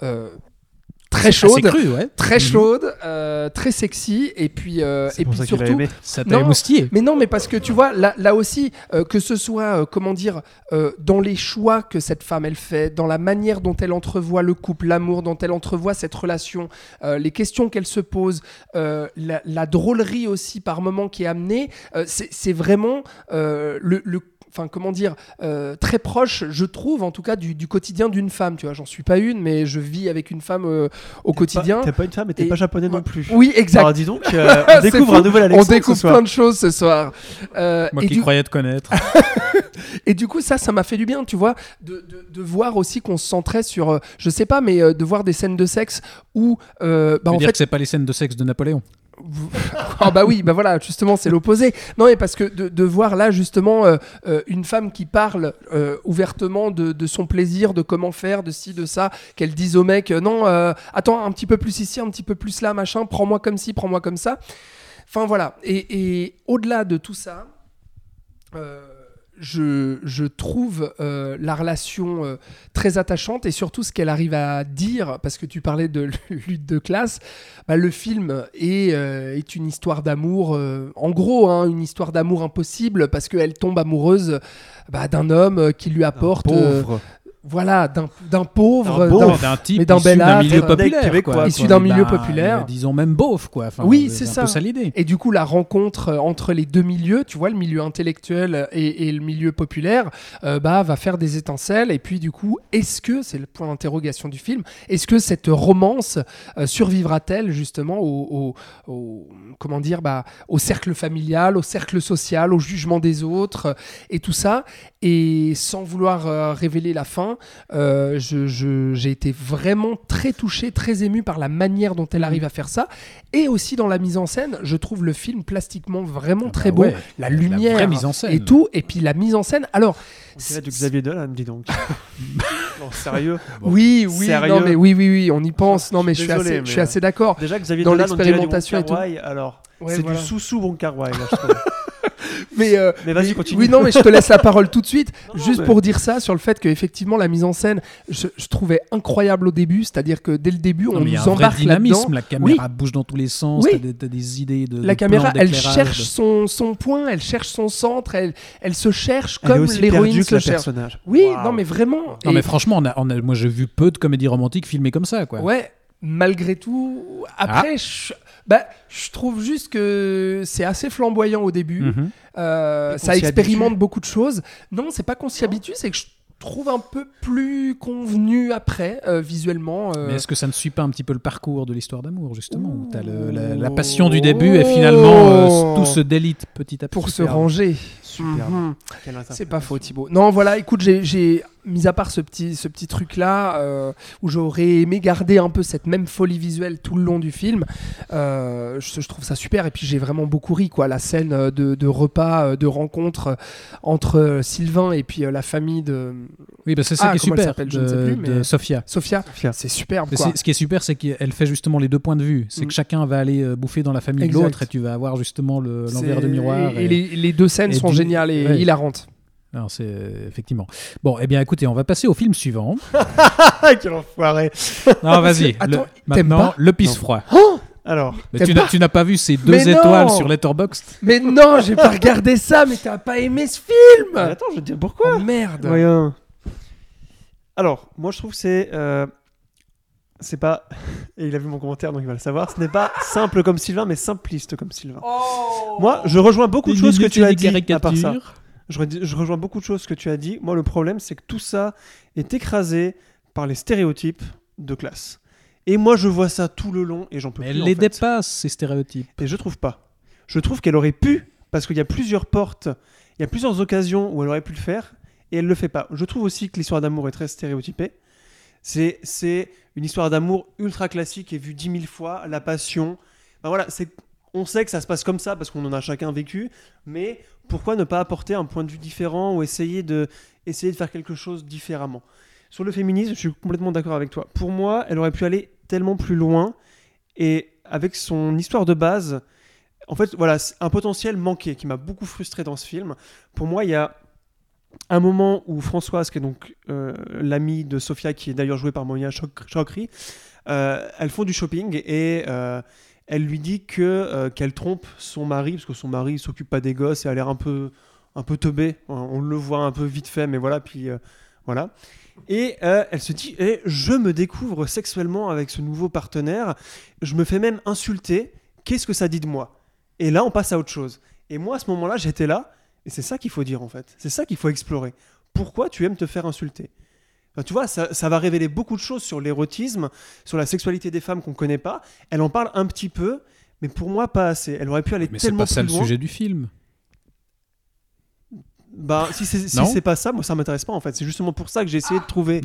très cru, ouais. très Mhm. chaudes, euh, très sexy, et puis, euh, et pour puis ça surtout, aimé. Ça t'a Non, émoustillé. mais non, mais parce que tu vois, là, là aussi, euh, que ce soit, euh, comment dire, euh, dans les choix que cette femme, elle fait, dans la manière dont elle entrevoit le couple, l'amour, dont elle entrevoit cette relation, euh, les questions qu'elle se pose, euh, la, la drôlerie aussi par moment qui est amenée, euh, c'est c'est vraiment euh, le... le Enfin, comment dire, euh, très proche, je trouve, en tout cas, du, du quotidien d'une femme. Tu vois, j'en suis pas une, mais je vis avec une femme euh, au quotidien. T'es pas une femme et t'es Et- pas japonais non plus. Oui, exact. Alors dis donc, euh, <laughs> on découvre un nouvel On Alexandre ce découvre soir. plein de choses ce soir. Euh, Moi et qui du- croyais te connaître. <laughs> Et du coup, ça, ça m'a fait du bien, tu vois, de, de, de voir aussi qu'on se centrait sur, je sais pas, mais de voir des scènes de sexe où, euh, bah en dire fait, que c'est pas les scènes de sexe de Napoléon <laughs> ah bah oui, bah voilà, justement, c'est l'opposé. Non, mais parce que de, voir là, justement, euh, euh, une femme qui parle euh, ouvertement de, son plaisir, de comment faire, de ci, de ça, qu'elle dise au mec, non, attends, un petit peu plus ici, un petit peu plus là, machin, prends-moi comme ci, prends-moi comme ça. Enfin voilà, et, et au-delà de tout ça, euh, je, je trouve euh, la relation euh, très attachante et surtout ce qu'elle arrive à dire, parce que tu parlais de <laughs> lutte de classe, bah, le film est, euh, est une histoire d'amour, euh, en gros, hein, une histoire d'amour impossible, parce qu'elle tombe amoureuse bah, d'un homme euh, qui lui apporte, euh, Pauvre. Voilà, d'un pauvre, D'un type mais d'un bel milieu d'un populaire, quoi. Issu d'un milieu Bah, populaire. euh, disons même beauf, quoi. Enfin, Oui, euh, c'est ça. l'idée. Et du coup, la rencontre euh, entre les deux milieux, tu vois, le milieu intellectuel et, et le milieu populaire, euh, bah, va faire des étincelles. Et puis, du coup, est-ce que, c'est le point d'interrogation du film, est-ce que cette romance euh, survivra-t-elle justement au, au- au- comment dire, bah, au cercle familial, au cercle social, au jugement des autres euh, et tout ça? Et sans vouloir euh, révéler la fin, euh, je- je- j'ai été vraiment très touché, très ému par la manière dont elle arrive à faire ça. Et aussi dans la mise en scène, je trouve le film plastiquement vraiment Ah très bah beau. ouais, La lumière mise en scène. et tout. Et puis la mise en scène. Alors, dirait du Xavier Dolan, dis donc. <laughs> non, sérieux. oui, oui, Sérieux non, mais oui, oui, oui, on y pense. Non, mais je suis Désolé, assez, mais, je suis euh, assez d'accord. Déjà, Xavier Dans Dolan, on dirait du l'expérimentation et tout. Alors. Ouais, c'est voilà. du sous-sous Wong Kar-wai, là, je trouve. <laughs> Mais, euh, Mais vas-y, continue. Oui, non, mais je te laisse la parole tout de suite. Non, juste mais- pour dire ça sur le fait qu'effectivement, la mise en scène, je, je trouvais incroyable au début. C'est-à-dire que dès le début, Non, on mais il y a nous un vrai embarque là-dedans. dynamisme. La caméra bouge dans tous les sens. Oui. T'as des, t'as des idées de. La de caméra, plans elle cherche son, son point, elle cherche son centre, elle, elle se cherche Elle est comme aussi l'héroïne perdue que se le cherche. personnage. Oui, non, mais vraiment. Non, Et- mais franchement, on a, on a- moi j'ai vu peu de comédies romantiques filmées comme ça, quoi. Ouais, malgré tout. Ah. Après, je, bah, je trouve juste que c'est assez flamboyant au début. Mhm. Euh, ça expérimente habitue. beaucoup de choses. Non, c'est pas qu'on s'y habitue, c'est que je trouve un peu plus convenu après, euh, visuellement. euh. Mais est-ce que ça ne suit pas un petit peu le parcours de l'histoire d'amour, justement où le- la, la passion du début et finalement tout se délite petit à petit pour se ranger. Superbe. Mhm. Quelle C'est pas faux. Thibaut. Non, voilà, écoute, j'ai- mis à part ce petit, ce petit truc-là, euh, où j'aurais aimé garder un peu cette même folie visuelle tout le long du film, euh, je, je trouve ça super. Et puis j'ai vraiment beaucoup ri, quoi. La scène euh, de, de repas, de rencontre entre Sylvain et puis la famille de Oui, bah c'est ça Ah, qui est super je ne sais de, plus, de mais- Sophia. Sophia. Sophia. C'est superbe, quoi. Ce qui est super, c'est qu'elle fait justement les deux points de vue. C'est Mm. que chacun va aller bouffer dans la famille Exact. de l'autre et tu vas avoir justement le- l'envers de miroir. Et, et- les, les deux scènes et sont géniales et ouais. Non, c'est effectivement. Bon, eh bien, écoutez, on va passer au film suivant. Ah, <laughs> quel enfoiré. Non, vas-y. <laughs> Maintenant, pas le pisse Non. froid. Alors, Mais tu n'as- pas tu n'as pas vu ces deux Mais non étoiles sur Letterboxd? Mais non, j'ai pas regardé ça, mais t'as pas aimé ce film mais attends, je vais te dire pourquoi. Oh, Merde Voyons. Alors, moi je trouve que c'est. euh, c'est pas. <laughs> Et il a vu mon commentaire donc il va le savoir. Ce n'est pas simple comme Sylvain, mais simpliste comme Sylvain. Moi, je rejoins beaucoup de choses que tu as dit. À part ça. Je, re- je rejoins beaucoup de choses que tu as dit. Moi, le problème, c'est que tout ça est écrasé par les stéréotypes de classe. Et moi, je vois ça tout le long et j'en peux Mais plus. elle les fait. dépasse, ces stéréotypes. Et je trouve pas. Je trouve qu'elle aurait pu, parce qu'il y a plusieurs portes, il y a plusieurs occasions où elle aurait pu le faire, et elle le fait pas. Je trouve aussi que l'histoire d'amour est très stéréotypée. C'est, une histoire d'amour ultra classique et vue dix mille fois, la passion. Ben voilà, on sait que ça se passe comme ça parce qu'on en a chacun vécu, mais pourquoi ne pas apporter un point de vue différent ou essayer de, essayer de faire quelque chose différemment? Sur le féminisme, je suis complètement d'accord avec toi. Pour moi, elle aurait pu aller tellement plus loin et avec son histoire de base, en fait, voilà, un potentiel manqué qui m'a beaucoup frustré dans ce film. Pour moi, il y a un moment où Françoise, qui est donc euh, l'amie de Sophia, qui est d'ailleurs jouée par Monia Chokri, euh, elles font du shopping et euh, elle lui dit que euh, qu'elle trompe son mari parce que son mari s'occupe pas des gosses et a l'air un peu un peu teubé. On le voit un peu vite fait, mais voilà. Puis voilà. Et elle se dit, eh, je me découvre sexuellement avec ce nouveau partenaire. Je me fais même insulter. Qu'est-ce que ça dit de moi? Et là, on passe à autre chose. Et moi, à ce moment-là, j'étais là. Et c'est ça qu'il faut dire, en fait. C'est ça qu'il faut explorer. Pourquoi tu aimes te faire insulter? Enfin, Tu vois, ça, ça va révéler beaucoup de choses sur l'érotisme, sur la sexualité des femmes qu'on connaît pas. Elle en parle un petit peu, mais pour moi, pas assez. Elle aurait pu aller Mais c'est tellement pas ça plus le loin. sujet du film. Bah, si c'est si c'est pas ça, moi, ça m'intéresse pas, en fait. C'est justement pour ça que j'ai essayé de trouver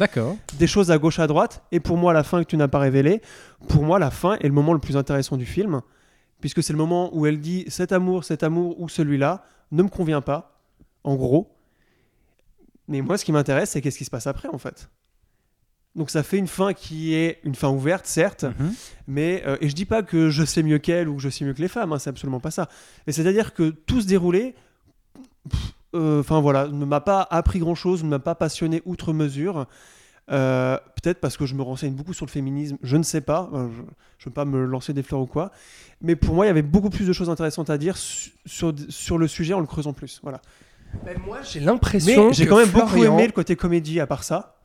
des choses à gauche à droite et pour moi la fin que tu n'as pas révélée pour moi la fin est le moment le plus intéressant du film puisque c'est le moment où elle dit cet amour, cet amour ou celui-là ne me convient pas, en gros. Mais moi, ce qui m'intéresse, c'est qu'est-ce qui se passe après, en fait. Donc ça fait une fin qui est une fin ouverte, certes, Mhm. mais euh, et je dis pas que je sais mieux qu'elle ou que je sais mieux que les femmes, hein, c'est absolument pas ça. Mais c'est-à-dire que tout se déroulait, euh, enfin voilà, ne m'a pas appris grand-chose, ne m'a pas passionné outre mesure. Euh, Peut-être parce que je me renseigne beaucoup sur le féminisme, je ne sais pas, euh, je ne veux pas me lancer des fleurs ou quoi. Mais pour moi, il y avait beaucoup plus de choses intéressantes à dire su- sur, sur le sujet en le creusant plus. Voilà. Ben, moi, j'ai l'impression. j'ai que quand même beaucoup Florian- aimé le côté comédie à part ça.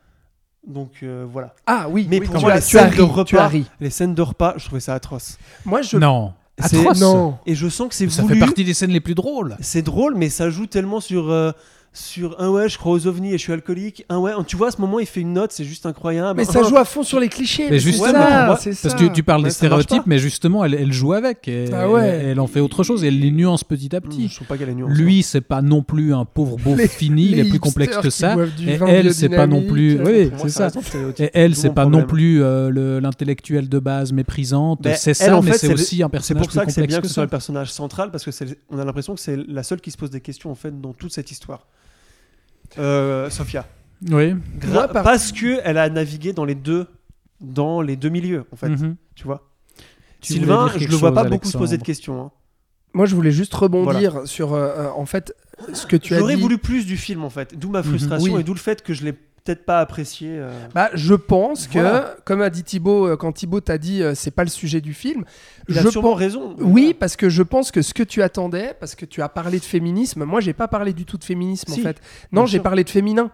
Donc euh, voilà. Ah oui, Mais oui, pour moi, les scènes de ri, repas, les scènes de repas, je trouvais ça atroce. Moi, je. Non. C'est- Atroce. Non. Et je sens que c'est Ça voulu. fait partie des scènes les plus drôles. C'est drôle, mais ça joue tellement sur euh, sur un ouais, je crois aux ovnis et je suis alcoolique. Un ouais, tu vois, à ce moment, il fait une note, c'est juste incroyable. Mais ça joue à fond sur les clichés. Mais c'est justement, ça, moi- c'est Parce ça. que tu, tu parles Ouais, des stéréotypes, mais justement, elle, elle joue avec. Et, Ah ouais. elle, elle en fait autre chose et elle les nuance petit à petit. Je trouve pas qu'elle a nuance. Lui, c'est pas non plus un pauvre beau Les- fini, il les est plus complexe que ça. Et elle, c'est pas non plus. Oui, c'est ça. Et elle, c'est pas non plus euh, le- l'intellectuel de base méprisante. C'est ça, mais c'est c'est aussi un C'est personnage pour ça plus que c'est bien que ce soit le personnage central parce que c'est- on a l'impression que c'est la seule qui se pose des questions en fait dans toute cette histoire. Euh, Sophia. Oui. Gra- Moi, par- Parce que elle a navigué dans les deux dans les deux milieux en fait. Mhm. Tu vois. Tu voulais Sylvain, dire je quelque le vois chose, pas beaucoup se poser de Alexandre. questions. hein. Moi, je voulais juste rebondir sur, euh, euh, en fait, ce que tu as J'aurais dit. voulu plus du film en fait. D'où ma frustration Oui. et d'où le fait que je l'ai peut-être pas apprécié. euh. Bah, je pense que, comme a dit Thibaut, euh, quand Thibaut t'a dit euh, c'est pas le sujet du film, Il a je sûrement pense- raison. Oui, parce que je pense que ce que tu attendais, parce que tu as parlé de féminisme, moi j'ai pas parlé du tout de féminisme Si, en fait. Non, j'ai parlé de féminin.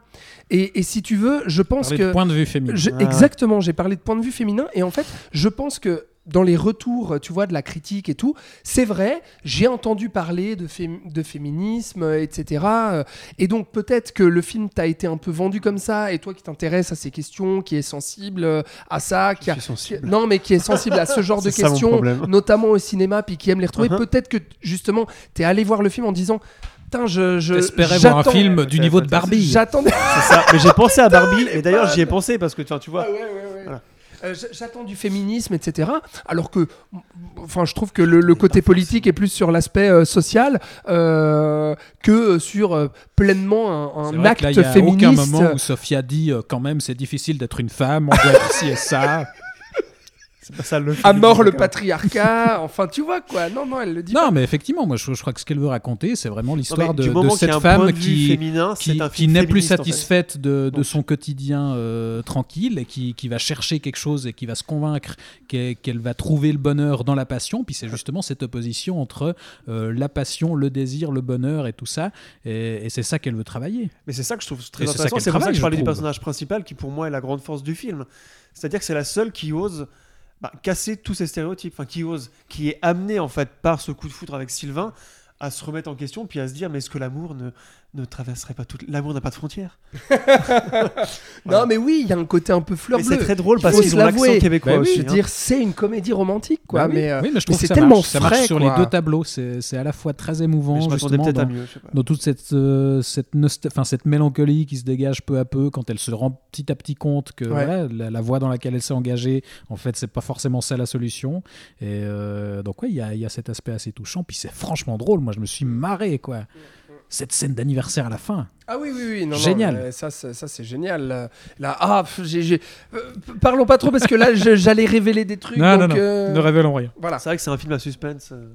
Et, et si tu veux, je pense que de point de vue féminin. Je- Ah ouais. Exactement, j'ai parlé de point de vue féminin et en fait, je pense que dans les retours, tu vois, de la critique et tout, c'est vrai, j'ai entendu parler de, fém- de féminisme, euh, etc. euh, Et donc peut-être que le film t'a été un peu vendu comme ça, et toi qui t'intéresses à ces questions, qui est sensible euh, à ça, qui a- non mais qui est sensible à ce genre <laughs> de questions, <laughs> notamment au cinéma, puis qui aime les retrouver, Uh-huh. peut-être que justement, t'es allé voir le film en disant, putain, je, je J'espérais voir un film du niveau de Barbie. J'attendais. C'est ça. Mais j'ai pensé à Barbie et d'ailleurs j'y ai pensé parce que tu vois, tu vois. Ah ouais, ouais, ouais. Voilà. Euh, J'attends du féminisme, etc. Alors que, enfin, je trouve que le, le côté politique est plus sur l'aspect euh, social euh, que sur pleinement un, acte là, il y a féministe. aucun moment où Sophia dit quand même c'est difficile d'être une femme, on doit être ci et ça. <laughs> C'est pas ça le à mort le patriarcat. enfin, tu vois quoi Non, non, elle le dit Non, pas. mais effectivement, moi je, je crois que ce qu'elle veut raconter, c'est vraiment l'histoire de, cette femme qui, féminin, n'est plus féministe, en fait. satisfaite de, son quotidien euh, tranquille et qui, qui va chercher quelque chose et qui va se convaincre qu'elle va trouver le bonheur dans la passion. Puis c'est justement cette opposition entre euh, la passion, le désir, le bonheur et tout ça. Et, et c'est ça qu'elle veut travailler. Mais c'est ça que je trouve très Et c'est ça intéressant. C'est pour ça que je parlais du personnage principal qui pour moi est la grande force du film. C'est-à-dire que c'est la seule qui ose bah, casser tous ces stéréotypes, enfin qui ose, qui est amenée en fait par ce coup de foudre avec Sylvain à se remettre en question puis à se dire mais est-ce que l'amour ne, ne traverserait pas toute l'amour n'a pas de frontières <laughs> Voilà. Non, mais oui, il y a un côté un peu fleur Mais bleue. c'est très drôle parce qu'ils ont l'accent québécois Bah oui, aussi. Je veux hein. dire, c'est une comédie romantique, quoi. Bah oui. mais, euh, oui, mais je trouve c'est que ça tellement marche. Ça marche frais, sur quoi. les deux tableaux. C'est c'est à la fois très émouvant, Mais je justement, peut-être à dans- mieux. je sais pas. dans toute cette, euh, cette, nostal- enfin, cette mélancolie qui se dégage peu à peu quand elle se rend petit à petit compte que Ouais. voilà, la, la voie dans laquelle elle s'est engagée, en fait, c'est pas forcément ça la solution. Et euh, donc, ouais, il y a, il y a cet aspect assez touchant. Puis c'est franchement drôle. Moi, je me suis marré, quoi. Cette scène d'anniversaire à la fin. Ah oui, oui, oui. Non, Génial. ça, c'est- ça c'est génial. Là, ah, euh, parlons pas trop parce que là, j'allais révéler des trucs. Non, non, donc, non. euh, Ne révélons rien. Voilà. C'est vrai que c'est un film à suspense. euh.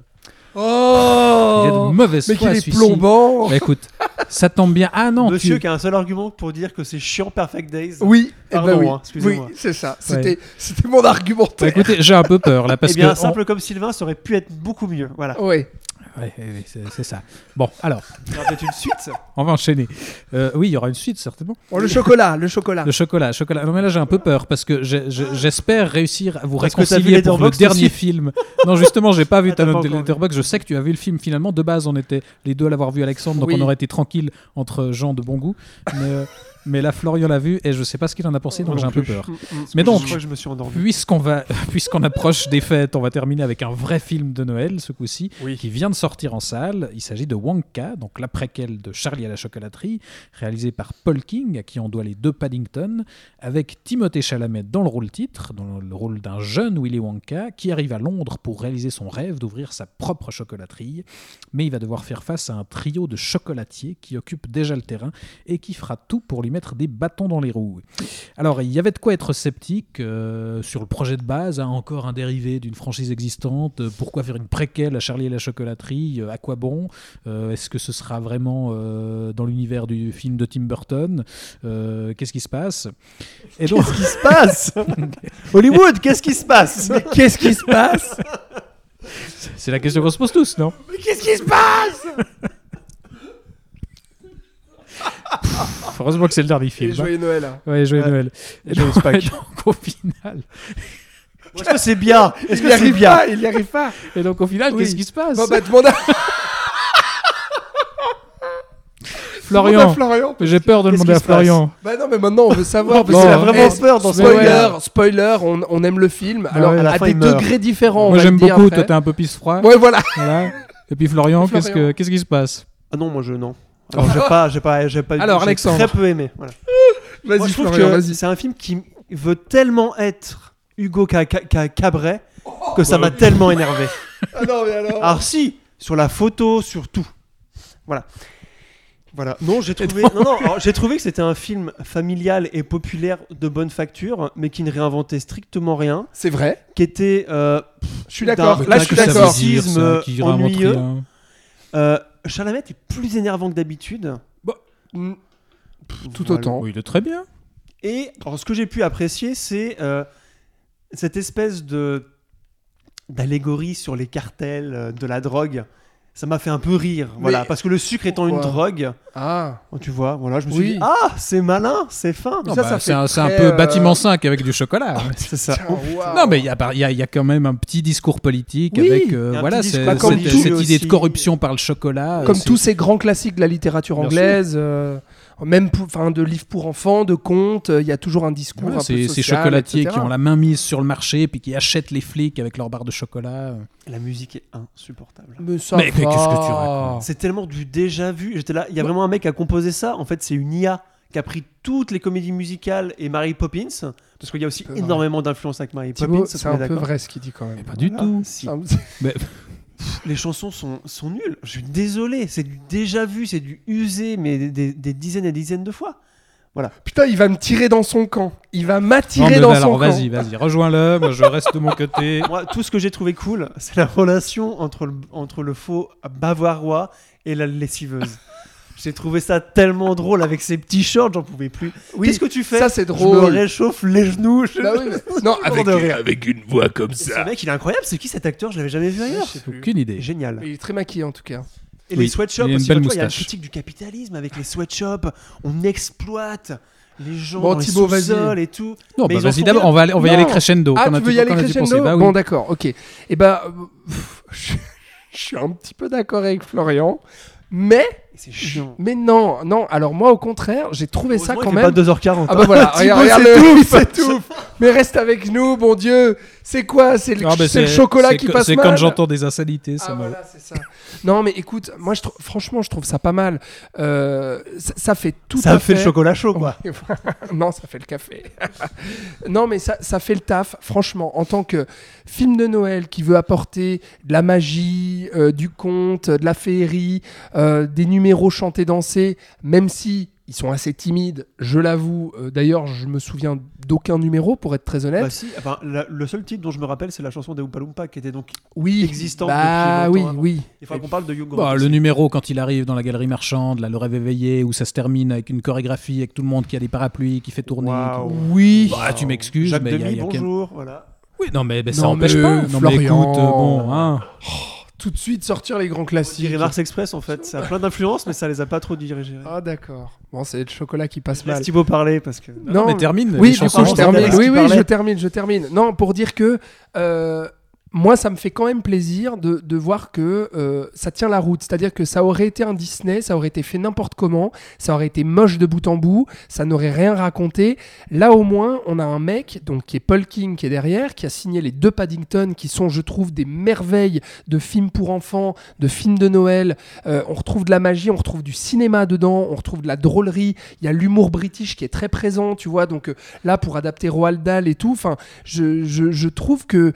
Oh Il est de mauvaise Mais qu'il est plombant Bah, écoute, ça tombe bien. Ah non, Monsieur tu... qui a un seul argument pour dire que c'est chiant Perfect Days. Oui, eh ben Pardon, oui. hein, excusez-moi. oui, c'est ça. C'était, c'était mon Bah, argumentaire. écoutez, j'ai un peu peur là parce Eh bien, que simple comme Sylvain, ça aurait pu être beaucoup mieux. Voilà. Ouais. Ouais, ouais, c'est ça. Bon, alors, Il y aura peut-être une suite. <laughs> on va enchaîner. Euh, oui, il y aura une suite certainement. Bon, le chocolat, le chocolat. Le chocolat, chocolat. Non mais là j'ai un peu peur parce que j'ai- j'espère réussir à vous Parce réconcilier pour le dernier film. Non justement j'ai pas vu Ah, Talon pas de. Letterboxd. Je sais que tu as vu le film finalement. De base on était les deux à l'avoir vu Alexandre, donc Oui. on aurait été tranquille entre gens de bon goût. Mais, euh, mais là, Florian l'a vu et je sais pas ce qu'il en a pensé, donc j'ai un peu peur. Mm, mm. Mais donc. Puisqu'on va, <laughs> puisqu'on approche des fêtes, on va terminer avec un vrai film de Noël, ce coup-ci, qui vient de sortir en salle. Il s'agit de Wonka, donc la préquelle de Charlie à la chocolaterie, réalisé par Paul King, à qui on doit les deux Paddington, avec Timothée Chalamet dans le rôle titre, dans le rôle d'un jeune Willy Wonka, qui arrive à Londres pour réaliser son rêve d'ouvrir sa propre chocolaterie. Mais il va devoir faire face à un trio de chocolatiers qui occupe déjà le terrain et qui fera tout pour lui mettre des bâtons dans les roues. Alors, il y avait de quoi être sceptique euh, sur le projet de base, hein, encore un dérivé d'une franchise existante. euh, pourquoi faire une préquelle à Charlie et la chocolaterie euh, À quoi bon Euh, Est-ce que ce sera vraiment dans l'univers du film de Tim Burton Qu'est-ce qui se passe? Et donc, Qu'est-ce qui se passe? <laughs> Hollywood, qu'est-ce qui se passe? Qu'est-ce qui se passe? <laughs> C'est la question qu'on se pose tous, non? Qu'est-ce qui se passe? <laughs> Heureusement que c'est le dernier Et film. hein. joyeux Noël. hein. Ouais, joyeux Ouais. Noël. Et Joyeux donc, Pâques. <laughs> donc, au final, Est-ce que c'est bien Est-ce Il que y c'est arrive bien pas, il y arrive pas. et donc au final, Oui. qu'est-ce qui se passe Bon bah demande à <laughs> Florian, Florian. j'ai peur de demander à Florian. Bah non mais maintenant on veut savoir. Parce que- il a vraiment peur dans ce spoiler, regard. spoiler, on, on aime le film. Alors ouais, à la à fin, des meurt. degrés différents. on Moi j'aime beaucoup, après. toi t'es un peu pisse froid. Ouais voilà. Voilà. Et puis Florian, Florian. qu'est-ce que- qu'est-ce qui se passe? Ah non, moi je non. Alors j'ai pas, j'ai pas, j'ai pas. Alors, j'ai Alexandre. Très peu aimé. Voilà. <laughs> Moi, Vas-y je trouve Florian, que vas-y. c'est un film qui veut tellement être Hugo Ca- Ca- Ca- Cabret que Oh, ça bah m'a tellement <laughs> énervé. Ah non mais alors. Alors si, sur la photo, sur tout. Voilà. Voilà. Non, j'ai trouvé, non, non, alors, j'ai trouvé que c'était un film familial et populaire de bonne facture, mais qui ne réinventait strictement rien, C'est vrai. qui était euh, Je suis d'accord. d'un- Là je suis ça d'accord. dire Racisme qui réinvente ennuyeux. rien euh, Chalamet est plus énervant que d'habitude. Mm, Tout Voilà. autant. Oui, il est très bien. Et alors, ce que j'ai pu apprécier, c'est euh, cette espèce de d'allégorie sur les cartels euh, de la drogue. Ça m'a fait un peu rire, voilà, parce que le sucre étant une drogue, Ah. tu vois, voilà, je me suis Oui. dit ah c'est malin, c'est fin. Bah, c'est un, peu euh, bâtiment 5 avec du chocolat. <laughs> C'est ça. <laughs> Non, mais il y a, par- il y, a, il y a quand même un petit discours politique Oui, avec euh, voilà, cette, cette idée de corruption par le chocolat. Comme c'est- tous ces grands classiques de la littérature anglaise, euh, même pour- enfin de livres pour enfants, de contes, euh, il y a toujours un discours Voilà, un peu c'est ces social, chocolatiers etc. qui ont la main mise sur le marché puis qui achètent les flics avec leur barre de chocolat. La musique est insupportable. Mais, ça Mais- mais qu'est-ce que tu racontes C'est tellement du déjà vu. J'étais là, il y a vraiment un mec qui a composé ça. En fait, c'est une IA qui a pris toutes les comédies musicales et Mary Poppins, parce qu'il y a aussi énormément d'influence avec Mary Thibaut, Poppins. c'est un peu d'accord vrai ce qu'il dit quand même. Pas du Voilà. tout. Si. Les chansons sont, sont nulles. Je suis désolé, c'est du déjà vu, c'est du usé, mais des, des- des dizaines et dizaines de fois. Putain, il va me tirer dans son camp. Il va m'attirer dans alors son camp. vas-y, vas-y, rejoins-le. Moi, je reste de mon côté. <laughs> Moi, tout ce que j'ai trouvé cool, c'est la relation entre le, entre le faux bavarois et la lessiveuse. J'ai trouvé ça tellement drôle avec ses petits shorts, j'en pouvais plus. Oui, Qu'est-ce que tu fais ça, c'est Je me drôle. réchauffe les genoux. je- Bah oui, <laughs> mais- Non, avec, de rire. Avec une voix comme Ce ça. mec, il est incroyable. C'est qui cet acteur Je l'avais jamais vu ailleurs. Aucune idée. Génial. il est très maquillé en tout cas. Et Oui, les sweatshops il a une aussi, belle tu vois, il y a la moustache. critique du capitalisme avec les sweatshops. On exploite les gens Bon, dans Thibaut, et tout. Non, Mais bah, vas-y d'abord, on va, aller- on va y aller crescendo. Ah, tu veux y aller crescendo Bah oui. Bon, d'accord, ok. Et ben, euh, je, je suis un petit peu d'accord avec Florian, mais, C'est chiant. mais non, non. Alors moi, au contraire, j'ai trouvé ça quand même. pas 2h40. Ah bah voilà, <laughs> Thibaut regarde, il s'étouffe. Mais reste avec nous, bon Dieu. C'est quoi? C'est le, Ah, bah, c'est le chocolat c'est qui passe C'est mal. quand j'entends des insanités, ça Ah me- voilà, c'est ça. Non, mais écoute, moi, je franchement, je trouve ça pas mal. Euh, ça, ça fait tout Ça à fait fait. le chocolat chaud, quoi. <laughs> non, ça fait le café. <laughs> non, mais ça, ça fait le taf, franchement, en tant que film de Noël qui veut apporter de la magie, euh, du conte, de la féerie, euh, des numéros chantés, dansés, même si ils sont assez timides, je l'avoue. Euh, D'ailleurs, je me souviens d'aucun numéro, pour être très honnête. Bah si, enfin, la- le seul titre dont je me rappelle, c'est la chanson des Oompa Loompa qui était donc. oui, existante bah, depuis oui, longtemps avant. oui. Il faudra qu'on parle de Grant. Bah, le numéro quand il arrive dans la galerie marchande, là, le rêve éveillé, où ça se termine avec une chorégraphie, avec tout le monde qui a des parapluies, qui fait tourner. Qui- Oui. Bah, tu m'excuses, mais il y a, y a bonjour. Voilà. Oui, non, mais, mais ça n'empêche pas. Non, mais Florian. écoute, euh, bon, hein. Tout de suite sortir les grands classiques. Thierry Mars Express, en fait, ça a plein d'influences, mais ça les a pas trop dirigés. Ah d'accord. Bon, c'est le chocolat qui passe Laisse mal. Thibaut parler parce que. Non, mais termine. Oui, les du chansons, coup, je termine. Oui, oui, je termine, je termine. Non, pour dire que euh, moi, ça me fait quand même plaisir de, de voir que euh, ça tient la route. C'est-à-dire que ça aurait été un Disney, ça aurait été fait n'importe comment, ça aurait été moche de bout en bout, ça n'aurait rien raconté. Là, au moins, on a un mec, donc qui est Paul King, qui est derrière, qui a signé les deux Paddington, qui sont, je trouve, des merveilles de films pour enfants, de films de Noël. Euh, on retrouve de la magie, on retrouve du cinéma dedans, on retrouve de la drôlerie. Il y a l'humour british qui est très présent, tu vois. Donc euh, là, pour adapter Roald Dahl et tout, enfin, je, je, trouve que,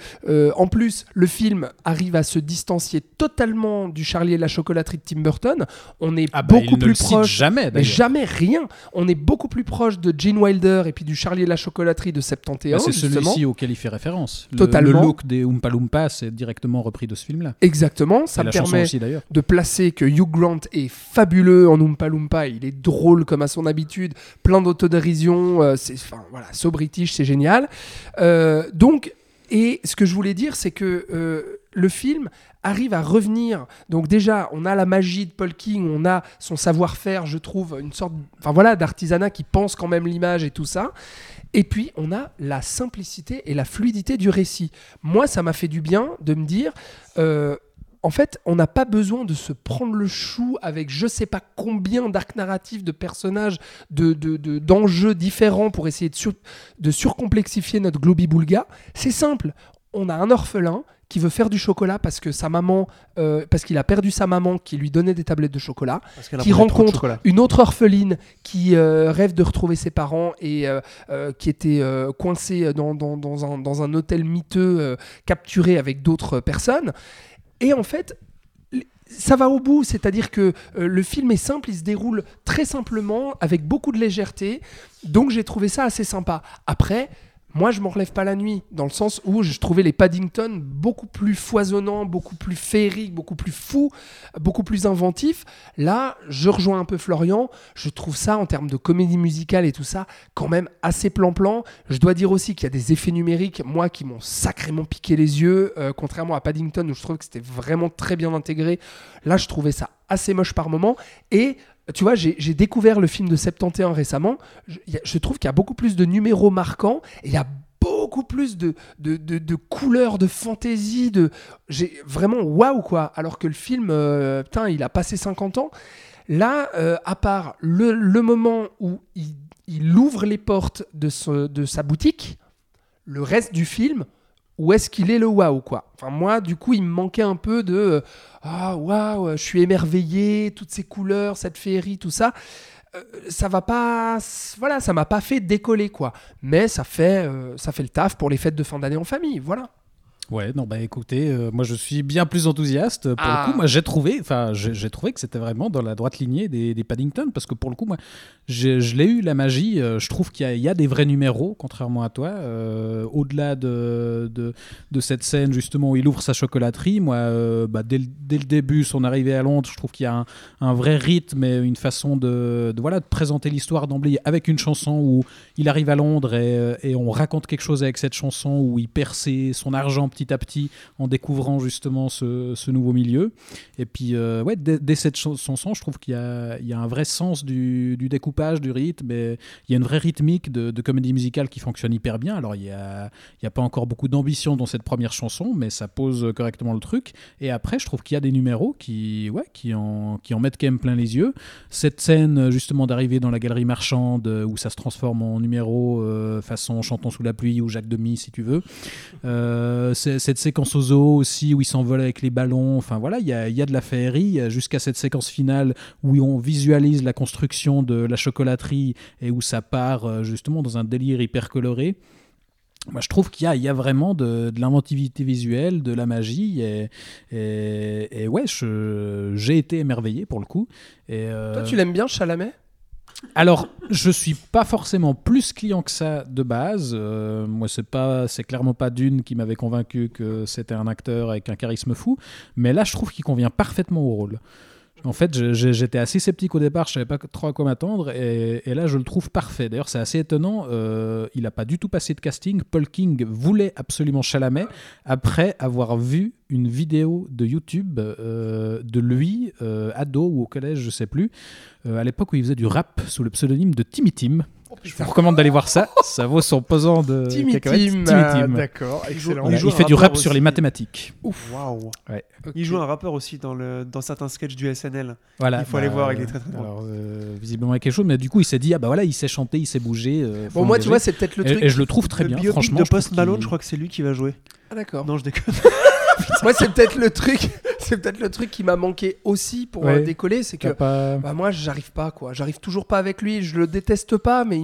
en plus, le film arrive à se distancier totalement du Charlie et la chocolaterie de Tim Burton. On est Ah bah, il beaucoup ne plus le proche. jamais, Mais jamais rien. On est beaucoup plus proche de Gene Wilder et puis du Charlie et la chocolaterie de 71. Bah, c'est celui-ci auquel il fait référence. Le, Totalement. le look des Oompa Loompa, c'est directement repris de ce film-là. Exactement. Ça me permet aussi d'ailleurs. de placer que Hugh Grant est fabuleux en Oompa Loompa. Il est drôle comme à son habitude, plein d'autodérision. euh, c'est, enfin voilà, so british, c'est génial. Euh, donc, et ce que je voulais dire, c'est que euh, le film arrive à revenir. Donc déjà, on a la magie de Paul King, on a son savoir-faire, je trouve, une sorte, enfin voilà, d'artisanat qui pense quand même l'image et tout ça. Et puis, on a la simplicité et la fluidité du récit. Moi, ça m'a fait du bien de me dire, euh, en fait, on n'a pas besoin de se prendre le chou avec je sais pas combien d'arcs narratifs, de personnages, de, de- de- d'enjeux différents pour essayer de, sur- de surcomplexifier notre globi-boulga. C'est simple. On a un orphelin qui veut faire du chocolat parce que sa maman, euh, parce qu'il a perdu sa maman qui lui donnait des tablettes de chocolat qui rencontre chocolat. une autre orpheline qui euh, rêve de retrouver ses parents et euh, qui était coincée dans, dans- dans un, dans un hôtel miteux, euh, capturé avec d'autres personnes. Et en fait, ça va au bout, c'est-à-dire que euh, le film est simple, il se déroule très simplement, avec beaucoup de légèreté, donc j'ai trouvé ça assez sympa. Après, moi je m'en relève pas la nuit, dans le sens où je trouvais les Paddington beaucoup plus foisonnants, beaucoup plus féeriques, beaucoup plus fous, beaucoup plus inventifs. Là, je rejoins un peu Florian, je trouve ça en termes de comédie musicale et tout ça, quand même assez plan-plan. Je dois dire aussi qu'il y a des effets numériques, moi, qui m'ont sacrément piqué les yeux, euh, contrairement à Paddington, où je trouve que c'était vraiment très bien intégré. Là, je trouvais ça assez moche par moment. Et tu vois, j'ai découvert le film de 71 récemment. Je, trouve qu'il y a beaucoup plus de numéros marquants il y a beaucoup plus de, de, de- de couleurs, de fantaisie, de... J'ai vraiment waouh quoi. Alors que le film, euh, putain, il a passé 50 ans. Là, euh, à part le, le moment où il, il ouvre les portes de, ce- de sa boutique, le reste du film, où est-ce qu'il est le waouh quoi Enfin moi, du coup, il me manquait un peu de euh, ah waouh, je suis émerveillé, toutes ces couleurs, cette féerie, tout ça. Euh, ça va pas, voilà, ça m'a pas fait décoller quoi. Mais ça fait, euh, ça fait le taf pour les fêtes de fin d'année en famille, voilà. Ouais, non, bah écoutez, euh, moi je suis bien plus enthousiaste. Pour Ah. le coup, moi j'ai trouvé, enfin, j'ai trouvé que c'était vraiment dans la droite lignée des, des Paddington, parce que pour le coup, moi, je l'ai eu la magie. euh, je trouve qu'il y, a- il y a des vrais numéros, contrairement à toi. euh, Au-delà de, de, de cette scène justement où il ouvre sa chocolaterie, moi, bah, dès, le, dès le début, son arrivée à Londres, je trouve qu'il y a un, un vrai rythme et une façon de, de, voilà, de présenter l'histoire d'emblée avec une chanson où il arrive à Londres et, et on raconte quelque chose avec cette chanson où il perd ses- son argent petit à petit en découvrant justement ce, nouveau milieu. Et puis, euh, ouais, dès, cette chan- chanson, je trouve qu'il y y a un vrai sens du, découpage, du rythme. Et il y a une vraie rythmique de, comédie musicale qui fonctionne hyper bien. Alors, il n'y a, a pas encore beaucoup d'ambition dans cette première chanson, mais ça pose correctement le truc. Et après, je trouve qu'il y a des numéros qui, ouais, qui, en, qui en mettent quand même plein les yeux. Cette scène, justement, d'arriver dans la galerie marchande euh, où ça se transforme en numéro euh, façon Chantons sous la pluie ou Jacques Demy, si tu veux. Euh, cette séquence au zoo aussi où il s'envole avec les ballons. Enfin voilà, il y a, y a de la féerie euh, jusqu'à cette séquence finale où on visualise la construction de la chocolaterie et où ça part euh, justement dans un délire hyper coloré. Moi, je trouve qu'il y y a vraiment de, de l'inventivité visuelle, de la magie. Et, et, ouais, j'ai été émerveillé pour le coup. Et, euh, Toi, tu l'aimes bien, Chalamet? Alors, je suis pas forcément plus client que ça de base. Euh, moi, c'est pas, c'est clairement pas Dune qui m'avait convaincu que c'était un acteur avec un charisme fou. Mais là, je trouve qu'il convient parfaitement au rôle. En fait, j'étais assez sceptique au départ, je savais pas trop à quoi m'attendre, et, là, je le trouve parfait. D'ailleurs, c'est assez étonnant. euh, il a pas du tout passé de casting. Paul King voulait absolument Chalamet après avoir vu une vidéo de YouTube euh, de lui, euh, ado ou au collège, je sais plus, à l'époque où il faisait du rap sous le pseudonyme de Timmy Tim. Je vous recommande d'aller voir ça. Ça vaut son pesant de Timmy. Timmy ah, Tim. D'accord, excellent. Il joue il un fait du rap sur les mathématiques. Waouh. Ouais. Il joue un rappeur aussi dans, le, dans certains sketchs du SNL. Voilà, Il faut aller voir, il est très, très drôle. Alors, euh, visiblement, il y a quelque chose, mais du coup, il s'est dit ah bah voilà, il sait chanter, il sait bouger. euh, Bon, moi, tu vois, c'est peut-être le truc. et je le trouve très le bien, franchement. de Post Malone, je crois que c'est lui qui va jouer. Ah, d'accord. Non, je déconne. Moi, c'est peut-être le truc. <laughs> C'est peut-être le truc qui m'a manqué aussi pour Ouais. euh, décoller, c'est que pas- bah, moi, j'arrive pas, quoi. J'arrive toujours pas avec lui. Je le déteste pas, mais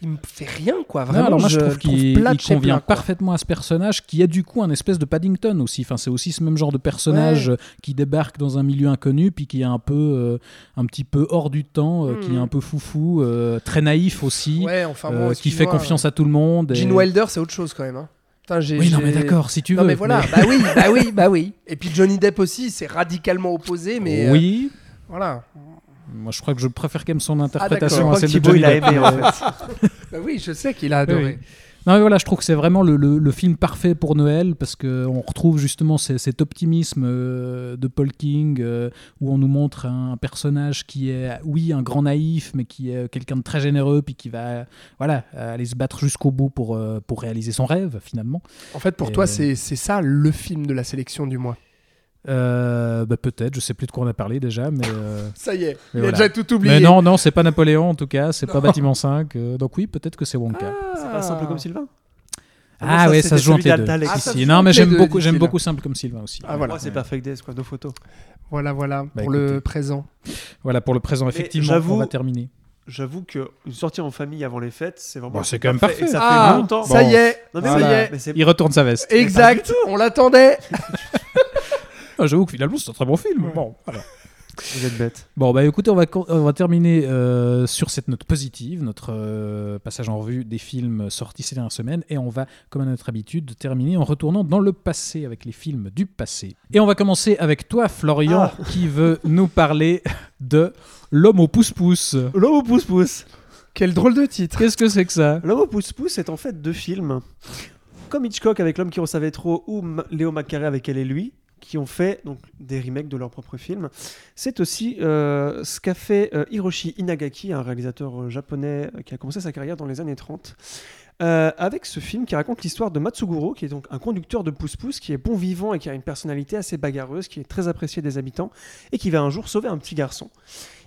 il, me fait rien, quoi. Non, Vraiment, alors moi je je trouve qu'il convient parfaitement à ce personnage qui a du coup un espèce de Paddington aussi. Enfin, c'est aussi ce même genre de personnage euh, qui débarque dans un milieu inconnu puis qui est un peu, euh, un petit peu hors du temps, euh, qui est Mhm. un peu foufou, euh, très naïf aussi, Ouais, enfin bon, qui fait confiance à tout le monde. et- Gene Wilder, c'est autre chose quand même. Hein. J'ai- Oui, non mais d'accord, si tu Non veux. mais voilà, bah oui, bah oui, bah oui. <laughs> Et puis Johnny Depp aussi, c'est radicalement opposé, mais euh, oui. voilà. Moi, je crois que je préfère quand même son d'accord. interprétation Je à celle de Thibaut, Johnny il a Depp. aimé, en <laughs> fait. Bah oui, je sais qu'il a adoré. Oui. Non mais voilà, je trouve que c'est vraiment le, le- le film parfait pour Noël parce que on retrouve justement ce- cet optimisme euh, de Paul King euh, où on nous montre un personnage qui est, oui, un grand naïf, mais qui est quelqu'un de très généreux puis qui va, voilà, aller se battre jusqu'au bout pour euh, pour réaliser son rêve finalement. En fait, pour Et- toi, c'est c'est ça le film de la sélection du mois. Euh, bah, peut-être, je sais plus de quoi on a parlé déjà, mais. euh, <laughs> Ça y est, Mais il a déjà tout oublié. Mais non, non, c'est pas Napoléon en tout cas, c'est pas. Bâtiment 5. euh, donc oui, peut-être que c'est Wonka. C'est pas simple comme Sylvain Ah, non, ouais, ça se joue entre les deux. Ah, Si, ça si. se joue Non, mais j'aime beaucoup, j'aime beaucoup Simple comme Sylvain aussi. Ah, voilà. Moi, c'est Perfect Days, quoi, deux photos. Voilà, voilà, Bah, pour écoutez. le présent. Voilà pour le présent, effectivement, j'avoue- on va terminer. J'avoue que une sortie en famille avant les fêtes, c'est vraiment. Bon, c'est quand même parfait. ça ah, fait longtemps. ça y est, Non, mais ça y est. Il retourne sa veste. Exact, on l'attendait. <laughs> Ah, J'avoue que finalement, c'est un très bon film. Bon, voilà. Vous êtes bête. Bon, bah écoutez, on va, co- on va terminer euh, sur cette note positive, notre euh, passage en revue des films sortis ces dernières semaines. Et on va, comme à notre habitude, terminer en retournant dans le passé avec les films du passé. Et on va commencer avec toi, Florian, Ah. qui veut nous parler de L'homme au pouce-pouce. L'homme au pouce-pouce. Quel drôle de titre. Qu'est-ce que c'est que ça? L'homme au pouce-pouce est en fait deux films. Comme Hitchcock avec L'homme qui en savait trop ou M- Léo McCarré avec Elle et lui, qui ont fait donc, des remakes de leurs propres films. C'est aussi euh, ce qu'a fait euh, Hiroshi Inagaki, un réalisateur euh, japonais qui a commencé sa carrière dans les années 30. euh, avec ce film qui raconte l'histoire de Matsuguro, qui est donc un conducteur de pouce-pouce, qui est bon vivant et qui a une personnalité assez bagarreuse, qui est très apprécié des habitants, et qui va un jour sauver un petit garçon.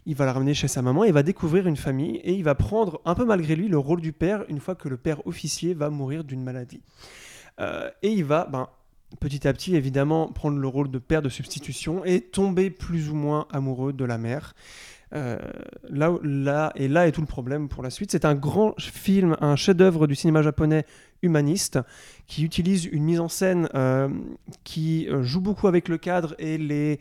Il va la ramener chez sa maman, il va découvrir une famille, et il va prendre, un peu malgré lui, le rôle du père, une fois que le père officier va mourir d'une maladie. Et il va, ben, petit à petit, évidemment, prendre le rôle de père de substitution et tomber plus ou moins amoureux de la mère. Euh, là, là, et là est tout le problème pour la suite. C'est un grand film, un chef-d'œuvre du cinéma japonais humaniste qui utilise une mise en scène euh, qui euh, joue beaucoup avec le cadre et les,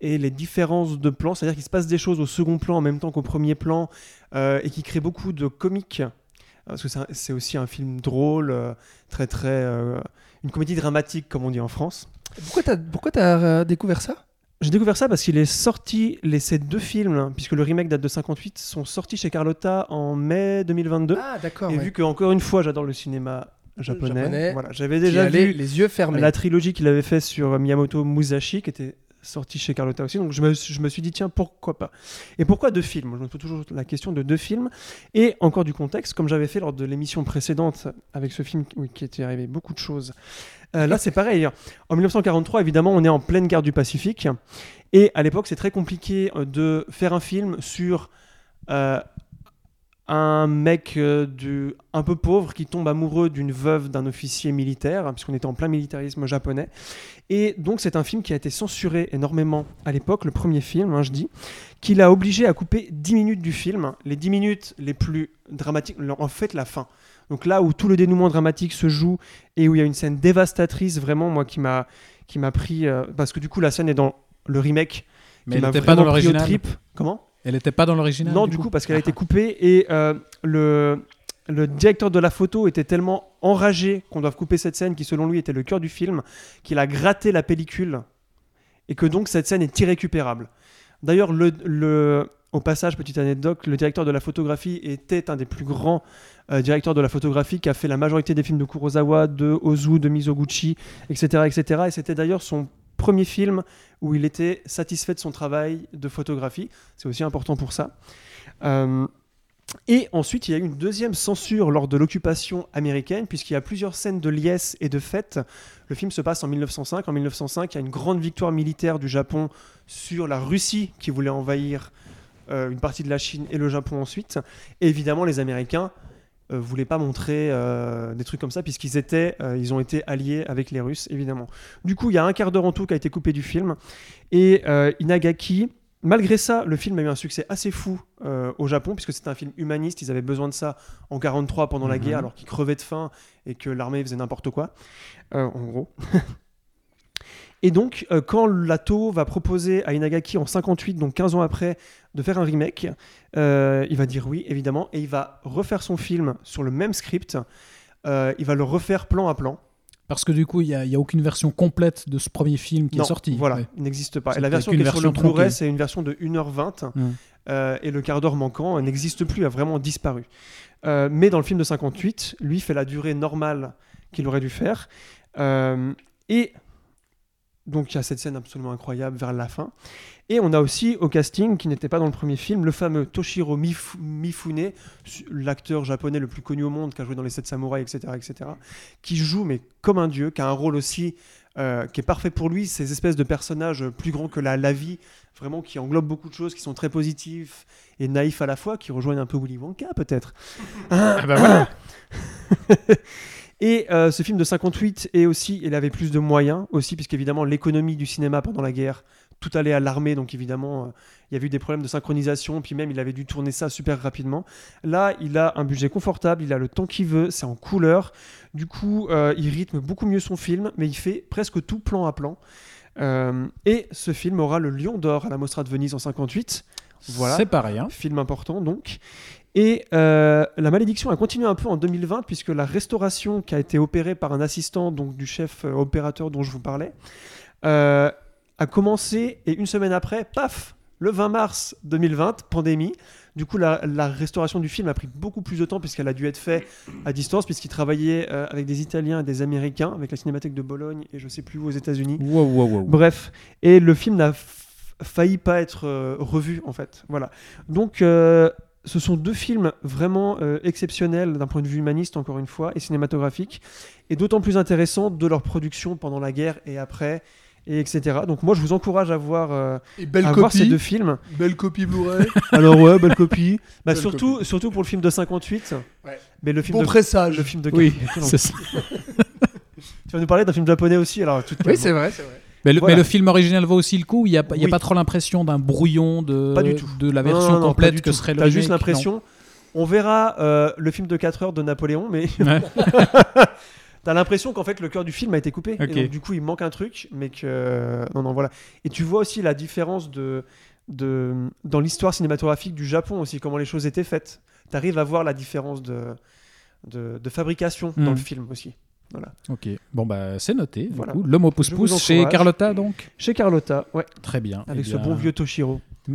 et les différences de plans. C'est-à-dire qu'il se passe des choses au second plan en même temps qu'au premier plan et qui crée beaucoup de comiques. Parce que c'est aussi un film drôle, très très. Une comédie dramatique, comme on dit en France. Pourquoi t'as pourquoi t'as euh, découvert ça? J'ai découvert ça parce qu'il est sorti, les, ces deux films, hein, puisque le remake date de 58, sont sortis chez Carlotta en mai 2022. Ah d'accord. et ouais. vu que, encore une fois, j'adore le cinéma japonais, Japonais, voilà, j'avais déjà vu les yeux fermés. la trilogie qu'il avait fait sur Miyamoto Musashi, qui était sortie chez Carlotta aussi. Donc je me, suis dit, tiens, pourquoi pas? Et pourquoi deux films? Je me pose toujours la question de deux films. Et encore du contexte, comme j'avais fait lors de l'émission précédente avec ce film qui était arrivé beaucoup de choses. Euh, là, c'est pareil. En 1943, évidemment, on est en pleine guerre du Pacifique. Et à l'époque, c'est très compliqué euh, de faire un film sur euh, un mec euh, du, un peu pauvre qui tombe amoureux d'une veuve d'un officier militaire, hein, puisqu'on était en plein militarisme japonais. Et donc, c'est un film qui a été censuré énormément à l'époque, le premier film, hein, je dis, qui l'a obligé à couper 10 minutes du film, les 10 minutes les plus dramatiques, en fait, la fin. Donc là où tout le dénouement dramatique se joue et où il y a une scène dévastatrice, vraiment, moi, qui m'a qui m'a pris. euh, parce que du coup, la scène est dans le remake. Mais qui elle m'a n'était pas dans l'original. trip. Comment? Elle n'était pas dans l'original non, du coup, parce qu'elle a été coupée et euh, le, le directeur de la photo était tellement enragé qu'on doive couper cette scène qui, selon lui, était le cœur du film, qu'il a gratté la pellicule et que donc cette scène est irrécupérable. D'ailleurs, le, le- au passage, petite anecdote, le directeur de la photographie était un des plus grands euh, directeurs de la photographie qui a fait la majorité des films de Kurosawa, de Ozu, de Mizoguchi, etc. etc. Et c'était d'ailleurs son premier film où il était satisfait de son travail de photographie. C'est aussi important pour ça. Euh, Et ensuite, il y a eu une deuxième censure lors de l'occupation américaine, puisqu'il y a plusieurs scènes de liesse et de fête. Le film se passe en 1905. En 1905, il y a une grande victoire militaire du Japon sur la Russie qui voulait envahir euh, une partie de la Chine et le Japon ensuite. Et évidemment, les Américains euh, voulaient pas montrer euh, des trucs comme ça, puisqu'ils étaient, euh, ils ont été alliés avec les Russes, évidemment. Du coup, il y a un quart d'heure en tout qui a été coupé du film. Et euh, Inagaki, malgré ça, le film a eu un succès assez fou au Japon, puisque c'était un film humaniste. Ils avaient besoin de ça en 43 pendant la Mhm. guerre, alors qu'ils crevaient de faim et que l'armée faisait n'importe quoi, en gros. <laughs> Et donc, euh, quand Lato va proposer à Inagaki en 58, donc 15 ans après, de faire un remake, euh, il va dire oui, évidemment, et il va refaire son film sur le même script. Euh, il va le refaire plan à plan. Parce que du coup, il n'y a, aucune version complète de ce premier film qui non, est sorti. Voilà, Ouais. il n'existe pas. Et la version qui est sur le Blu-ray, c'est une version de 1h20. Mm. euh, et le quart d'heure manquant n'existe plus, a vraiment disparu. Euh, mais dans le film de 58, lui fait la durée normale qu'il aurait dû faire. Euh, et donc il y a cette scène absolument incroyable vers la fin. Et on a aussi au casting, qui n'était pas dans le premier film, le fameux Toshiro Mif- Mifune, l'acteur japonais le plus connu au monde, qui a joué dans les Sept Samouraïs, etc., etc., qui joue mais comme un dieu, qui a un rôle aussi euh, qui est parfait pour lui, ces espèces de personnages plus grands que la, la vie, vraiment qui englobent beaucoup de choses, qui sont très positifs et naïfs à la fois, qui rejoignent un peu Willy Wonka peut-être. Ah bah voilà. <laughs> Et euh, ce film de 58 est aussi, il avait plus de moyens aussi, puisqu'évidemment l'économie du cinéma pendant la guerre, tout allait à l'armée, donc évidemment euh, il y avait eu des problèmes de synchronisation, puis même il avait dû tourner ça super rapidement. Là, il a un budget confortable, il a le temps qu'il veut, c'est en couleur, du coup euh, il rythme beaucoup mieux son film, mais il fait presque tout plan à plan. Et ce film aura le Lion d'Or à la Mostra de Venise en 58. Voilà. C'est pas rien. Film important donc. Et euh, la malédiction a continué un peu en 2020 puisque la restauration qui a été opérée par un assistant donc du chef euh, opérateur dont je vous parlais euh, a commencé et une semaine après, paf, le 20 mars 2020, pandémie. Du coup, la, la restauration du film a pris beaucoup plus de temps puisqu'elle a dû être faite à distance puisqu'il travaillait euh, avec des Italiens et des Américains, avec la Cinémathèque de Bologne et je sais plus où aux États-Unis. Wow, wow, wow. Bref, et le film n'a failli pas être euh, revu en fait. Voilà. Donc euh, ce sont deux films vraiment euh, exceptionnels d'un point de vue humaniste encore une fois et cinématographique et d'autant plus intéressants de leur production pendant la guerre et après et etc. Donc moi je vous encourage à voir, euh, Et belle à voir ces copie. deux films. Belle copie Blu-ray. <laughs> Alors ouais, belle copie. Bah, Belle surtout, surtout pour le film de 58. Ouais. Mais le film bon de pressage. le film de Oui, <laughs> c'est ça. Tu vas nous parler d'un film japonais aussi alors tout Oui, c'est vrai, c'est vrai. Mais le, Voilà. mais le film original vaut aussi le coup. Il n'y a, pas- a trop l'impression d'un brouillon de, Pas du tout. de la version non, non, pas complète que serait le T'as juste l'impression. On verra euh, le film de 4 heures de Napoléon, mais Ouais. <laughs> t'as l'impression qu'en fait le cœur du film a été coupé. Et donc du coup il manque un truc, mais que. Non, non, voilà. Et tu vois aussi la différence de, de... dans l'histoire cinématographique du Japon aussi, comment les choses étaient faites. T'arrives à voir la différence de, de, de fabrication dans le film aussi. Voilà. Ok, bon bah c'est noté. Voilà. coup. Le mot pouce Je vous pouce chez. Carlotta donc. Chez Carlotta, ouais, Très bien. avec Eh ce bien, bon vieux Toshiro. <laughs>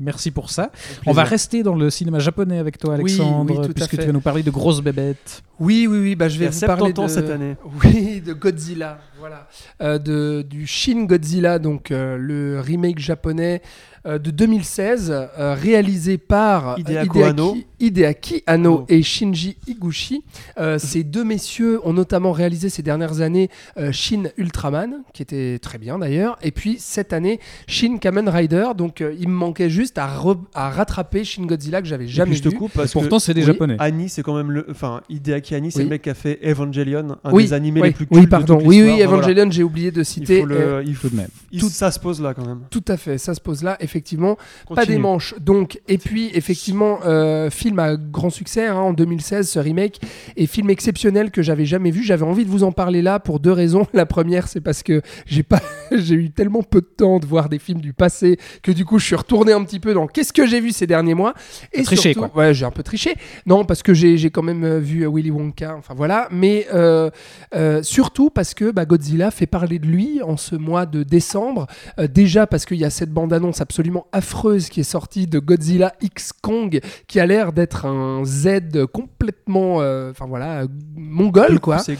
Merci pour ça. Au On va rester dans le cinéma japonais avec toi, Alexandre, oui, puisque tu vas nous parler de grosses bébêtes. Oui, oui, oui. Bah, je vais vous parler 70 ans de... cette <laughs> année. Oui, de Godzilla, voilà. Euh, de, du Shin Godzilla, donc euh, le remake japonais de 2016, euh, réalisé par euh, Hideaki Hideaki, Anno. Hideaki Anno Oh. et Shinji Higuchi. Euh, ces deux messieurs ont notamment réalisé ces dernières années euh, Shin Ultraman, qui était très bien d'ailleurs, et puis cette année Shin Kamen Rider. Donc euh, il me manquait juste à, re- à rattraper Shin Godzilla que j'avais Et jamais puis je te vu. coupe parce que Pourtant, c'est des oui, japonais. Annie, c'est quand même le. Enfin, Hideaki Annie, c'est Oui. le mec qui a fait Evangelion, un oui, des animés oui, les plus oui, cultes pardon. de toute Oui, oui, voilà. Evangelion, j'ai oublié de Il citer. faut le. euh, il faut- Tout de même. il- tout- Ça se pose là quand même. Tout à fait, ça se pose là, effectivement. Pas des manches, donc. Et puis, effectivement, euh, film à grand succès hein, en 2016, ce remake, et film exceptionnel que j'avais jamais vu. J'avais envie de vous en parler là pour deux raisons. <laughs> La première, c'est parce que j'ai pas, <laughs> j'ai eu tellement peu de temps de voir des films du passé que du coup, je suis retourné un petit peu dans qu'est-ce que j'ai vu ces derniers mois. Et triché, surtout, ouais, j'ai un peu triché. Non, parce que j'ai quand même euh, vu euh, Willy Wonka. Enfin voilà, mais euh, euh, surtout parce que bah, Godzilla fait parler de lui en ce mois de décembre. Déjà parce qu'il y a cette bande-annonce absolument affreuse qui est sortie de Godzilla X Kong, qui a l'air d'être un Z complètement, euh, enfin voilà, mongol quoi. C'est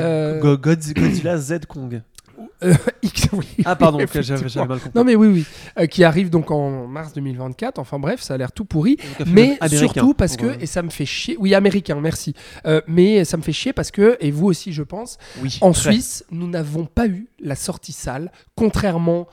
Euh, Go- Godz- Godzilla Z Kong. <coughs> Euh, X, oui. Ah, pardon, j'avais mal compris. Non mais oui, oui, Euh, qui arrive donc en mars 2024. Enfin bref, ça a l'air tout pourri. Mais surtout parce que, et ça me fait chier, oui américain, merci. Euh, mais ça me fait chier parce que, et vous aussi je pense, oui, en très. Suisse, nous n'avons pas eu la sortie salle, contrairement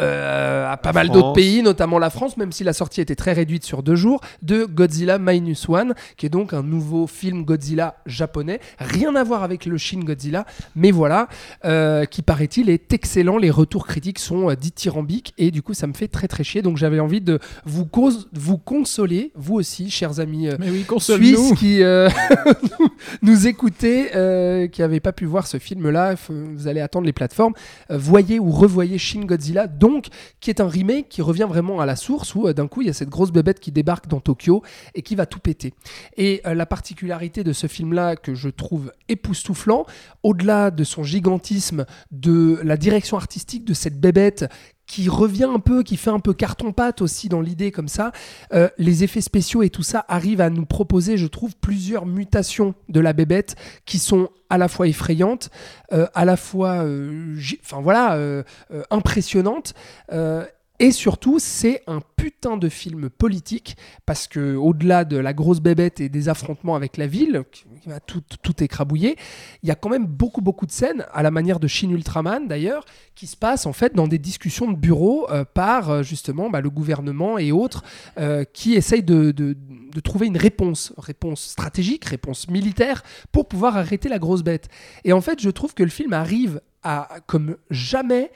euh, à pas La mal d'autres pays, notamment la France, même si la sortie était très réduite sur deux jours, de Godzilla Minus One, qui est donc un nouveau film Godzilla japonais. Rien à voir avec le Shin Godzilla, mais voilà, euh, qui paraît-il est excellent. Les retours critiques sont euh, dithyrambiques et du coup, ça me fait très très chier. Donc j'avais envie de vous, cause- vous consoler, vous aussi, chers amis euh, oui, Suisse console-nous. qui <laughs> nous- écoutez, qui n'avait pas pu voir ce film-là, vous allez attendre les plateformes. Voyez ou revoyez Shin Godzilla, qui est un remake qui revient vraiment à la source où euh, d'un coup il y a cette grosse bébête qui débarque dans Tokyo et qui va tout péter. Et euh, la particularité de ce film-là que je trouve époustouflant, au-delà de son gigantisme, de la direction artistique de cette bébête qui revient un peu, qui fait un peu carton-pâte aussi dans l'idée comme ça, euh, les effets spéciaux et tout ça arrivent à nous proposer, je trouve, plusieurs mutations de la bébête qui sont à la fois effrayantes, euh, à la fois, euh, enfin voilà, impressionnantes. euh, et surtout, c'est un putain de film politique parce que au-delà de la grosse bébête et des affrontements avec la ville, qui va tout, tout écrabouiller, il y a quand même beaucoup beaucoup de scènes, à la manière de Shin Ultraman d'ailleurs, qui se passent en fait dans des discussions de bureau euh, par euh, justement bah, le gouvernement et autres euh, qui essayent de- de trouver une réponse, réponse stratégique, réponse militaire pour pouvoir arrêter la grosse bête. Et en fait, je trouve que le film arrive à, comme jamais,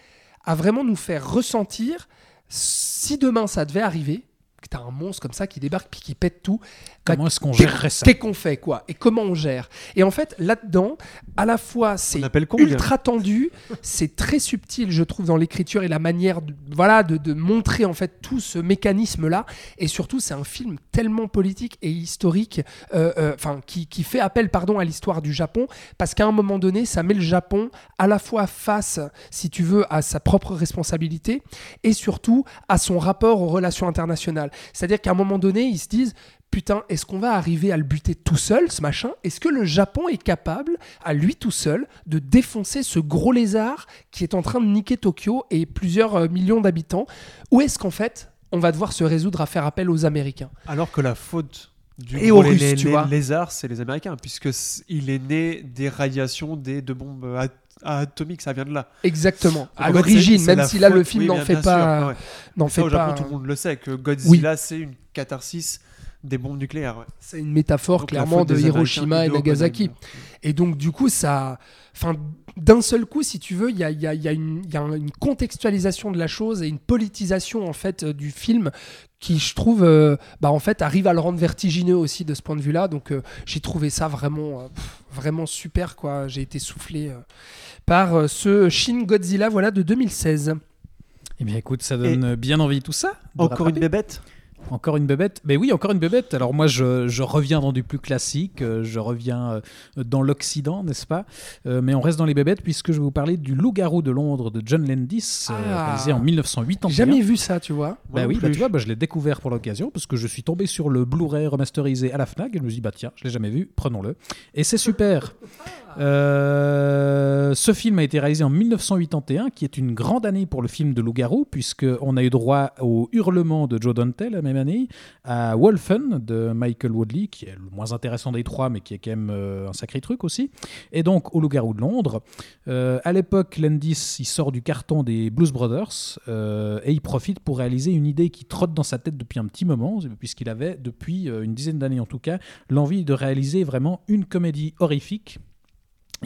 à vraiment nous faire ressentir si demain ça devait arriver, que t'as un monstre comme ça qui débarque puis qui pète tout, bah, Comment est-ce qu'on gérerait ça Qu'est-ce qu'on fait, quoi? Et comment on gère? Et en fait, là-dedans, à la fois, c'est ultra tendu, c'est très subtil, je trouve, dans l'écriture et la manière de, voilà, de, de montrer en fait tout ce mécanisme-là. Et surtout, c'est un film tellement politique et historique, euh, euh, enfin, qui, qui fait appel, pardon, à l'histoire du Japon, parce qu'à un moment donné, ça met le Japon à la fois face, si tu veux, à sa propre responsabilité et surtout à son rapport aux relations internationales. C'est-à-dire qu'à un moment donné, ils se disent putain, est-ce qu'on va arriver à le buter tout seul, ce machin? Est-ce que le Japon est capable, à lui tout seul, de défoncer ce gros lézard qui est en train de niquer Tokyo et plusieurs euh, millions d'habitants? Ou est-ce qu'en fait, on va devoir se résoudre à faire appel aux Américains? Alors que la faute du Et gros aux lé- Russes, lé- tu lé- vois. lézard, c'est les Américains, puisque c- il est né des radiations des deux bombes at- atomiques, ça vient de là. Exactement. À l'origine, même si là le film oui, n'en fait pas, ouais. n'en fait au Japon, pas. tout le monde le sait que Godzilla, c'est une catharsis des bombes nucléaires. ouais. C'est une métaphore Donc, clairement de Hiroshima et Nagasaki. Et donc, du coup, ça. Enfin, d'un seul coup, si tu veux, il y a, y a- y a y a un- une contextualisation de la chose et une politisation, en fait, euh, du film qui, je trouve, euh, bah, en fait, arrive à le rendre vertigineux aussi de ce point de vue-là. Donc, euh, j'ai trouvé ça vraiment, euh, pff, vraiment super, quoi. J'ai été soufflé euh, par euh, ce Shin Godzilla, voilà, de 2016. Eh bien, écoute, ça donne bien envie tout ça. Encore une bébête Encore une bébête Mais oui, encore une bébête. Alors moi, je, je reviens dans du plus classique, euh, je reviens euh, dans l'Occident, n'est-ce pas? Euh, Mais on reste dans les bébêtes puisque je vais vous parler du Loup-garou de Londres de John Landis, Ah. réalisé en 1981. Jamais vu ça, tu vois. Moi Bah oui, bah tu vois, bah, je l'ai découvert pour l'occasion parce que je suis tombé sur le Blu-ray remasterisé à la Fnac et je me suis dit, bah tiens, je l'ai jamais vu, prenons-le. Et c'est super. <laughs> Euh, ce film a été réalisé en 1981, qui est une grande année pour le film de loup-garou, puisqu'on a eu droit au Hurlement de Joe Dante la même année, à Wolfen de Michael Woodley, qui est le moins intéressant des trois, mais qui est quand même euh, un sacré truc aussi, et donc au Loup-garou de Londres. Euh, à l'époque, Landis, il sort du carton des Blues Brothers euh, et il profite pour réaliser une idée qui trotte dans sa tête depuis un petit moment, puisqu'il avait, depuis une dizaine d'années en tout cas, l'envie de réaliser vraiment une comédie horrifique.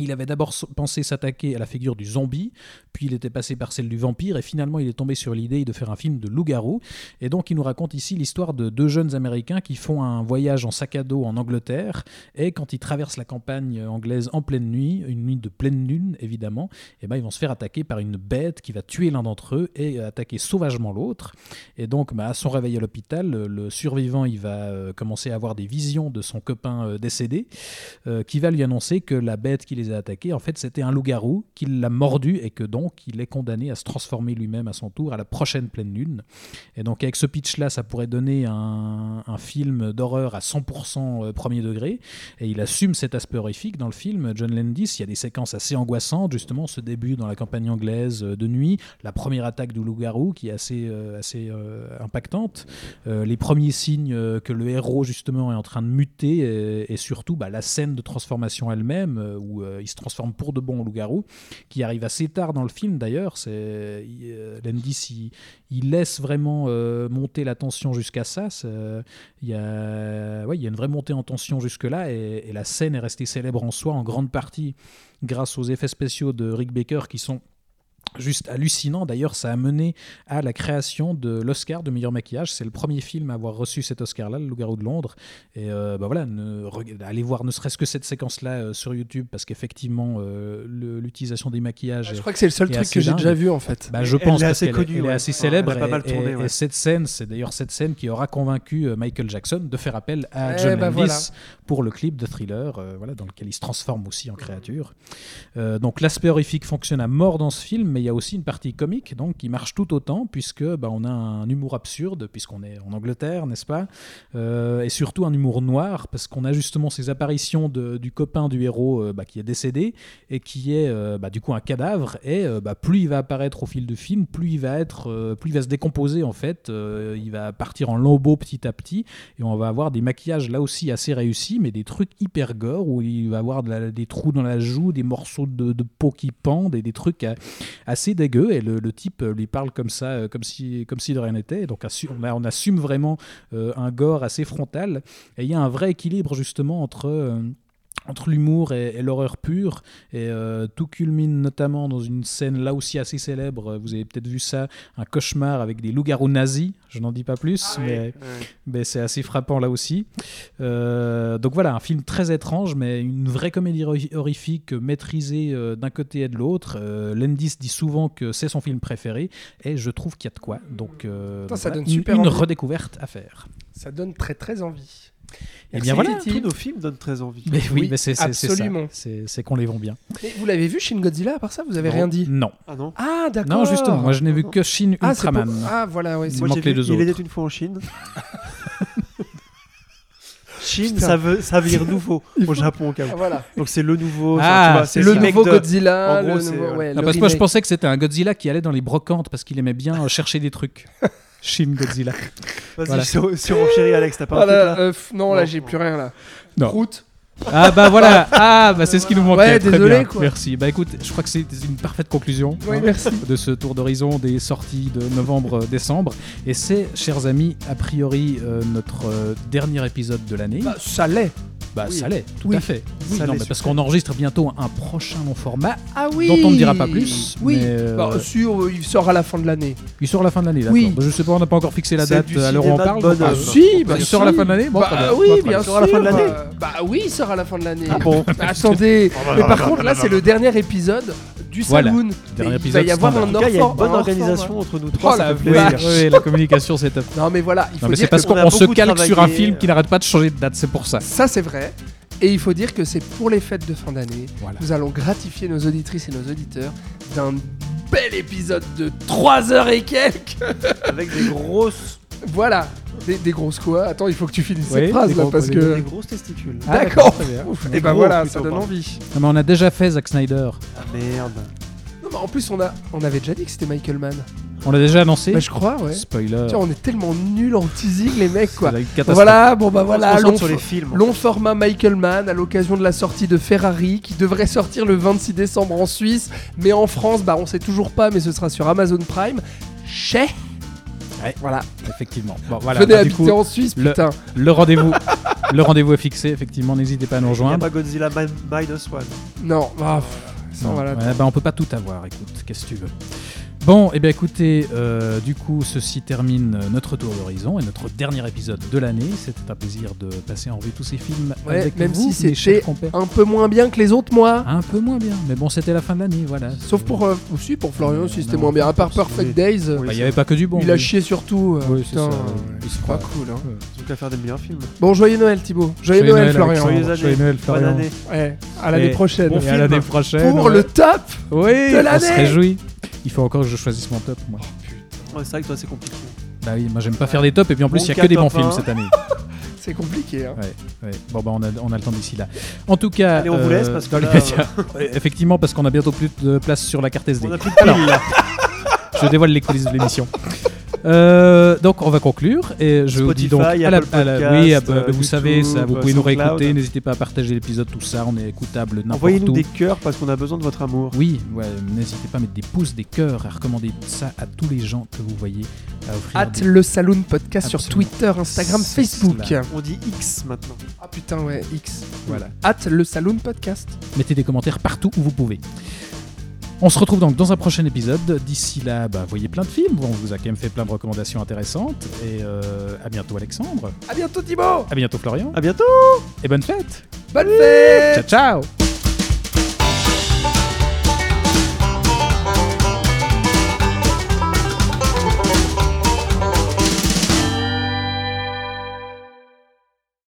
Il avait d'abord pensé s'attaquer à la figure du zombie, puis il était passé par celle du vampire, et finalement il est tombé sur l'idée de faire un film de loup-garou. Et donc il nous raconte ici l'histoire de deux jeunes Américains qui font un voyage en sac à dos en Angleterre, et quand ils traversent la campagne anglaise en pleine nuit, une nuit de pleine lune évidemment, et ben ils vont se faire attaquer par une bête qui va tuer l'un d'entre eux et attaquer sauvagement l'autre. Et donc bah, à son réveil à l'hôpital, le, le survivant il va euh, commencer à avoir des visions de son copain euh, décédé, euh, qui va lui annoncer que la bête qui les a attaqués, en fait, c'était un loup-garou qui l'a mordu et que donc il est condamné à se transformer lui-même à son tour à la prochaine pleine lune. Et donc, avec ce pitch-là, ça pourrait donner un, film d'horreur à 100% euh, premier degré. Et il assume cet aspect horrifique dans le film. John Landis, il y a des séquences assez angoissantes, justement, ce début dans la campagne anglaise euh, de nuit, la première attaque du loup-garou qui est assez, euh, assez impactante, les premiers signes que le héros, justement, est en train de muter, et, et surtout bah, la scène de transformation elle-même, où euh, il se transforme pour de bon en loup-garou, qui arrive assez tard dans le film d'ailleurs. C'est euh, Landis, il, il laisse vraiment euh, monter la tension jusqu'à ça. Il y, a, il y a une vraie montée en tension jusque-là, et la scène est restée célèbre en soi, en grande partie grâce aux effets spéciaux de Rick Baker qui sont juste hallucinants. D'ailleurs, ça a mené à la création de l'Oscar de meilleur maquillage. C'est le premier film à avoir reçu cet Oscar-là, Le Loup-garou de Londres. Et euh, bah voilà, ne- allez voir ne serait-ce que cette séquence-là euh, sur YouTube, parce qu'effectivement, euh, l'utilisation des maquillages. Je crois que c'est le seul truc que j'ai déjà vu en fait. Bah, je Elle pense est parce assez connue, elle ouais. assez Ouais, célèbre. elle a pas mal et- tourné, et, ouais. et cette scène, c'est d'ailleurs cette scène qui aura convaincu Michael Jackson de faire appel à Eh John bah voilà. pour le clip de Thriller, euh, voilà, dans lequel il se transforme aussi en créature. Euh, donc l'aspect horrifique fonctionne à mort dans ce film, mais il y a aussi une partie comique donc qui marche tout autant puisque bah, on a un humour absurde puisqu'on est en Angleterre, n'est-ce pas? Euh, Et surtout un humour noir parce qu'on a justement ces apparitions de- du copain du héros euh, bah, qui est décédé et qui est euh, bah, du coup un cadavre et bah, plus il va apparaître au fil du film, plus il va être, plus il va se décomposer en fait, il va partir en lambeaux petit à petit et on va avoir des maquillages là aussi assez réussis mais des trucs hyper gore où il va avoir des trous dans la joue, des morceaux de, de peau qui pendent et des trucs euh, assez dégueux et le, type euh, lui parle comme ça, euh, comme si, comme si de rien n'était. Donc on, on assume vraiment euh, un gore assez frontal et il y a un vrai équilibre justement entre entre l'humour et, et l'horreur pure. Et euh, tout culmine notamment dans une scène là aussi assez célèbre. Vous avez peut-être vu ça, un cauchemar avec des loups-garous nazis. Je n'en dis pas plus, mais, mais c'est assez frappant là aussi. Euh, donc voilà, un film très étrange, mais une vraie comédie hor- horrifique maîtrisée euh, d'un côté et de l'autre. Euh, Landis dit souvent que c'est son film préféré, et je trouve qu'il y a de quoi. Donc, euh, ça voilà, donne une- super une, redécouverte à faire. Ça donne très très envie. Et bien Merci, voilà. Tous nos films donnent très envie. Mais oui, Oui, mais c'est absolument. C'est qu'on les vend bien. Et vous l'avez vu Shin Godzilla à part ça Vous avez Non. rien dit? Non. Ah non Ah d'accord. Non, justement, moi je n'ai vu que Shin ah, pour- Ultraman. Ah voilà, ouais. c'est- Il Moi, manque j'ai les vu deux Il autres. était une fois en Chine. <laughs> Chine, Putain. ça veut, ça veut dire nouveau <laughs> au Japon, au cas où. Ah, voilà. Donc c'est le nouveau. Ah, c'est Le nouveau Godzilla. en gros, le nouveau- ouais, Non, parce que moi je pensais que c'était un Godzilla qui allait dans les brocantes parce qu'il aimait bien euh, chercher des trucs. <laughs> Shin Godzilla. <laughs> Vas-y, Voilà. sur, sur chéri Alex, t'as pas un Voilà, truc là euh, non, là j'ai plus rien là. Non. Route. Ah bah voilà, ah bah c'est ce qui nous manquait. Ouais, Très désolé, bien. quoi. Merci. Bah écoute, je crois que c'est une parfaite conclusion Oui, hein, merci. de ce tour d'horizon des sorties de novembre-décembre. Et c'est, chers amis, a priori euh, notre euh, dernier épisode de l'année. Bah, ça l'est. Bah oui. ça l'est, tout Oui. à fait. Oui, Ça non, l'est mais parce qu'on enregistre bientôt un prochain long format Ah oui. dont on ne dira pas plus. Oui. mais, euh, Bah, sûr, euh, il sort à la fin de l'année. il sort à la fin de l'année, d'accord. Oui. Bah, je sais pas, on n'a pas encore fixé la date du à l'heure où on parle. bonne euh, si, bah, bah, il sort à la si. fin de l'année Bon, bah bien. oui, Bah, bien Il sûr. sort à la fin de l'année euh, Bah oui, il sort à la fin de l'année. Ah bon Bah, attendez, mais par contre là c'est le dernier épisode du Voilà. Saloon. Dernier Et il va y avoir un il y a une bonne organisation entre nous trois. Oh ça la Oui, communication c'est top. Non mais voilà, il faut Non mais dire c'est parce que on a qu'on se calque sur un film euh, qui n'arrête pas de changer de date, c'est pour ça. ça c'est vrai. Et il faut dire que c'est pour les fêtes de fin d'année. Voilà. Nous allons gratifier nos auditrices et nos auditeurs d'un bel épisode de 3 heures et quelques. Avec des grosses, Voilà. Des, des grosses quoi Attends, il faut que tu finisses Oui, cette phrase des là gros- parce que. des grosses testicules. Ah, D'accord. très bien. Ouf, Des Et bah gros, voilà, plutôt, ça donne pardon. envie. Non, mais on a déjà fait Zack Snyder. Ah merde. Non, mais en plus on a, on avait déjà dit que c'était Michael Mann. On l'a déjà annoncé. Bah je crois, ouais. Spoiler. Tiens, on est tellement nuls en teasing les mecs quoi. C'est la catastrophe. Voilà, bon bah On voilà, se long, sur les films. long format Michael Mann à l'occasion de la sortie de Ferrari qui devrait sortir le 26 décembre en Suisse, mais en France, bah on sait toujours pas, mais ce sera sur Amazon Prime. Chez Ouais. Voilà, Effectivement. Bon, voilà. venez bah, du habiter coup, en Suisse, le- putain. le rendez-vous, le rendez-vous est fixé. Effectivement, n'hésitez pas à nous Il n'y a rejoindre. pas Godzilla Mi- Minus One. Non, ah, pff, ça, Non, voilà. ouais, bah, on peut pas tout avoir. Écoute, qu'est-ce que tu veux. Bon, et bien écoutez, euh, du coup, ceci termine euh, notre tour d'horizon et notre dernier épisode de l'année. C'était un plaisir de passer en revue tous ces films Ouais, avec même vous, si c'était un peu moins bien que les autres mois. Un peu moins bien, mais bon, c'était la fin de l'année, voilà. Sauf pour euh, aussi pour Florian, Euh, si c'était moins bien. À part. Perfect Days, Bah, Il n'y avait pas que du bon. il a oui. chié surtout. euh, Oui, c'est putain, c'est pas cool. Hein. Ils ont qu'à faire des meilleurs films. Bon, joyeux Noël Thibaut. Joyeux, Joyeux Noël, Noël, Florian. Joyeux Joyeux année. Noël, Bonne Florian. année. Ouais, à l'année prochaine. Et à l'année prochaine. Pour le top Oui, de on l'année. se réjouit. Il faut encore que je choisisse mon top, moi. Ouais, c'est vrai que toi, c'est compliqué. Bah oui, moi j'aime pas faire des tops et puis en plus Bon il y a que des bons films cette année. <laughs> C'est compliqué. Hein. Ouais, ouais. Bon bah on a, on a le temps d'ici là. En tout cas, euh, Allez, on vous laisse parce que là, l'immédiat- <laughs> Ouais, effectivement parce qu'on a bientôt plus de place sur la carte SD. On a plus de piles là. <laughs> Je dévoile les coulisses de l'émission. Euh, donc on va conclure et je vous dis donc à la, Apple à la- Podcast, oui, à- bah, euh, vous savez ça, vous pouvez nous réécouter, n'hésitez pas à partager l'épisode tout ça, on est écoutable n'importe Envoyez-nous où. des cœurs parce qu'on a besoin de votre amour. Oui, ouais, n'hésitez pas à mettre des pouces, des cœurs, à recommander ça à tous les gens que vous voyez, à offrir At des- le Saloon Podcast sur. Twitter, Instagram, Facebook. cela. On dit X maintenant. Ah putain, ouais, X. Voilà. At le Saloon Podcast. mettez des commentaires partout où vous pouvez. On se retrouve donc dans un prochain épisode. D'ici là, bah, voyez plein de films. On vous a quand même fait plein de recommandations intéressantes. Et euh, à bientôt Alexandre. À bientôt Thibaut À bientôt Florian. À bientôt Et bonne fête. Bonne fête Ciao ciao